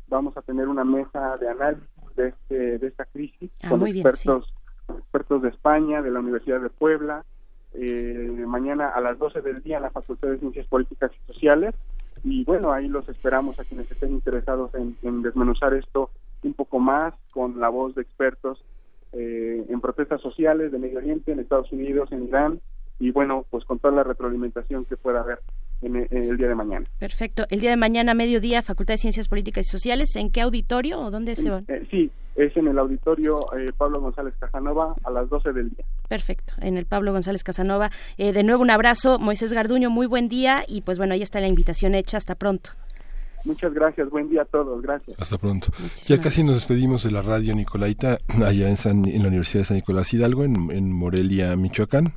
Vamos a tener una mesa de análisis de, este, de esta crisis ah, con expertos, expertos de España, de la Universidad de Puebla. Eh, mañana a las 12 del día en la Facultad de Ciencias Políticas y Sociales. Y bueno, ahí los esperamos a quienes estén interesados en, desmenuzar esto un poco más con la voz de expertos eh, en protestas sociales de Medio Oriente, en Estados Unidos, en Irán, y bueno, pues con toda la retroalimentación que pueda haber en el, día de mañana. Perfecto. El día de mañana, mediodía, Facultad de Ciencias Políticas y Sociales, ¿en qué auditorio o dónde se van? Eh, sí, es en el auditorio eh, Pablo González Casanova a las 12 del día. Perfecto, en el Pablo González Casanova. Eh, de nuevo un abrazo, Moisés Garduño, muy buen día y pues bueno, ahí está la invitación hecha, hasta pronto. Muchas gracias, buen día a todos, gracias. Hasta pronto. ya casi nos despedimos de la radio Nicolaita, allá en, en la Universidad de San Nicolás Hidalgo, en Morelia, Michoacán.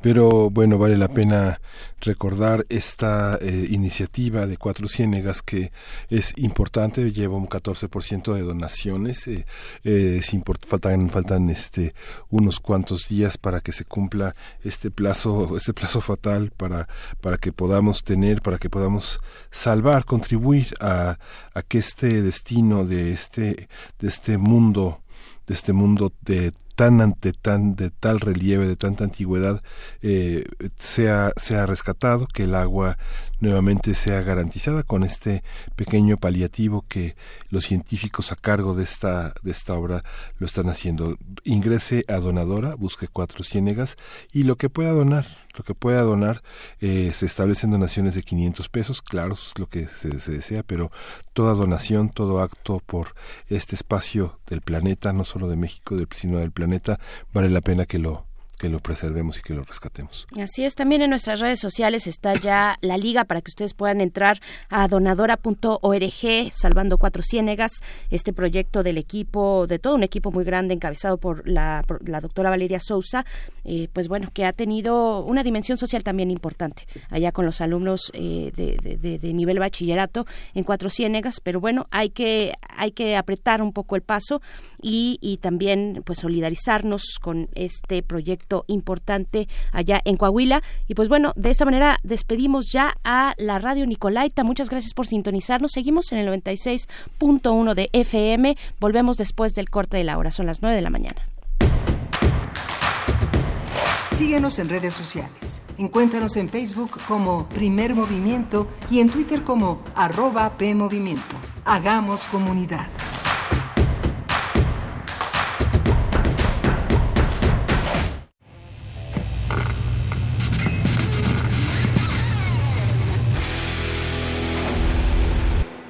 Pero bueno, vale la pena recordar esta eh, iniciativa de Cuatro Ciénegas que es importante, lleva un 14% de donaciones, eh, eh, es faltan, faltan este, unos cuantos días para que se cumpla este plazo, este plazo fatal para, para que podamos tener, para que podamos salvar, contribuir a, a que este destino de este, de este mundo de este mundo de tan ante tan de tal relieve de tanta antigüedad eh, sea sea rescatado que el agua nuevamente sea garantizada con este pequeño paliativo que los científicos a cargo de esta de esta obra lo están haciendo. Ingrese a donadora busque cuatro ciénegas y lo que pueda donar lo que pueda donar eh, se establecen donaciones de 500 pesos claro es lo que se, se, desea pero toda donación todo acto por este espacio del planeta no solo de México sino del planeta vale la pena que lo que lo preservemos y que lo rescatemos. Así es, también en nuestras redes sociales está ya la liga para que ustedes puedan entrar a donadora.org, Salvando Cuatro Ciénegas, este proyecto del equipo, de todo un equipo muy grande encabezado por la, la doctora Valeria Sousa, eh, pues bueno, que ha tenido una dimensión social también importante allá con los alumnos eh, de, de, nivel bachillerato en Cuatro Ciénegas, pero bueno, hay que, hay que apretar un poco el paso y, y también pues solidarizarnos con este proyecto importante allá en Coahuila. Y pues bueno, de esta manera despedimos ya a la radio Nicolaita. Muchas gracias por sintonizarnos. Seguimos en el 96.1 de FM. Volvemos después del corte de la hora. Son las 9 de la mañana. Síguenos en redes sociales. Encuéntranos en Facebook como Primer Movimiento y en Twitter como arroba PMovimiento. Hagamos comunidad.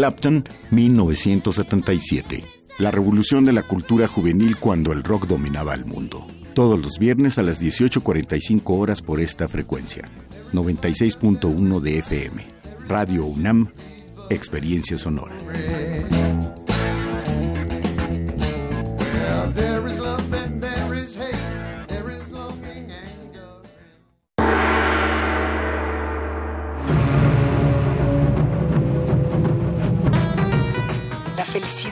Clapton, 1977. La revolución de la cultura juvenil cuando el rock dominaba el mundo. Todos los viernes a las 18.45 horas por esta frecuencia. 96.1 de FM. Radio UNAM, Experiencia Sonora.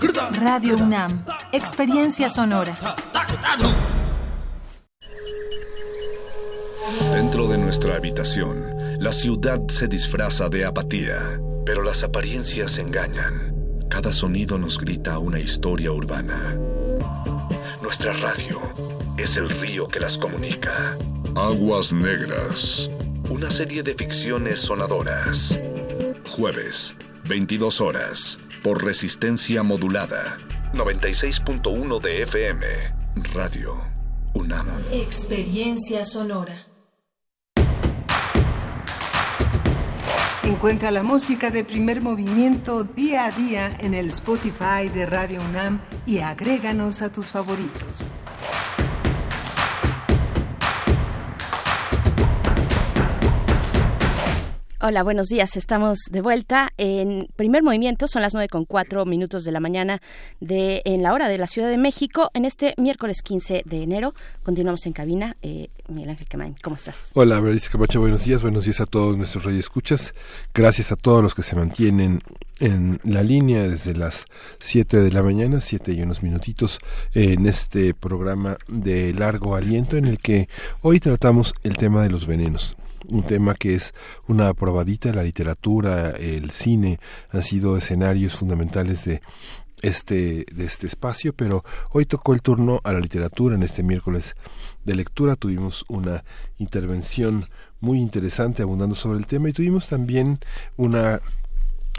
Radio UNAM, Experiencia Sonora. Dentro de nuestra habitación, la ciudad se disfraza de apatía, pero las apariencias engañan. Cada sonido nos grita una historia urbana. Nuestra radio es el río que las comunica. Aguas Negras. Una serie de ficciones sonadoras. Jueves, 22 horas por resistencia modulada. 96.1 de FM. Radio UNAM. Experiencia sonora. Encuentra la música de primer movimiento día a día en el Spotify de Radio UNAM y agréganos a tus favoritos. Hola, buenos días. Estamos de vuelta en primer movimiento. Son las nueve con cuatro minutos de la mañana de en la hora de la Ciudad de México. En este miércoles 15 de enero continuamos en cabina. Eh, Miguel Ángel Quemain, ¿cómo estás? Hola, Berenice Camacho. Buenos días. Buenos días a todos nuestros escuchas. Gracias a todos los que se mantienen en la línea desde las 7 de la mañana, siete y unos minutitos, en este programa de largo aliento en el que hoy tratamos el tema de los venenos un tema que es una probadita, la literatura, el cine han sido escenarios fundamentales de este de este espacio, pero hoy tocó el turno a la literatura en este miércoles de lectura. Tuvimos una intervención muy interesante abundando sobre el tema y tuvimos también una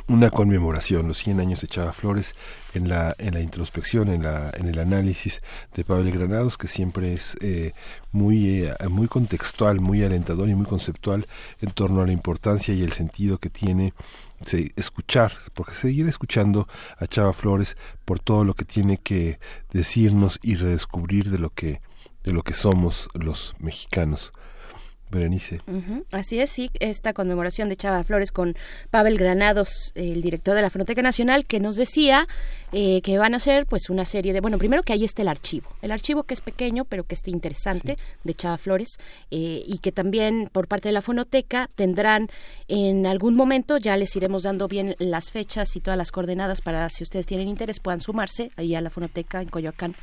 una conmemoración, los 100 años de Chava Flores en la, en la introspección, en, la, en el análisis de Pablo Granados, que siempre es eh, muy, eh, muy contextual, muy alentador y muy conceptual en torno a la importancia y el sentido que tiene escuchar, porque seguir escuchando a Chava Flores por todo lo que tiene que decirnos y redescubrir de lo que, de lo que somos los mexicanos. Berenice. Así es, sí, esta conmemoración de Chava Flores con Pavel Granados, el director de la Frontera Nacional, que nos decía eh, que van a hacer pues una serie de, bueno, primero que ahí está el archivo, el archivo que es pequeño pero que está interesante de Chava Flores eh, y que también por parte de la fonoteca tendrán en algún momento, ya les iremos dando bien las fechas y todas las coordenadas para si ustedes tienen interés puedan sumarse ahí a la fonoteca en Coyoacán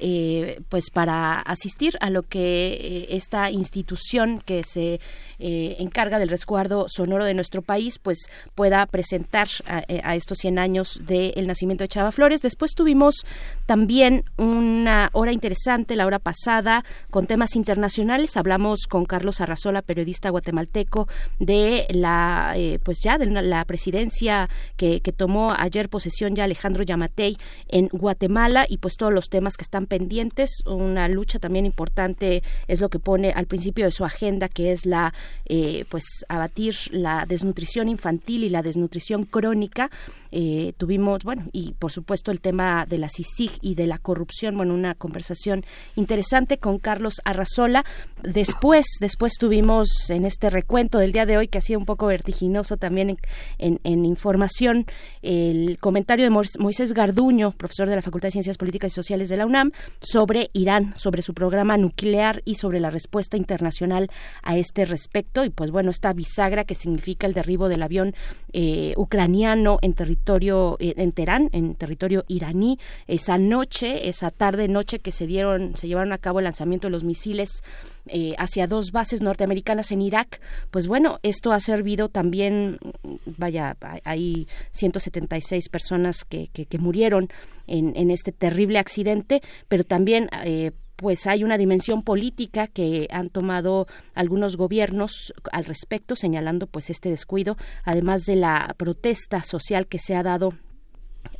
eh, pues para asistir a lo que eh, esta institución que se eh, encarga del resguardo sonoro de nuestro país pues pueda presentar a, estos 100 años del nacimiento de Chava Flores. Después tuvimos también una hora interesante, la hora pasada, con temas internacionales. Hablamos con Carlos Arrazola, periodista guatemalteco, de la, pues ya de la presidencia que, que tomó ayer posesión ya Alejandro Yamatei en Guatemala y pues todos los temas que están pendientes. Una lucha también importante es lo que pone al principio de su agenda, que es la, eh, pues, abatir la desnutrición infantil y la desnutrición crónica. Eh, tuvimos, bueno, y por supuesto el tema de la CICIG y de la corrupción, bueno, una conversación interesante con Carlos Arrazola. Después, después tuvimos en este recuento del día de hoy, que ha sido un poco vertiginoso también en, en información, el comentario de Moisés Garduño, profesor de la Facultad de Ciencias Políticas y Sociales de la UNAM, sobre Irán, sobre su programa nuclear y sobre la respuesta internacional a este respecto. Y pues bueno, esta bisagra que significa el derribo del avión eh, ucraniano en territorio, eh, en Teherán, en territorio iraní, esa noche, esa tarde noche que se dieron, se llevaron a cabo el lanzamiento de los misiles eh, hacia dos bases norteamericanas en Irak, pues bueno, esto ha servido también, vaya, hay 176 personas que, que, que murieron en, en, este terrible accidente, pero también eh, pues hay una dimensión política que han tomado algunos gobiernos al respecto, señalando pues este descuido, además de la protesta social que se ha dado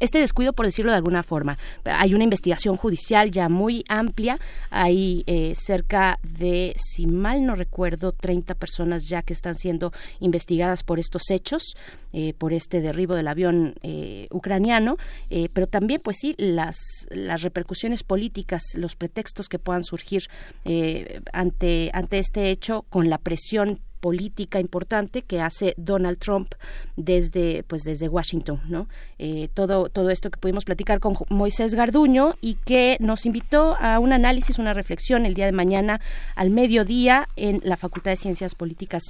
este descuido, por decirlo de alguna forma. Hay una investigación judicial ya muy amplia. Hay eh, cerca de, si mal no recuerdo, 30 personas ya que están siendo investigadas por estos hechos, eh, por este derribo del avión eh, ucraniano. pero también, pues sí, las, las repercusiones políticas, los pretextos que puedan surgir ante, ante este hecho con la presión política importante que hace Donald Trump desde pues desde Washington no eh, todo todo esto que pudimos platicar con Moisés Garduño y que nos invitó a un análisis una reflexión el día de mañana al mediodía en la Facultad de Ciencias Políticas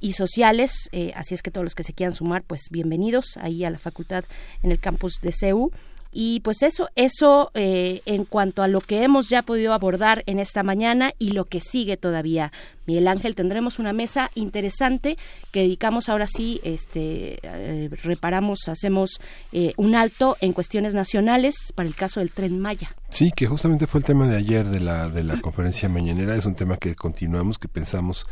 y Sociales eh, así es que todos los que se quieran sumar pues bienvenidos ahí a la facultad en el campus de CEU y pues eso, eso eh, en cuanto a lo que hemos ya podido abordar en esta mañana y lo que sigue todavía. Miguel Ángel, tendremos una mesa interesante que dedicamos ahora sí, este, eh, reparamos, hacemos eh, un alto en cuestiones nacionales para el caso del tren Maya. Sí, que justamente fue el tema de ayer de la, de la conferencia mañanera, es un tema que continuamos, que pensamos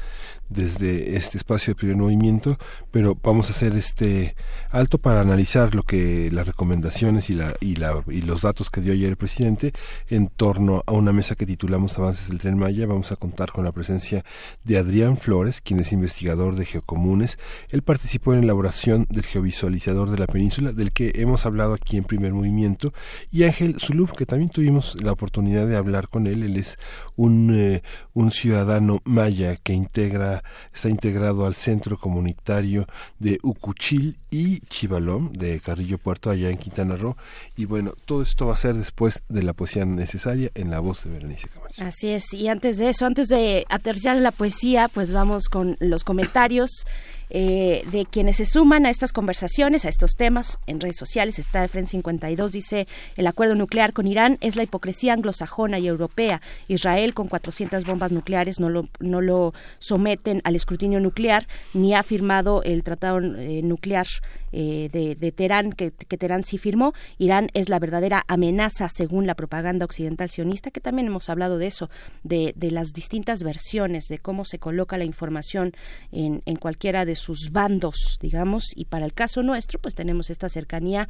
desde este espacio de primer movimiento, pero vamos a hacer este alto para analizar lo que las recomendaciones y la y la y los datos que dio ayer el presidente en torno a una mesa que titulamos Avances del Tren Maya. Vamos a contar con la presencia de Adrián Flores, quien es investigador de geocomunes. Él participó en la elaboración del geovisualizador de la península, del que hemos hablado aquí en primer movimiento, y Ángel Zulub, que también tuvimos la oportunidad de hablar con él. Él es un, eh, un ciudadano maya que integra, está integrado al centro comunitario de Ucuchil y Chivalom de Carrillo Puerto, allá en Quintana Roo. Y bueno, todo esto va a ser después de la poesía necesaria en la voz de Berenice Camacho. Así es, y antes de eso, antes de aterrizar la poesía, pues vamos con los comentarios eh, de quienes se suman a estas conversaciones, a estos temas en redes sociales. Está de Frente 52, dice, el acuerdo nuclear con Irán es la hipocresía anglosajona y europea. Israel con 400 bombas nucleares no lo, no lo someten al escrutinio nuclear, ni ha firmado el tratado eh, nuclear eh, de, Teherán, que, que, Teherán sí firmó. Irán es la verdadera amenaza según la propaganda occidental sionista, que también hemos hablado de eso, de, de las distintas versiones, de cómo se coloca la información en, en cualquiera de sus bandos, digamos, y para el caso nuestro, pues tenemos esta cercanía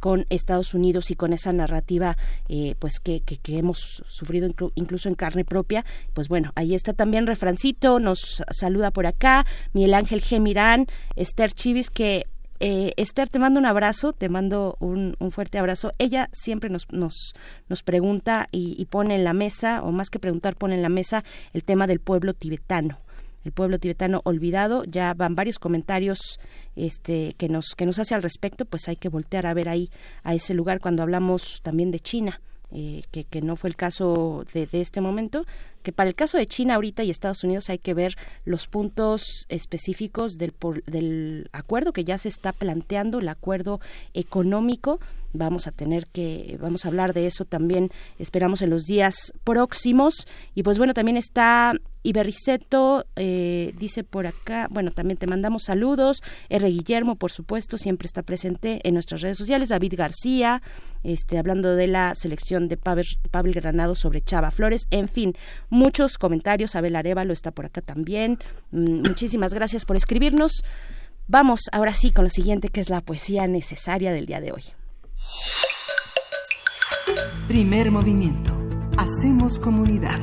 con Estados Unidos y con esa narrativa, eh, pues que, que, hemos sufrido incluso en carne propia. Pues bueno, ahí está también Refrancito, nos saluda por acá, Miguel Ángel Gemirán, Esther Chivis, que eh, Esther, te mando un abrazo, te mando un, fuerte abrazo. Ella siempre nos, nos, nos pregunta y, pone en la mesa, o más que preguntar, pone en la mesa el tema del pueblo tibetano el pueblo tibetano olvidado. Ya van varios comentarios este, que, nos, que nos hace al respecto, pues hay que voltear a ver ahí a ese lugar cuando hablamos también de China. Eh, que, que, no fue el caso de, de, este momento, que para el caso de China ahorita y Estados Unidos hay que ver los puntos específicos del, del acuerdo que ya se está planteando, el acuerdo económico. Vamos a tener que, vamos a hablar de eso también, esperamos en los días próximos. Y pues bueno, también está Iberriceto, eh, dice por acá, bueno, también te mandamos saludos. R. Guillermo, por supuesto, siempre está presente en nuestras redes sociales. David García, este, hablando de la selección de Pavel, Pavel Granado sobre Chava Flores. En fin, muchos comentarios. Abel Arevalo está por acá también. Mm, muchísimas gracias por escribirnos. Vamos ahora sí con lo siguiente, que es la poesía necesaria del día de hoy. Primer movimiento. Hacemos comunidad.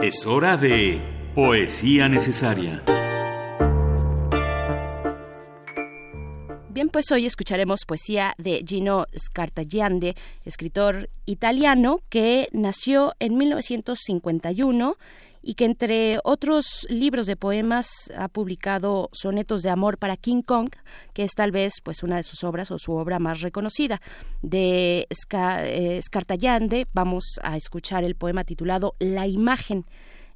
Es hora de poesía necesaria. Pues hoy escucharemos poesía de Gino Scartagiande, escritor italiano que nació en 1951 y que entre otros libros de poemas ha publicado Sonetos de amor para King Kong, que es tal vez pues una de sus obras o su obra más reconocida. De eh, Scartagiande vamos a escuchar el poema titulado La imagen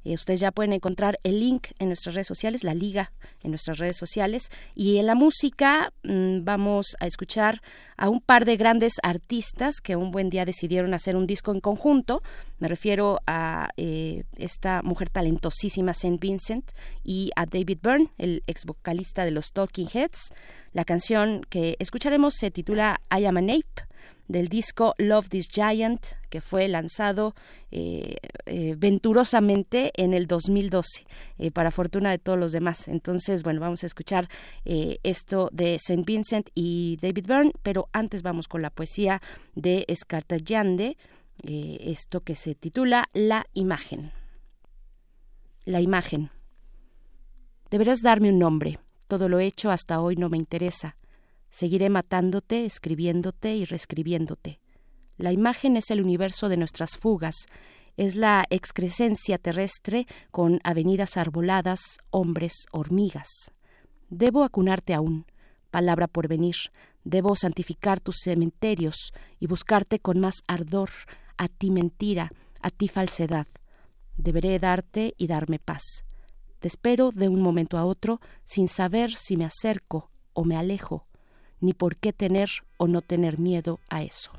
eh, ustedes ya pueden encontrar el link en nuestras redes sociales, la liga en nuestras redes sociales. Y en la música mm, vamos a escuchar a un par de grandes artistas que un buen día decidieron hacer un disco en conjunto. Me refiero a eh, esta mujer talentosísima, Saint Vincent, y a David Byrne, el ex vocalista de los Talking Heads. La canción que escucharemos se titula I Am an Ape del disco Love This Giant, que fue lanzado eh, eh, venturosamente en el 2012, eh, para fortuna de todos los demás. Entonces, bueno, vamos a escuchar esto de St. Vincent y David Byrne, pero antes vamos con la poesía de Escartayande, esto que se titula La imagen. La imagen. Deberás darme un nombre. Todo lo hecho hasta hoy no me interesa. Seguiré matándote, escribiéndote y reescribiéndote. La imagen es el universo de nuestras fugas, es la excrescencia terrestre con avenidas arboladas, hombres, hormigas. Debo acunarte aún, palabra por venir, debo santificar tus cementerios y buscarte con más ardor, a ti mentira, a ti falsedad. Deberé darte y darme paz. Te espero de un momento a otro sin saber si me acerco o me alejo, ni por qué tener o no tener miedo a eso.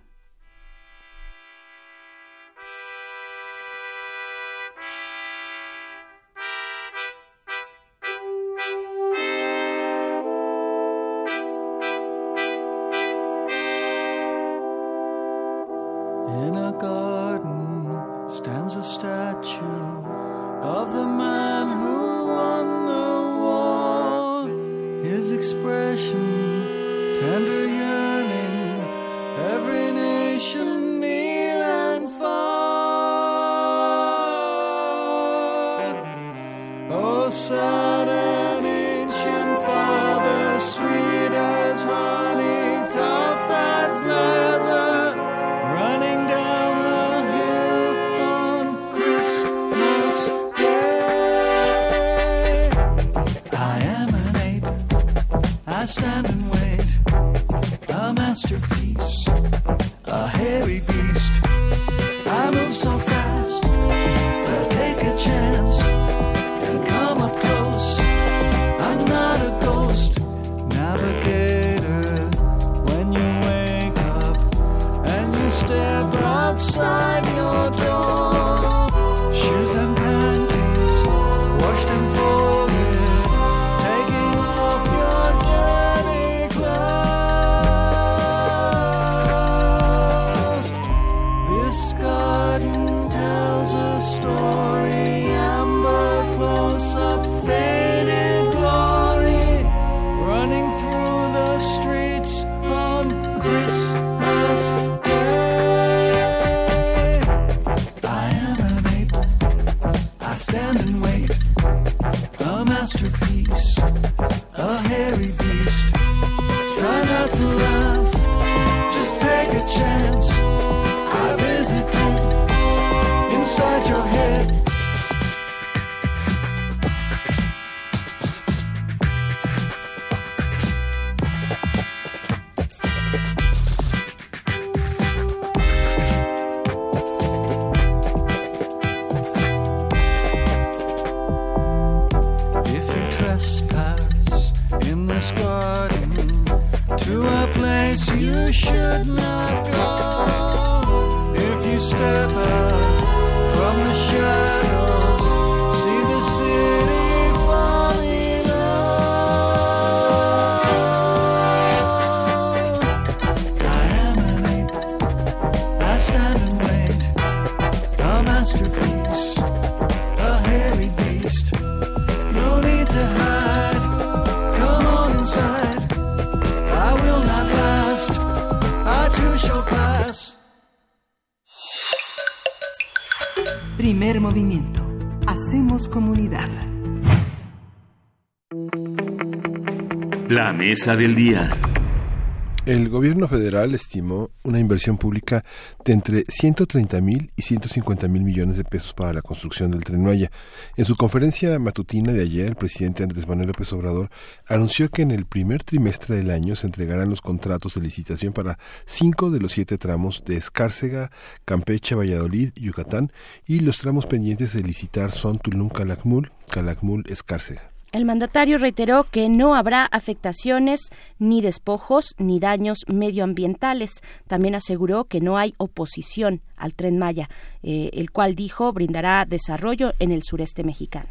El gobierno federal estimó una inversión pública de entre 130 mil y 150 mil millones de pesos para la construcción del Tren Maya. En su conferencia matutina de ayer, el presidente Andrés Manuel López Obrador anunció que en el primer trimestre del año se entregarán los contratos de licitación para cinco de los siete tramos de Escárcega, Campeche, Valladolid, Yucatán y los tramos pendientes de licitar son Tulum, Calakmul, Calakmul, Escárcega. El mandatario reiteró que no habrá afectaciones, ni despojos, ni daños medioambientales. También aseguró que no hay oposición al tren Maya, eh, el cual dijo brindará desarrollo en el sureste mexicano.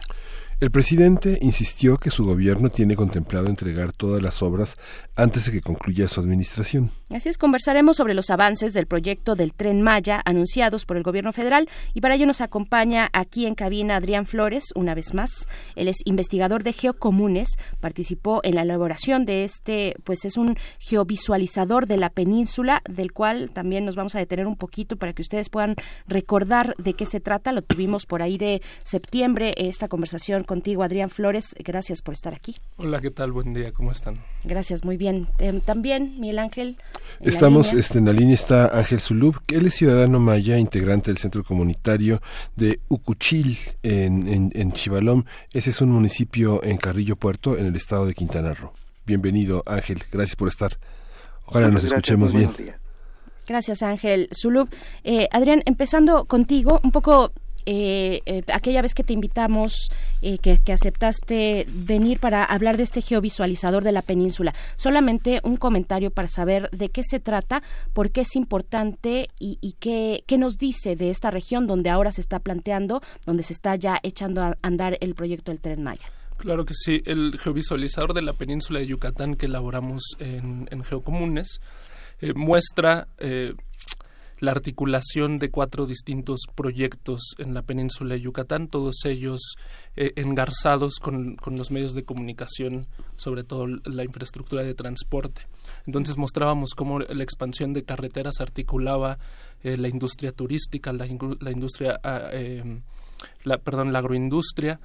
El presidente insistió que su gobierno tiene contemplado entregar todas las obras antes de que concluya su administración. Así es, conversaremos sobre los avances del proyecto del tren Maya anunciados por el gobierno federal y para ello nos acompaña aquí en cabina Adrián Flores, una vez más. Él es investigador de geocomunes, participó en la elaboración de este, pues es un geovisualizador de la península, del cual también nos vamos a detener un poquito para que ustedes puedan recordar de qué se trata. Lo tuvimos por ahí de septiembre, esta conversación contigo, Adrián Flores. Gracias por estar aquí. Hola, ¿qué tal? Buen día, ¿cómo están? Gracias, muy bien. Eh, también, Miguel Ángel. En Estamos, línea. este, en la línea está Ángel Zulub, que él es ciudadano maya, integrante del centro comunitario de Ucuchil, en, en, en Chivalom. Ese es un municipio en Carrillo Puerto, en el estado de Quintana Roo. Bienvenido, Ángel. Gracias por estar. Ojalá nos Muchas escuchemos bien. días. Gracias, Ángel Zulub. Eh, Adrián, empezando contigo, un poco eh, eh, aquella vez que te invitamos, eh, que, que aceptaste venir para hablar de este geovisualizador de la península, solamente un comentario para saber de qué se trata, por qué es importante y, qué, qué nos dice de esta región donde ahora se está planteando, donde se está ya echando a andar el proyecto del Tren Maya. Claro que sí, el geovisualizador de la península de Yucatán que elaboramos en, Geocomunes muestra la articulación de cuatro distintos proyectos en la península de Yucatán, todos ellos eh, engarzados con, con los medios de comunicación, sobre todo la infraestructura de transporte. Entonces mostrábamos cómo la expansión de carreteras articulaba eh, la industria turística, la, industria, ah, eh, la, perdón, la agroindustria,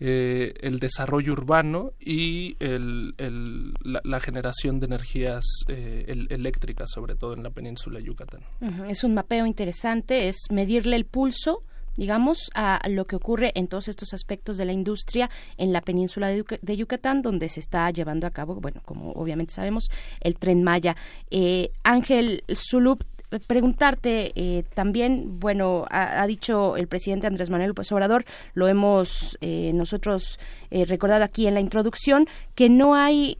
eh, el desarrollo urbano y el, la, generación de energías eh, eléctricas, sobre todo en la península de Yucatán. Es un mapeo interesante, es medirle el pulso digamos, a lo que ocurre en todos estos aspectos de la industria en la península de, Yucatán, donde se está llevando a cabo, bueno, como obviamente sabemos, el tren Maya. Eh, Ángel Zulup, preguntarte eh, también, bueno, ha, dicho el presidente Andrés Manuel López Obrador, lo hemos eh, nosotros eh, recordado aquí en la introducción, que no hay,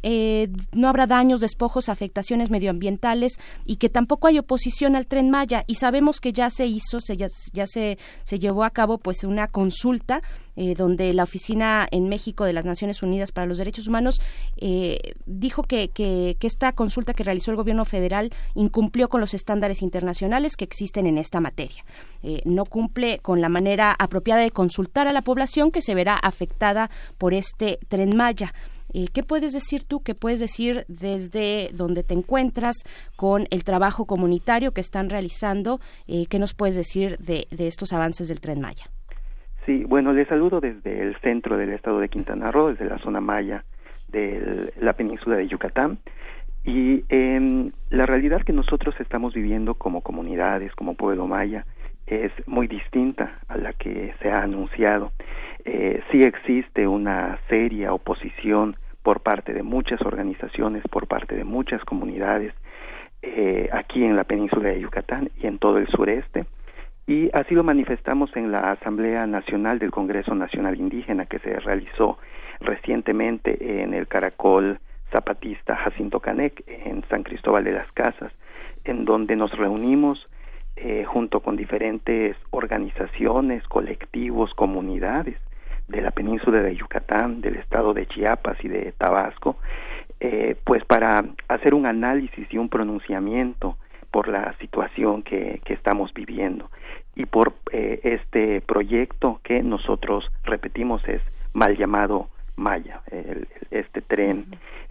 no habrá daños, despojos, afectaciones medioambientales y que tampoco hay oposición al tren Maya. Y sabemos que ya se hizo, se, ya, ya se, se llevó a cabo pues una consulta eh, donde la Oficina en México de las Naciones Unidas para los Derechos Humanos eh, dijo que, que, esta consulta que realizó el gobierno federal incumplió con los estándares internacionales que existen en esta materia. Eh, no cumple con la manera apropiada de consultar a la población que se verá afectada por este tren Maya. ¿Qué puedes decir tú? ¿Qué puedes decir desde donde te encuentras con el trabajo comunitario que están realizando? ¿Qué nos puedes decir de, de estos avances del tren Maya? Sí, bueno, les saludo desde el centro del estado de Quintana Roo, desde la zona maya de la península de Yucatán. Y eh, la realidad que nosotros estamos viviendo como comunidades, como pueblo maya, es muy distinta a la que se ha anunciado. Eh, sí existe una seria oposición por parte de muchas organizaciones, por parte de muchas comunidades eh, aquí en la península de Yucatán y en todo el sureste. Y así lo manifestamos en la Asamblea Nacional del Congreso Nacional Indígena que se realizó recientemente en el Caracol Zapatista Jacinto Canec en San Cristóbal de las Casas, en donde nos reunimos eh, junto con diferentes organizaciones, colectivos, comunidades de la península de Yucatán, del estado de Chiapas y de Tabasco, eh, pues para hacer un análisis y un pronunciamiento por la situación que, que estamos viviendo. Y por eh, este proyecto que nosotros repetimos es mal llamado Maya, este tren,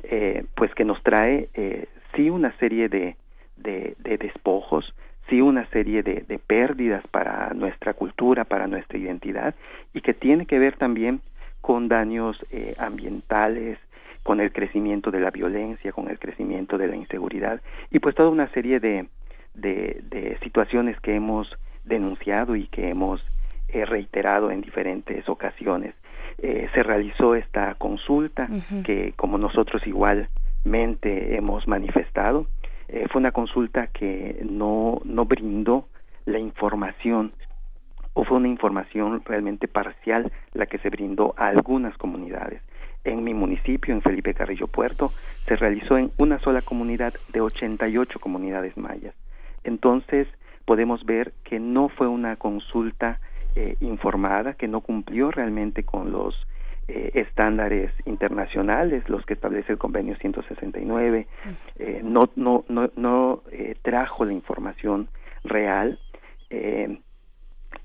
eh, pues que nos trae eh, sí una serie de, de, despojos, sí una serie de, de, pérdidas para nuestra cultura, para nuestra identidad, y que tiene que ver también con daños eh, ambientales, con el crecimiento de la violencia, con el crecimiento de la inseguridad, y pues toda una serie de, de, de situaciones que hemos denunciado y que hemos eh, reiterado en diferentes ocasiones. Eh, se realizó esta consulta que, como nosotros igualmente hemos manifestado, eh, fue una consulta que no, no brindó la información o fue una información realmente parcial la que se brindó a algunas comunidades. En mi municipio, en Felipe Carrillo Puerto, se realizó en una sola comunidad de 88 comunidades mayas. Entonces, podemos ver que no fue una consulta eh, informada, que no cumplió realmente con los eh, estándares internacionales, los que establece el convenio 169, eh, no, no, no, no trajo la información real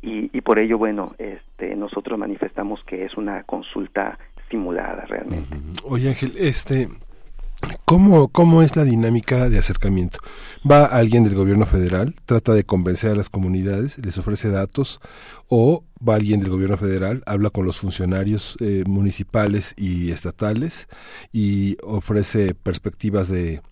y, y, por ello, bueno, este, nosotros manifestamos que es una consulta simulada realmente. Oye Ángel, este, ¿Cómo, ¿Cómo es la dinámica de acercamiento? Va alguien del gobierno federal, trata de convencer a las comunidades, les ofrece datos, o va alguien del gobierno federal, habla con los funcionarios eh, municipales y estatales y ofrece perspectivas de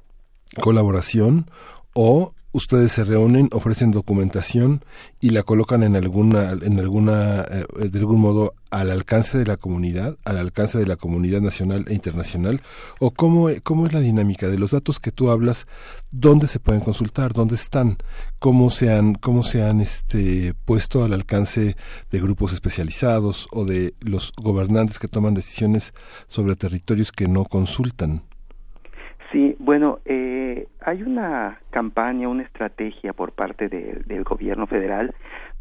colaboración, o ustedes se reúnen, ofrecen documentación y la colocan en alguna, en alguna, eh, de algún modo al alcance de la comunidad, al alcance de la comunidad nacional e internacional, o cómo, cómo es la dinámica de los datos que tú hablas, dónde se pueden consultar, dónde están, cómo se han, cómo se han este, puesto al alcance de grupos especializados o de los gobernantes que toman decisiones sobre territorios que no consultan. Sí, bueno, eh, hay una campaña, una estrategia por parte del gobierno federal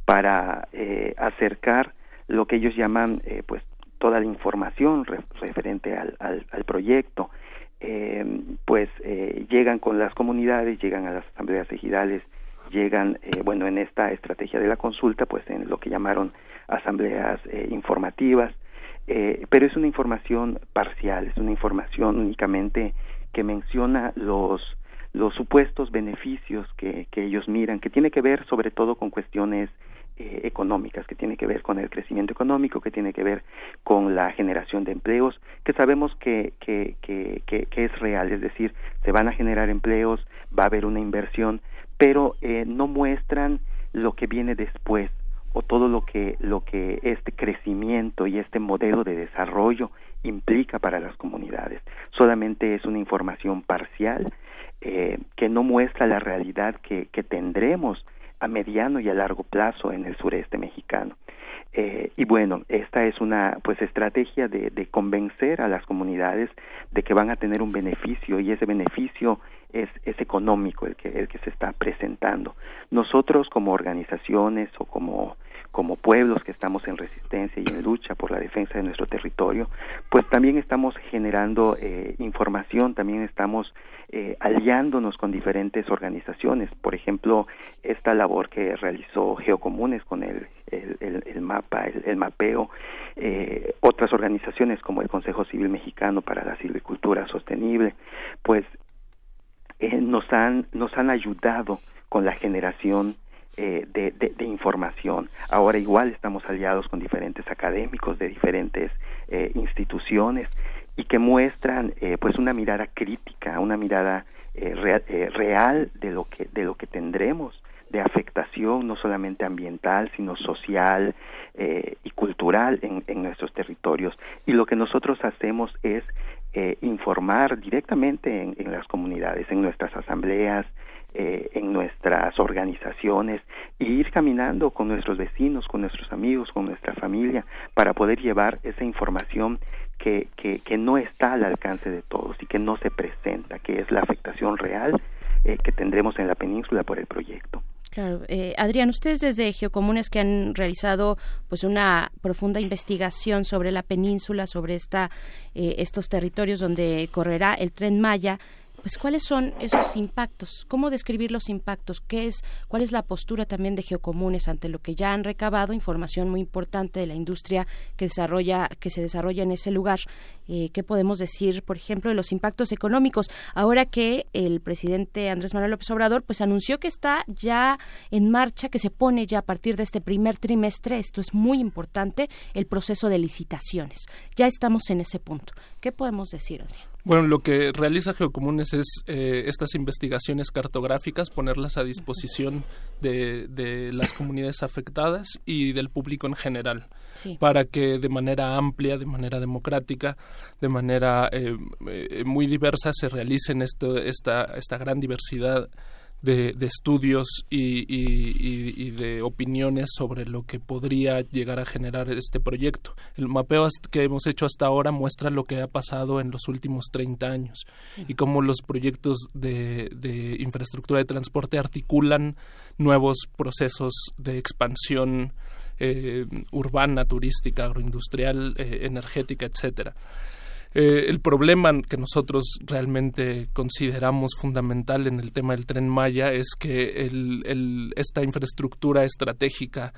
para eh, acercar lo que ellos llaman, eh, pues, toda la información referente al, al, proyecto. Eh, pues eh, llegan con las comunidades, llegan a las asambleas ejidales, llegan, eh, bueno, en esta estrategia de la consulta, pues en lo que llamaron asambleas eh, informativas, pero es una información parcial, es una información únicamente que menciona los los supuestos beneficios que, que ellos miran, que tiene que ver sobre todo con cuestiones eh, económicas, que tiene que ver con el crecimiento económico, que tiene que ver con la generación de empleos, que sabemos que, que, que, que, es real, es decir, se van a generar empleos, va a haber una inversión, pero eh, no muestran lo que viene después o todo lo que, lo que este crecimiento y este modelo de desarrollo implica para las comunidades. Solamente es una información parcial eh, que no muestra la realidad que, tendremos a mediano y a largo plazo en el sureste mexicano. Eh, y bueno, esta es una pues estrategia de, de, convencer a las comunidades de que van a tener un beneficio y ese beneficio es, es económico el que, el que se está presentando. Nosotros como organizaciones o como como pueblos que estamos en resistencia y en lucha por la defensa de nuestro territorio, pues también estamos generando eh, información, también estamos eh, aliándonos con diferentes organizaciones. Por ejemplo, esta labor que realizó Geocomunes con el, el, el, mapa, el, mapeo, eh, otras organizaciones como el Consejo Civil Mexicano para la Silvicultura Sostenible, pues eh, nos, han, nos han ayudado con la generación eh, de, de, información. Ahora igual estamos aliados con diferentes académicos de diferentes eh, instituciones y que muestran eh, pues una mirada crítica, una mirada real de lo que de lo que tendremos de afectación no solamente ambiental sino social y cultural en, en, nuestros territorios y lo que nosotros hacemos es informar directamente en, en, las comunidades en nuestras asambleas eh, en nuestras organizaciones e ir caminando con nuestros vecinos, con nuestros amigos, con nuestra familia, para poder llevar esa información que, que, que no está al alcance de todos y que no se presenta, que es la afectación real eh, que tendremos en la península por el proyecto. Claro, eh, Adrián, ustedes desde Geocomunes que han realizado pues una profunda investigación sobre la península, sobre esta eh, estos territorios donde correrá el tren Maya, pues cuáles son esos impactos, cómo describir los impactos, qué es, cuál es la postura también de Geocomunes ante lo que ya han recabado, información muy importante de la industria que desarrolla, que se desarrolla en ese lugar. Eh, ¿Qué podemos decir, por ejemplo, de los impactos económicos? Ahora que el presidente Andrés Manuel López Obrador, pues anunció que está ya en marcha, que se pone ya a partir de este primer trimestre, esto es muy importante, el proceso de licitaciones. Ya estamos en ese punto. ¿Qué podemos decir, Adrián? Bueno, lo que realiza Geocomunes es eh, estas investigaciones cartográficas, ponerlas a disposición de, de, las comunidades afectadas y del público en general, sí. para que de manera amplia, de manera democrática, de manera eh, eh, muy diversa se realicen esto, esta, esta gran diversidad de, estudios y, de opiniones sobre lo que podría llegar a generar este proyecto. El mapeo que hemos hecho hasta ahora muestra lo que ha pasado en los últimos 30 años y cómo los proyectos de, de infraestructura de transporte articulan nuevos procesos de expansión eh, urbana, turística, agroindustrial, eh, energética, etcétera. Eh, el problema que nosotros realmente consideramos fundamental en el tema del tren Maya es que el, esta infraestructura estratégica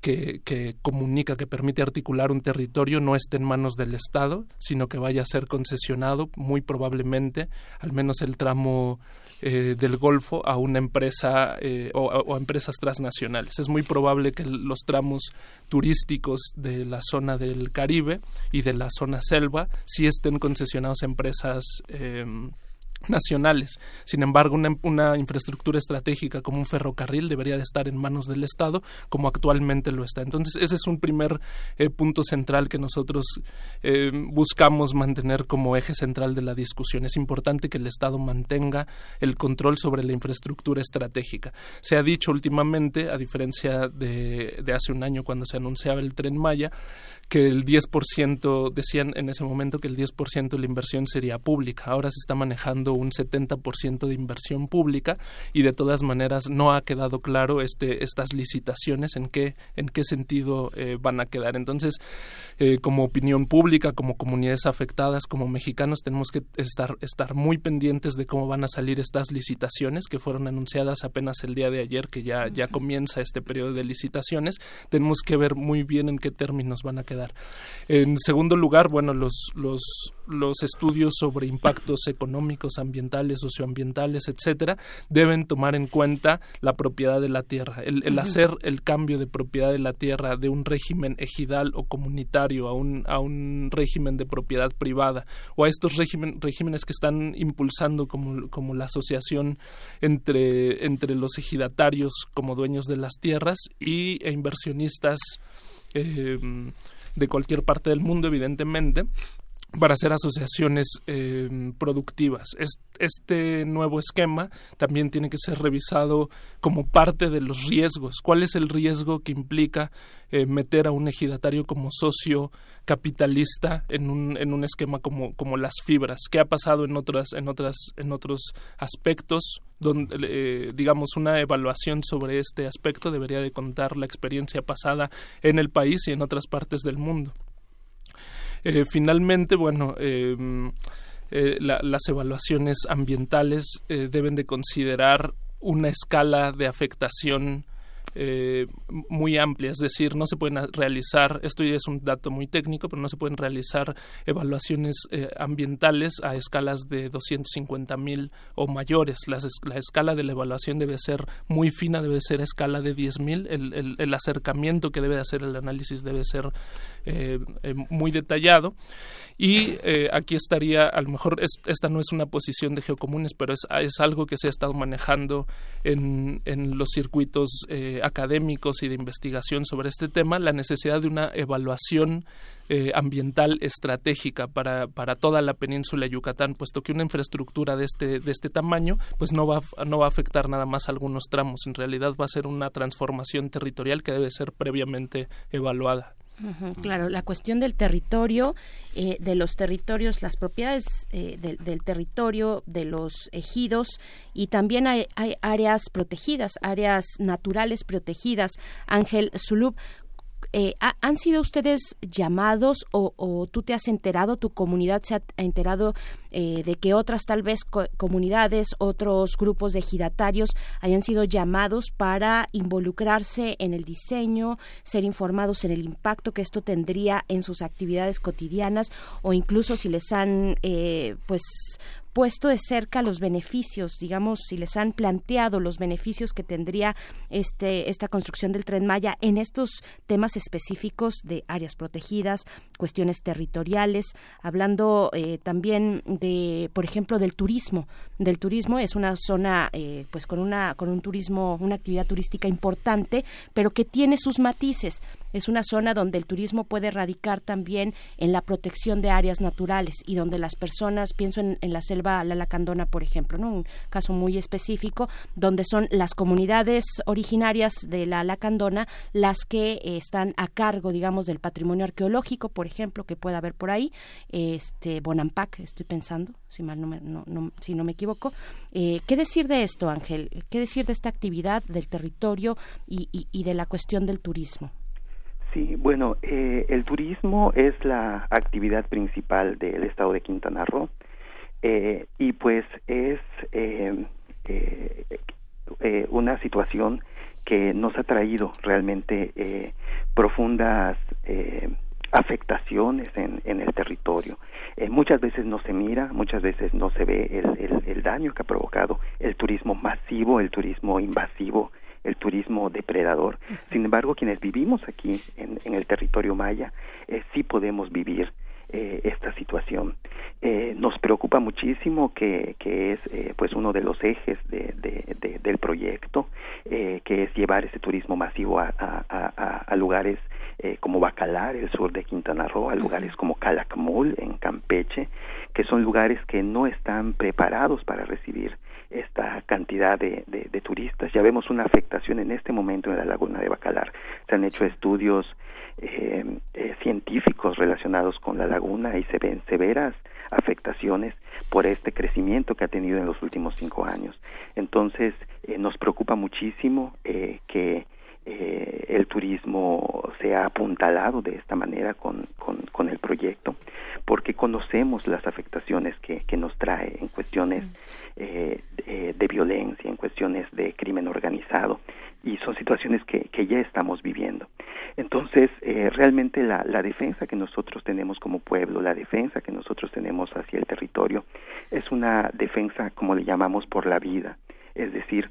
que, que, comunica, que permite articular un territorio, no esté en manos del Estado, sino que vaya a ser concesionado, muy probablemente, al menos el tramo eh, del Golfo a una empresa eh, o, a empresas transnacionales. Es muy probable que los tramos turísticos de la zona del Caribe y de la zona selva sí estén concesionados a empresas eh, nacionales. Sin embargo, una, infraestructura estratégica como un ferrocarril debería de estar en manos del Estado, como actualmente lo está. Entonces, ese es un primer eh, punto central que nosotros eh, buscamos mantener como eje central de la discusión. Es importante que el Estado mantenga el control sobre la infraestructura estratégica. Se ha dicho últimamente, a diferencia de hace un año cuando se anunciaba el tren Maya, que el 10%, decían en ese momento que el 10% de la inversión sería pública. Ahora se está manejando un 70% de inversión pública y de todas maneras no ha quedado claro este, estas licitaciones en qué, en qué sentido eh, van a quedar. Entonces, eh, como opinión pública, como comunidades afectadas, como mexicanos, tenemos que estar, estar muy pendientes de cómo van a salir estas licitaciones que fueron anunciadas apenas el día de ayer, que ya, ya comienza este periodo de licitaciones. Tenemos que ver muy bien en qué términos van a quedar. En segundo lugar, bueno, los, los los estudios sobre impactos económicos, ambientales, socioambientales, etcétera, deben tomar en cuenta la propiedad de la tierra. El, hacer el cambio de propiedad de la tierra de un régimen ejidal o comunitario a un, a un régimen de propiedad privada o a estos regímenes que están impulsando como, como la asociación entre, entre los ejidatarios como dueños de las tierras y e inversionistas eh, de cualquier parte del mundo, evidentemente, para hacer asociaciones eh, productivas. este nuevo esquema también tiene que ser revisado como parte de los riesgos. ¿Cuál es el riesgo que implica eh, meter a un ejidatario como socio capitalista en un, en un esquema como, como las fibras? ¿Qué ha pasado en otras, en otras, en otros aspectos? Donde, eh, digamos, una evaluación sobre este aspecto debería de contar la experiencia pasada en el país y en otras partes del mundo. Eh, finalmente, bueno, em, eh, las evaluaciones ambientales eh, deben de considerar una escala de afectación eh, muy amplia, es decir, no se pueden realizar, esto ya es un dato muy técnico, pero no se pueden realizar evaluaciones eh, ambientales a escalas de 250 mil o mayores. La, escala de la evaluación debe ser muy fina, debe ser a escala de 10 mil. El, acercamiento que debe hacer el análisis debe ser eh, muy detallado. Y aquí estaría, a lo mejor esta no es una posición de geocomunes, pero es, algo que se ha estado manejando en, en los circuitos académicos y de investigación sobre este tema, la necesidad de una evaluación eh, ambiental estratégica para, para toda la península de Yucatán, puesto que una infraestructura de este, de este tamaño pues no va, no va a afectar nada más a algunos tramos, en realidad va a ser una transformación territorial que debe ser previamente evaluada claro, la cuestión del territorio, eh, de los territorios, las propiedades eh, del territorio, de los ejidos y también hay, hay, áreas protegidas, áreas naturales protegidas. Ángel Zulub, eh, ¿Han sido ustedes llamados o, tú te has enterado, tu comunidad se ha enterado eh, de que otras tal vez comunidades, otros grupos de giratarios hayan sido llamados para involucrarse en el diseño, ser informados en el impacto que esto tendría en sus actividades cotidianas o incluso si les han eh, pues puesto de cerca los beneficios, digamos, si les han planteado los beneficios que tendría este esta construcción del tren Maya en estos temas específicos de áreas protegidas, cuestiones territoriales, hablando eh, también de, por ejemplo, del turismo. Del turismo es una zona, eh, pues con una con un turismo, una actividad turística importante, pero que tiene sus matices es una zona donde el turismo puede radicar también en la protección de áreas naturales y donde las personas, pienso en, la selva La Lacandona, por ejemplo, ¿no? un caso muy específico, donde son las comunidades originarias de la Lacandona las que eh, están a cargo, digamos, del patrimonio arqueológico, por ejemplo, que pueda haber por ahí, este Bonampak, estoy pensando, si mal no me, no, si no me equivoco. Eh, ¿Qué decir de esto, Ángel? ¿Qué decir de esta actividad, del territorio y de la cuestión del turismo? Sí, bueno, eh, el turismo es la actividad principal del estado de Quintana Roo eh, y pues es eh, una situación que nos ha traído realmente profundas afectaciones en, en, el territorio. muchas veces no se mira, muchas veces no se ve el, el daño que ha provocado el turismo masivo, el turismo invasivo el turismo depredador. Sin embargo, quienes vivimos aquí en, el territorio maya, eh, sí podemos vivir eh, esta situación. Eh, nos preocupa muchísimo que, que es pues uno de los ejes de, del proyecto, que es llevar ese turismo masivo a, a, lugares como Bacalar, el sur de Quintana Roo, a lugares como Calakmul, en Campeche, que son lugares que no están preparados para recibir esta cantidad de, de, turistas. Ya vemos una afectación en este momento en la laguna de Bacalar. Se han hecho estudios eh, eh, científicos relacionados con la laguna y se ven severas afectaciones por este crecimiento que ha tenido en los últimos cinco años. Entonces, eh, nos preocupa muchísimo que el turismo sea apuntalado de esta manera con, con, con, el proyecto, porque conocemos las afectaciones que, que nos trae en cuestiones eh, de, violencia, en cuestiones de crimen organizado, y son situaciones que, que ya estamos viviendo. Entonces, eh, realmente la, la, defensa que nosotros tenemos como pueblo, la defensa que nosotros tenemos hacia el territorio, es una defensa, como le llamamos, por la vida. Es decir,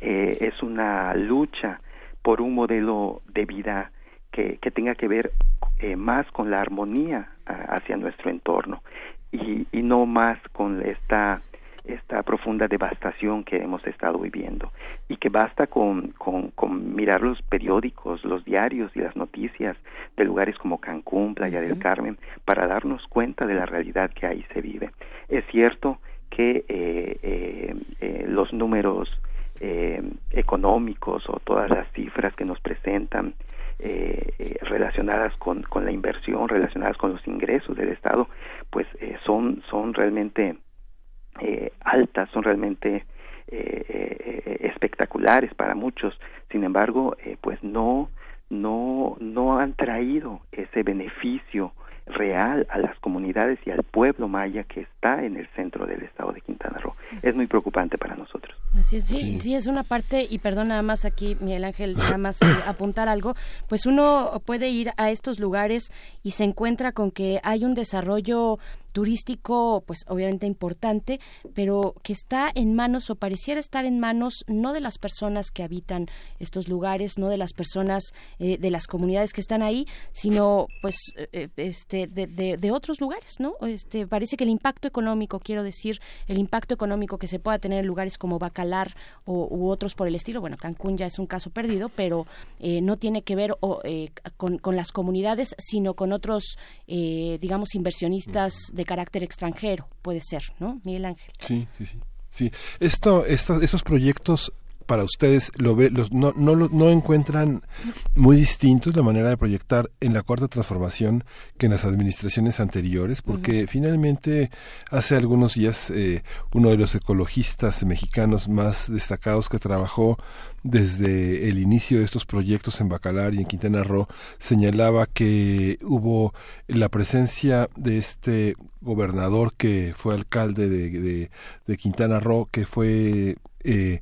eh, es una lucha por un modelo de vida que, que tenga que ver eh, más con la armonía hacia nuestro entorno y, y no más con esta esta profunda devastación que hemos estado viviendo y que basta con, con, con, mirar los periódicos, los diarios y las noticias de lugares como Cancún, Playa del Carmen, para darnos cuenta de la realidad que ahí se vive. Es cierto que eh, eh, eh, los números eh, económicos o todas las cifras que nos presentan eh, relacionadas con, con la inversión, relacionadas con los ingresos del Estado, pues son, son realmente eh, altas, son realmente eh, eh, espectaculares para muchos. Sin embargo, pues no, no, no han traído ese beneficio real a las comunidades y al pueblo maya que está en el centro del estado de Quintana Roo. Es muy preocupante para nosotros. Así es, sí, sí, es una parte, y perdón nada más aquí, Miguel Ángel, nada más apuntar algo, pues uno puede ir a estos lugares y se encuentra con que hay un desarrollo turístico, pues obviamente importante, pero que está en manos o pareciera estar en manos no de las personas que habitan estos lugares, no de las personas eh, de las comunidades que están ahí, sino pues eh, este de, de, otros lugares, ¿no? Este parece que el impacto económico, quiero decir, el impacto económico que se pueda tener en lugares como Bacalar o, u otros por el estilo, bueno, Cancún ya es un caso perdido, pero eh, no tiene que ver con, con, las comunidades, sino con otros, digamos, inversionistas de carácter extranjero, puede ser, ¿no? Miguel Ángel. Sí, sí, sí. Sí, esto, estos proyectos para ustedes lo ve, los, no, no, no encuentran muy distintos la manera de proyectar en la cuarta transformación que en las administraciones anteriores, porque finalmente hace algunos días eh, uno de los ecologistas mexicanos más destacados que trabajó desde el inicio de estos proyectos en Bacalar y en Quintana Roo señalaba que hubo la presencia de este gobernador que fue alcalde de, de, Quintana Roo, que fue eh,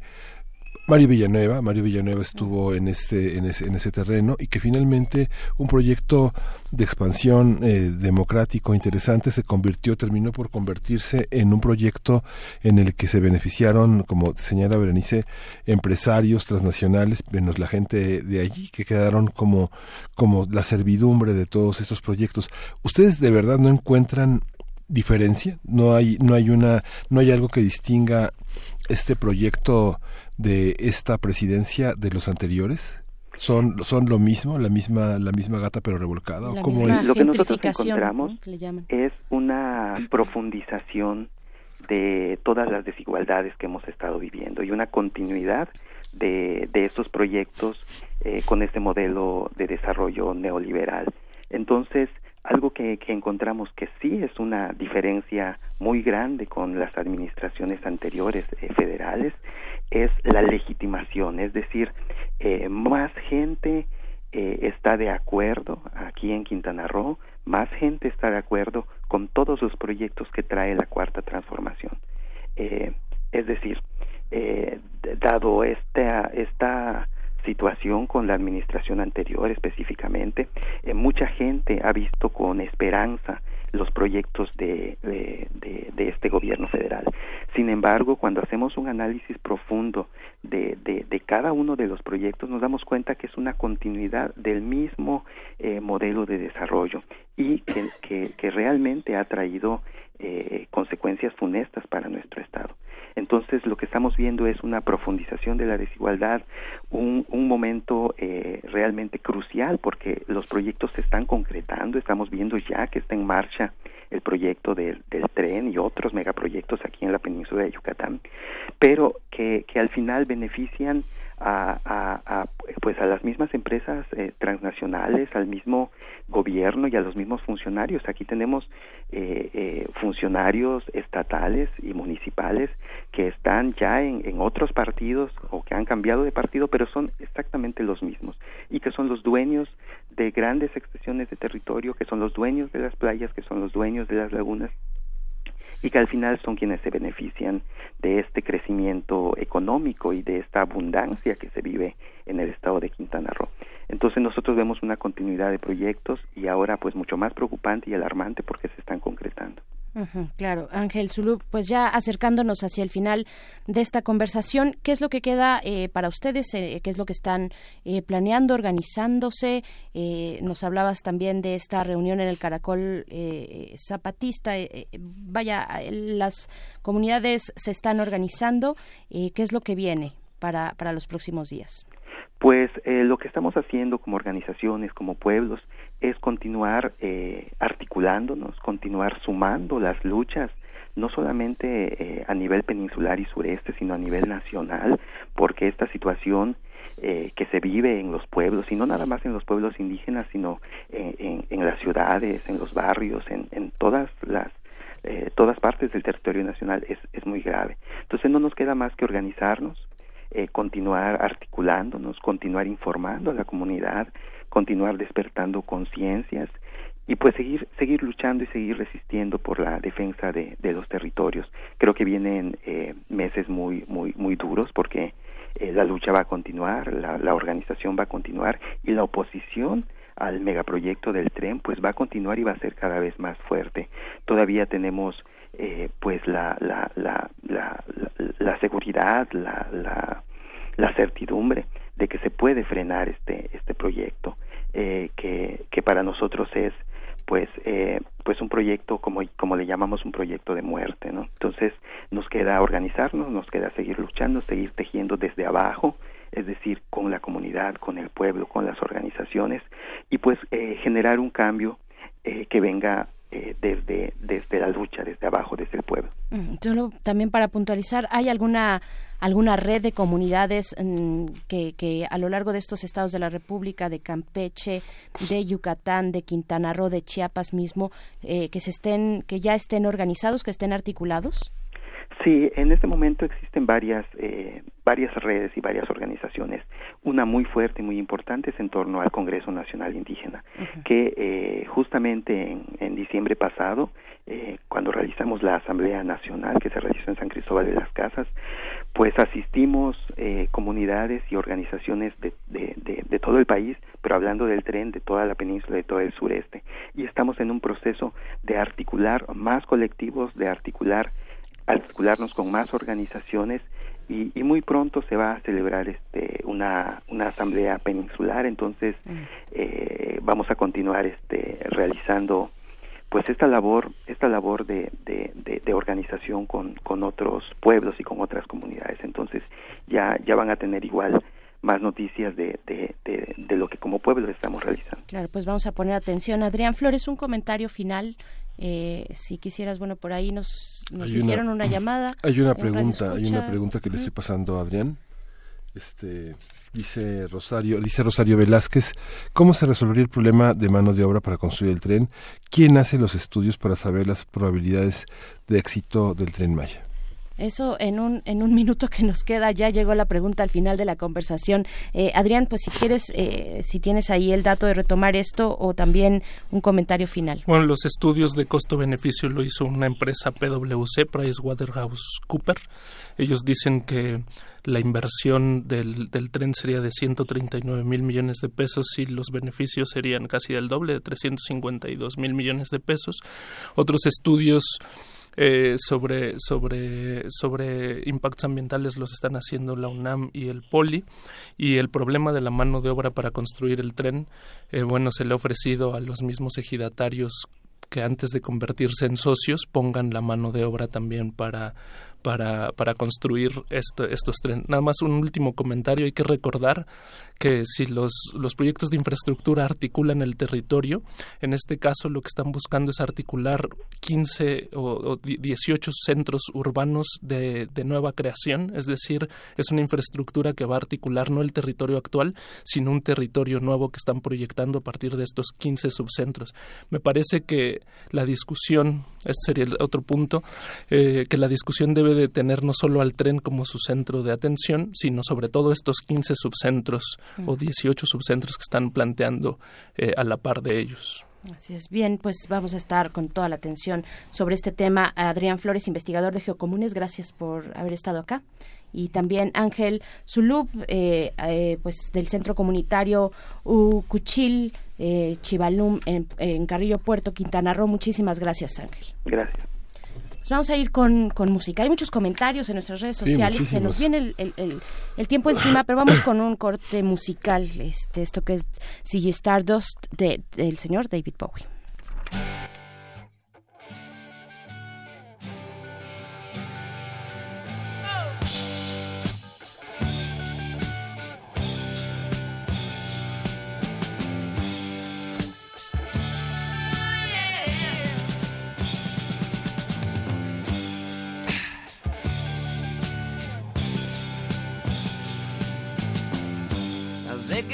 Mario Villanueva, Mario Villanueva estuvo en este, en ese, en ese terreno y que finalmente un proyecto de expansión eh, democrático interesante se convirtió, terminó por convertirse en un proyecto en el que se beneficiaron, como señala Berenice, empresarios transnacionales, menos la gente de allí, que quedaron como, como la servidumbre de todos estos proyectos. ¿Ustedes de verdad no encuentran diferencia? No hay, no hay una, no hay algo que distinga este proyecto de esta presidencia de los anteriores? ¿Son, son lo mismo, la misma, la misma gata pero revolcada? ¿o cómo es? Lo que nosotros encontramos es una profundización de todas las desigualdades que hemos estado viviendo y una continuidad de, de estos proyectos eh, con este modelo de desarrollo neoliberal. Entonces, algo que, que, encontramos que sí es una diferencia muy grande con las administraciones anteriores eh, federales es la legitimación, es decir, eh, más gente eh, está de acuerdo aquí en Quintana Roo, más gente está de acuerdo con todos los proyectos que trae la cuarta transformación. Eh, es decir, dado esta, esta situación con la administración anterior específicamente, mucha gente ha visto con esperanza los proyectos de, de, este gobierno federal. Sin embargo, cuando hacemos un análisis profundo de, cada uno de los proyectos, nos damos cuenta que es una continuidad del mismo eh, modelo de desarrollo y que, que, que realmente ha traído eh, consecuencias funestas para nuestro Estado. Entonces, lo que estamos viendo es una profundización de la desigualdad, un, un momento eh, realmente crucial porque los proyectos se están concretando, estamos viendo ya que está en marcha el proyecto del, tren y otros megaproyectos aquí en la península de Yucatán, pero que al final benefician a, a, pues a las mismas empresas eh, transnacionales, al mismo gobierno y a los mismos funcionarios. Aquí tenemos eh, eh, funcionarios estatales y municipales que están ya en, en otros partidos o que han cambiado de partido, pero son exactamente los mismos y que son los dueños de grandes extensiones de territorio, que son los dueños de las playas, que son los dueños de las lagunas y que al final son quienes se benefician de este crecimiento económico y de esta abundancia que se vive en el estado de Quintana Roo. Entonces nosotros vemos una continuidad de proyectos y ahora pues mucho más preocupante y alarmante porque se están concretando. Claro, Ángel Zulu, pues ya acercándonos hacia el final de esta conversación, ¿qué es lo que queda eh, para ustedes? Eh, ¿Qué es lo que están eh, planeando, organizándose? Eh, nos hablabas también de esta reunión en el Caracol eh, Zapatista. eh, vaya, las comunidades se están organizando. ¿Qué es lo que viene para, para los próximos días? Pues eh, lo que estamos haciendo como organizaciones, como pueblos, es continuar eh, articulándonos, continuar sumando las luchas, no solamente eh, a nivel peninsular y sureste, sino a nivel nacional, porque esta situación eh, que se vive en los pueblos, y no nada más en los pueblos indígenas, sino en, en- en las ciudades, en los barrios, en, en todas las eh, todas partes del territorio nacional es, es muy grave. Entonces no nos queda más que organizarnos, eh, continuar articulándonos, continuar informando a la comunidad, continuar despertando conciencias y pues seguir seguir luchando y seguir resistiendo por la defensa de, los territorios. Creo que vienen eh, meses muy muy muy duros porque eh, la lucha va a continuar, la, la organización va a continuar y la oposición al megaproyecto del tren pues va a continuar y va a ser cada vez más fuerte. Todavía tenemos eh, pues la la, la, la, la, seguridad, la, la, la certidumbre de que se puede frenar este este proyecto eh, que, que para nosotros es pues eh, pues un proyecto como como le llamamos un proyecto de muerte no entonces nos queda organizarnos nos queda seguir luchando seguir tejiendo desde abajo es decir con la comunidad con el pueblo con las organizaciones y pues eh, generar un cambio eh, que venga eh, desde desde la lucha desde abajo desde el pueblo Solo también para puntualizar, ¿hay alguna alguna red de comunidades mm, que, que a lo largo de estos estados de la República, de Campeche, de Yucatán, de Quintana Roo, de Chiapas mismo, eh, que se estén, que ya estén organizados, que estén articulados? Sí, en este momento existen varias eh, varias redes y varias organizaciones. Una muy fuerte y muy importante es en torno al Congreso Nacional Indígena, que eh, justamente en, en diciembre pasado, eh, cuando realizamos la Asamblea Nacional que se realizó en San Cristóbal de las Casas, pues asistimos eh, comunidades y organizaciones de, de, de, de todo el país, pero hablando del tren, de toda la península, de todo el sureste. Y estamos en un proceso de articular más colectivos, de articular articularnos con más organizaciones y, y muy pronto se va a celebrar este una, una asamblea peninsular entonces eh, vamos a continuar este realizando pues esta labor esta labor de, de, de, de organización con, con otros pueblos y con otras comunidades entonces ya ya van a tener igual más noticias de, de, de, de lo que como pueblo estamos realizando Claro, pues vamos a poner atención. Adrián Flores, un comentario final. Eh, si quisieras, bueno, por ahí nos, nos Hay una- hicieron una, llamada. Hay una pregunta, hay una pregunta que le estoy pasando a Adrián. Este dice Rosario, dice Rosario Velázquez, ¿cómo se resolvería el problema de mano de obra para construir el tren? ¿Quién hace los estudios para saber las probabilidades de éxito del tren Maya? Eso en un, en un minuto que nos queda, ya llegó la pregunta al final de la conversación. Eh, Adrián, pues si quieres, eh, si tienes ahí el dato de retomar esto o también un comentario final. Bueno, los estudios de costo-beneficio lo hizo una empresa PwC, PricewaterhouseCooper. Ellos dicen que la inversión del, del tren sería de 139 mil millones de pesos y los beneficios serían casi del doble, de 352 mil millones de pesos. Otros estudios eh, sobre, sobre, sobre impactos ambientales los están haciendo la UNAM y el POLI. Y el problema de la mano de obra para construir el tren, eh, bueno, se le ha ofrecido a los mismos ejidatarios que antes de convertirse en socios pongan la mano de obra también para para, para construir esto, estos trenes. Nada más un último comentario. Hay que recordar que si los, los proyectos de infraestructura articulan el territorio, en este caso lo que están buscando es articular 15 o, o 18 centros urbanos de, de nueva creación, es decir, es una infraestructura que va a articular no el territorio actual, sino un territorio nuevo que están proyectando a partir de estos 15 subcentros. Me parece que la discusión, este sería el otro punto, eh, que la discusión debe de tener no solo al tren como su centro de atención, sino sobre todo estos 15 subcentros o 18 subcentros que están planteando eh, a la par de ellos. Así es. Bien, pues vamos a estar con toda la atención sobre este tema. Adrián Flores, investigador de Geocomunes, gracias por haber estado acá. Y también Ángel Zulub, eh, eh, pues del Centro Comunitario Ucuchil eh, Chivalum en, en Carrillo Puerto, Quintana Roo. Muchísimas gracias, Ángel. Gracias. Pues vamos a ir con, con música. Hay muchos comentarios en nuestras redes Sí, sociales. Se nos viene el, el- el- el tiempo encima, pero vamos con un corte musical. Este, esto que es Ziggy Stardust de- del señor David Bowie.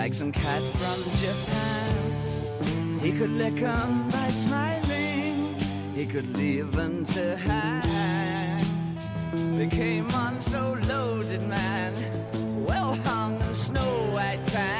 like some cat from Japan. He could lick 'em by smiling, he could leave 'em to hang. They came on so loaded, man, well hung in snow white tan.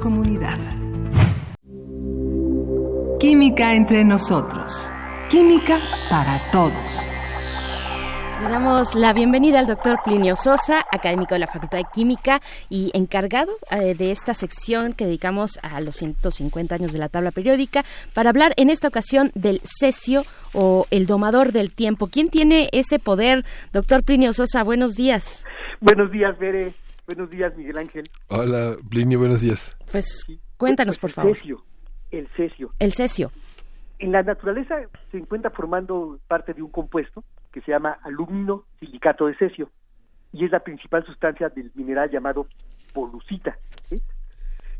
Comunidad. Química entre nosotros. Química para todos. Le damos la bienvenida al doctor Plinio Sosa, académico de la Facultad de Química y encargado eh, de esta sección que dedicamos a los 150 años de la tabla periódica para hablar en esta ocasión del cesio o el domador del tiempo. ¿Quién tiene ese poder? Doctor Plinio Sosa, buenos días. Buenos días, Bere. Buenos días, Miguel Ángel. Hola, Plinio, buenos días. Pues cuéntanos, por favor. El cesio. El cesio. En la naturaleza se encuentra formando parte de un compuesto que se llama alumino silicato de cesio y es la principal sustancia del mineral llamado polucita. ¿sí?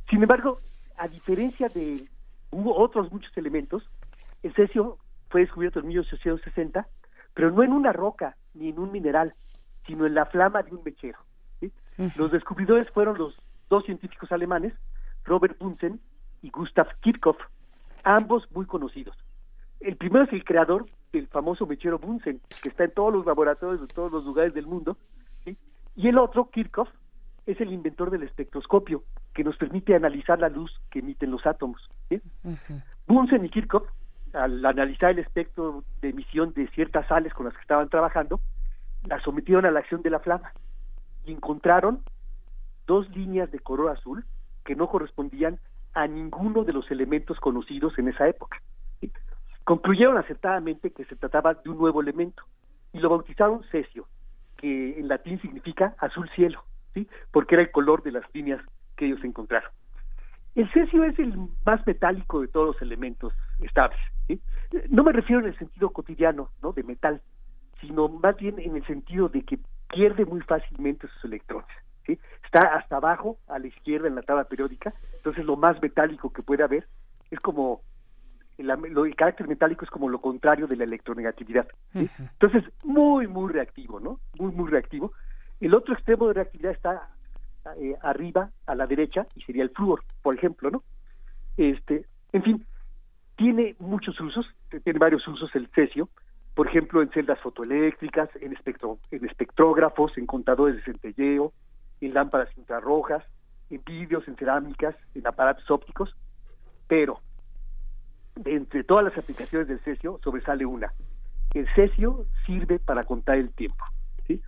Sin embargo, a diferencia de otros muchos elementos, el cesio fue descubierto en 1860, pero no en una roca ni en un mineral, sino en la flama de un mechero. ¿sí? Los descubridores fueron los dos científicos alemanes, Robert Bunsen y Gustav Kirchhoff, ambos muy conocidos. El primero es el creador del famoso mechero Bunsen, que está en todos los laboratorios de todos los lugares del mundo, ¿sí? y el otro, Kirchhoff, es el inventor del espectroscopio, que nos permite analizar la luz que emiten los átomos. ¿sí? Bunsen y Kirchhoff, al analizar el espectro de emisión de ciertas sales con las que estaban trabajando, la sometieron a la acción de la flama y encontraron dos líneas de color azul que no correspondían a ninguno de los elementos conocidos en esa época. Concluyeron acertadamente que se trataba de un nuevo elemento y lo bautizaron cesio, que en latín significa azul cielo, ¿sí? porque era el color de las líneas que ellos encontraron. El cesio es el más metálico de todos los elementos estables. No me refiero en el sentido cotidiano, ¿no? De metal, sino más bien en el sentido de que pierde muy fácilmente sus electrones. ¿sí? Está hasta abajo, a la izquierda en la tabla periódica, entonces lo más metálico que puede haber es como el, el carácter metálico es como lo contrario de la electronegatividad. ¿sí? Entonces, muy, muy reactivo, ¿no? Muy, muy reactivo. El otro extremo de reactividad está eh, arriba a la derecha y sería el flúor, por ejemplo, ¿no? Este, en fin, tiene muchos usos, tiene varios usos el cesio, por ejemplo, en celdas fotoeléctricas, en, espectro, en espectrógrafos, en contadores de centelleo, en lámparas infrarrojas, en vidrios, en cerámicas, en aparatos ópticos, pero de entre todas las aplicaciones del cesio sobresale una. El cesio sirve para contar el tiempo. ¿sí?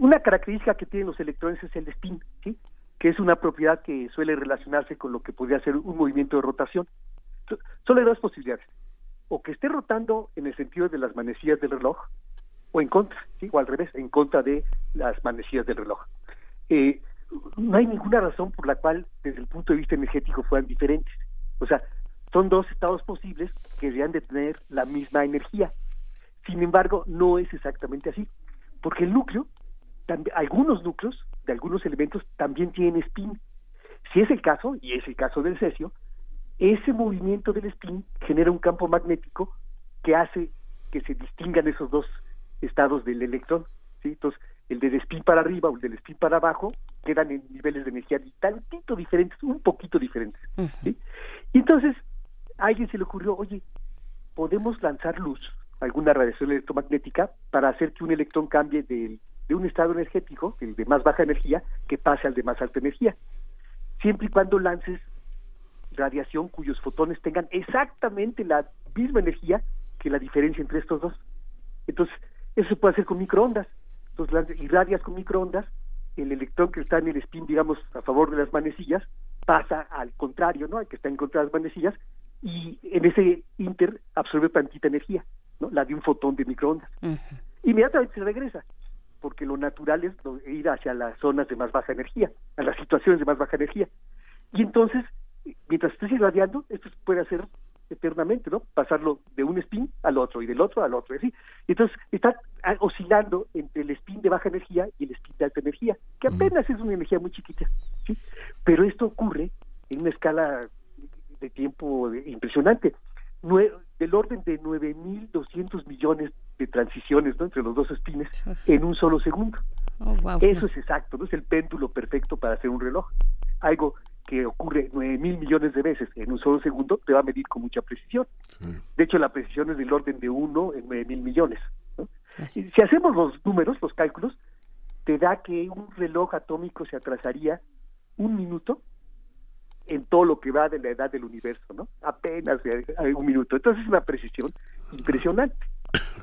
Una característica que tienen los electrones es el spin, ¿sí? que es una propiedad que suele relacionarse con lo que podría ser un movimiento de rotación. So- Solo hay dos posibilidades. O que esté rotando en el sentido de las manecillas del reloj, o en contra, ¿sí? o al revés, en contra de las manecillas del reloj. Eh, no hay ninguna razón por la cual, desde el punto de vista energético, fueran diferentes. O sea, son dos estados posibles que deberían de tener la misma energía. Sin embargo, no es exactamente así, porque el núcleo, algunos núcleos de algunos elementos también tienen spin. Si es el caso, y es el caso del cesio, ese movimiento del spin genera un campo magnético que hace que se distingan esos dos estados del electrón. Entonces, el del spin para arriba o el del spin para abajo quedan en niveles de energía tantito diferentes, un poquito diferentes. ¿sí? Y entonces, a alguien se le ocurrió, oye, podemos lanzar luz, alguna radiación electromagnética, para hacer que un electrón cambie del- de un estado energético, el de más baja energía, que pase al de más alta energía. Siempre y cuando lances radiación cuyos fotones tengan exactamente la misma energía que la diferencia entre estos dos. Entonces, eso se puede hacer con microondas. Entonces, irradias con microondas, el electrón que está en el spin, digamos, a favor de las manecillas, pasa al contrario, ¿no? Al que está en contra de las manecillas, y en ese inter absorbe tantita energía, ¿no? La de un fotón de microondas. Inmediatamente se regresa, porque lo natural es ir hacia las zonas de más baja energía, a las situaciones de más baja energía. Y entonces, mientras estés irradiando, esto puede hacer eternamente, ¿no? Pasarlo de un spin al otro y del otro al otro, y así. Entonces, está ah, oscilando entre el spin de baja energía y el spin de alta energía, que apenas es una energía muy chiquita, ¿sí? Pero esto ocurre en una escala de tiempo impresionante. Nue- del orden de 9.200 millones de transiciones ¿no? entre los dos spines en un solo segundo. Oh, wow. Eso es exacto, ¿no? es el péndulo perfecto para hacer un reloj. Algo que ocurre nueve mil millones de veces en un solo segundo te va a medir con mucha precisión. De hecho, la precisión es del orden de uno en nueve mil millones. ¿no? Y si hacemos los números, los cálculos, te da que un reloj atómico se atrasaría un minuto en todo lo que va de la edad del universo, ¿no? Apenas eh, hay un minuto. Entonces es una precisión impresionante.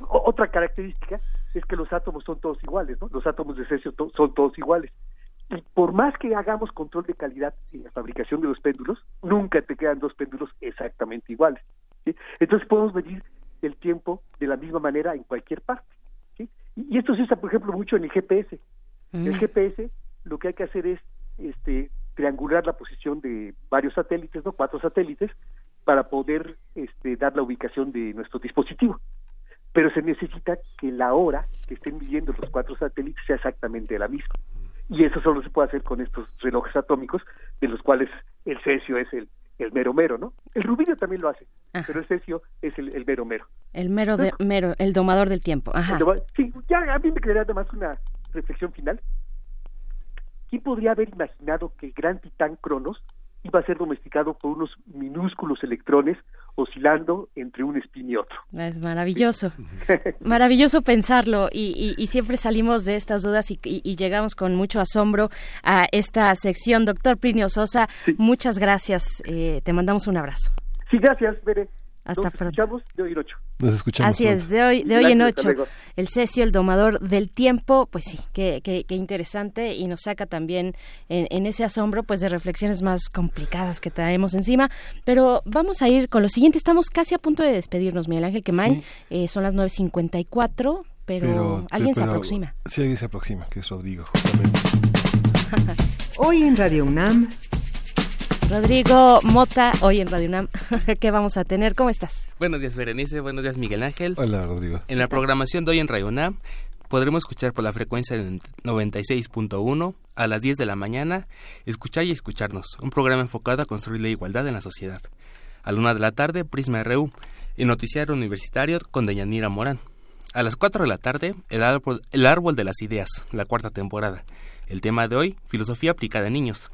O- otra característica es que los átomos son todos iguales, ¿no? Los átomos de cesio to- son todos iguales. Y por más que hagamos control de calidad en la fabricación de los péndulos, nunca te quedan dos péndulos exactamente iguales. ¿sí? Entonces podemos medir el tiempo de la misma manera en cualquier parte. ¿sí? Y y esto se usa, por ejemplo, mucho en el GPS. El GPS lo que hay que hacer es este, triangular la posición de varios satélites, ¿no? Cuatro satélites, para poder este, dar la ubicación de nuestro dispositivo. Pero se necesita que la hora que estén midiendo los cuatro satélites sea exactamente la misma. Y eso solo se puede hacer con estos relojes atómicos, de los cuales el cesio es el, el mero mero, ¿no? El rubidio también lo hace, pero el cesio es el, el mero mero. El mero, de, mero, el domador del tiempo. Ajá. Sí, ya a mí me quedaría además una reflexión final. ¿Quién podría haber imaginado que el gran titán Cronos iba a ser domesticado por unos minúsculos electrones oscilando entre un espín y otro. Es maravilloso, maravilloso pensarlo y, y, y, siempre salimos de estas dudas y, y, llegamos con mucho asombro a esta sección. Doctor Plinio Sosa, sí. muchas gracias, eh, te mandamos un abrazo. Sí, gracias, Bere. Hasta Nos pronto. escuchamos de hoy en ocho. Nos escuchamos. Así es, de hoy, de hoy en ocho. El Cesio, el domador del tiempo, pues sí, qué, qué, qué interesante y nos saca también en, en, ese asombro pues de reflexiones más complicadas que traemos encima. Pero vamos a ir con lo siguiente, estamos casi a punto de despedirnos, Miguel Ángel Quemain. Sí. Eh, son las 9.54, pero, pero alguien pero, se aproxima. Sí, alguien se aproxima, que es Rodrigo, justamente. Hoy en Radio UNAM Rodrigo Mota, hoy en Radio UNAM, ¿qué vamos a tener? ¿Cómo estás? Buenos días, Berenice. Buenos días, Miguel Ángel. Hola, Rodrigo. En la programación de hoy en Radio UNAM podremos escuchar por la frecuencia del 96.1 a las 10 de la mañana, escuchar y escucharnos, un programa enfocado a construir la igualdad en la sociedad. A la una de la tarde, Prisma RU, y Noticiario Universitario con Deyanira Morán. A las 4 de la tarde, el árbol, el árbol de las Ideas, la cuarta temporada. El tema de hoy, Filosofía aplicada a niños.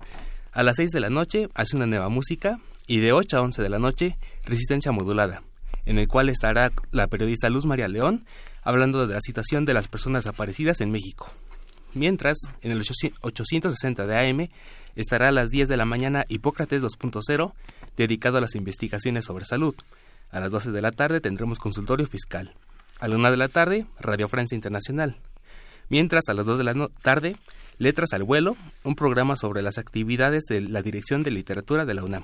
A las 6 de la noche hace una nueva música y de 8 a 11 de la noche Resistencia Modulada, en el cual estará la periodista Luz María León hablando de la situación de las personas desaparecidas en México. Mientras, en el 860 de AM estará a las 10 de la mañana Hipócrates 2.0, dedicado a las investigaciones sobre salud. A las 12 de la tarde tendremos consultorio fiscal. A la 1 de la tarde, Radio Francia Internacional. Mientras, a las 2 de la tarde, Letras al Vuelo, un programa sobre las actividades de la Dirección de Literatura de la UNAM.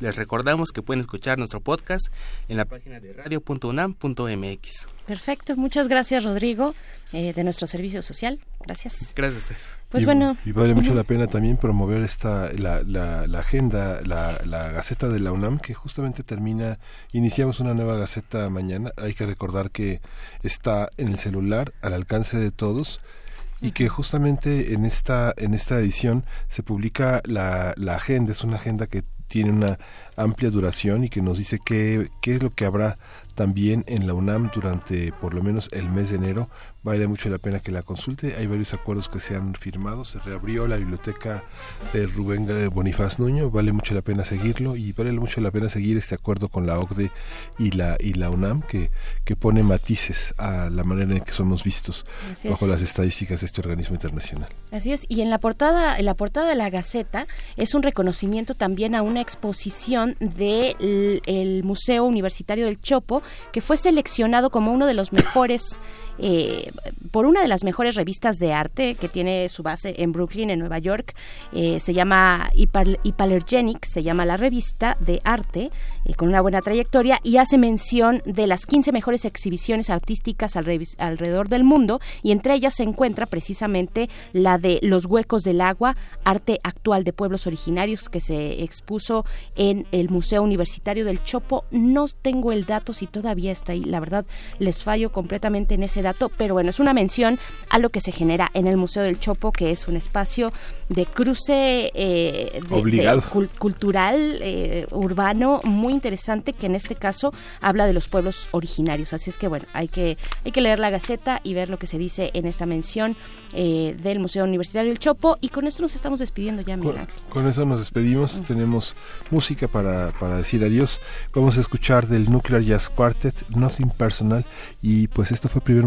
Les recordamos que pueden escuchar nuestro podcast en la página de radio.unam.mx. Perfecto, muchas gracias Rodrigo eh, de nuestro servicio social. Gracias. Gracias a ustedes. Pues y, bueno. Y vale mucho la pena también promover esta la, la, la agenda, la, la, Gaceta de la UNAM, que justamente termina, iniciamos una nueva Gaceta mañana. Hay que recordar que está en el celular, al alcance de todos y que justamente en esta en esta edición se publica la, la agenda. Es una agenda que tiene una amplia duración y que nos dice qué, qué es lo que habrá también en la UNAM durante por lo menos el mes de enero. Vale mucho la pena que la consulte. Hay varios acuerdos que se han firmado. Se reabrió la biblioteca de Rubén Bonifaz Nuño. Vale mucho la pena seguirlo y vale mucho la pena seguir este acuerdo con la OCDE y la, y la UNAM que, que pone matices a la manera en que somos vistos Así bajo es. las estadísticas de este organismo internacional. Así es, y en la portada, en la portada de la Gaceta es un reconocimiento también a una exposición del el Museo Universitario del Chopo, que fue seleccionado como uno de los mejores eh, por una de las mejores revistas de arte que tiene su base en Brooklyn, en Nueva York. Eh, se llama Hypergenic, se llama la revista de arte, eh, con una buena trayectoria, y hace mención de las 15 mejores exhibiciones artísticas alrededor del mundo, y entre ellas se encuentra precisamente la de Los Huecos del Agua, arte actual de pueblos originarios, que se expuso en el Museo Universitario del Chopo. No tengo el dato si todavía está ahí, la verdad les fallo completamente en ese dato, pero bueno, es una mención a lo que se genera en el Museo del Chopo, que es un espacio de cruce eh, de, Obligado. de cul cultural, eh, urbano, muy interesante, que en este caso habla de los pueblos originarios. Así es que bueno, hay que, hay que leer la Gaceta y ver lo que se dice en esta mención eh, del Museo Universitario del Chopo. Y con esto nos estamos despidiendo ya, Miguel Con, con eso nos despedimos. Mm. Tenemos música para, para decir adiós. Vamos a escuchar del Nuclear Jazz Quartet, Nothing Personal. Y pues esto fue primer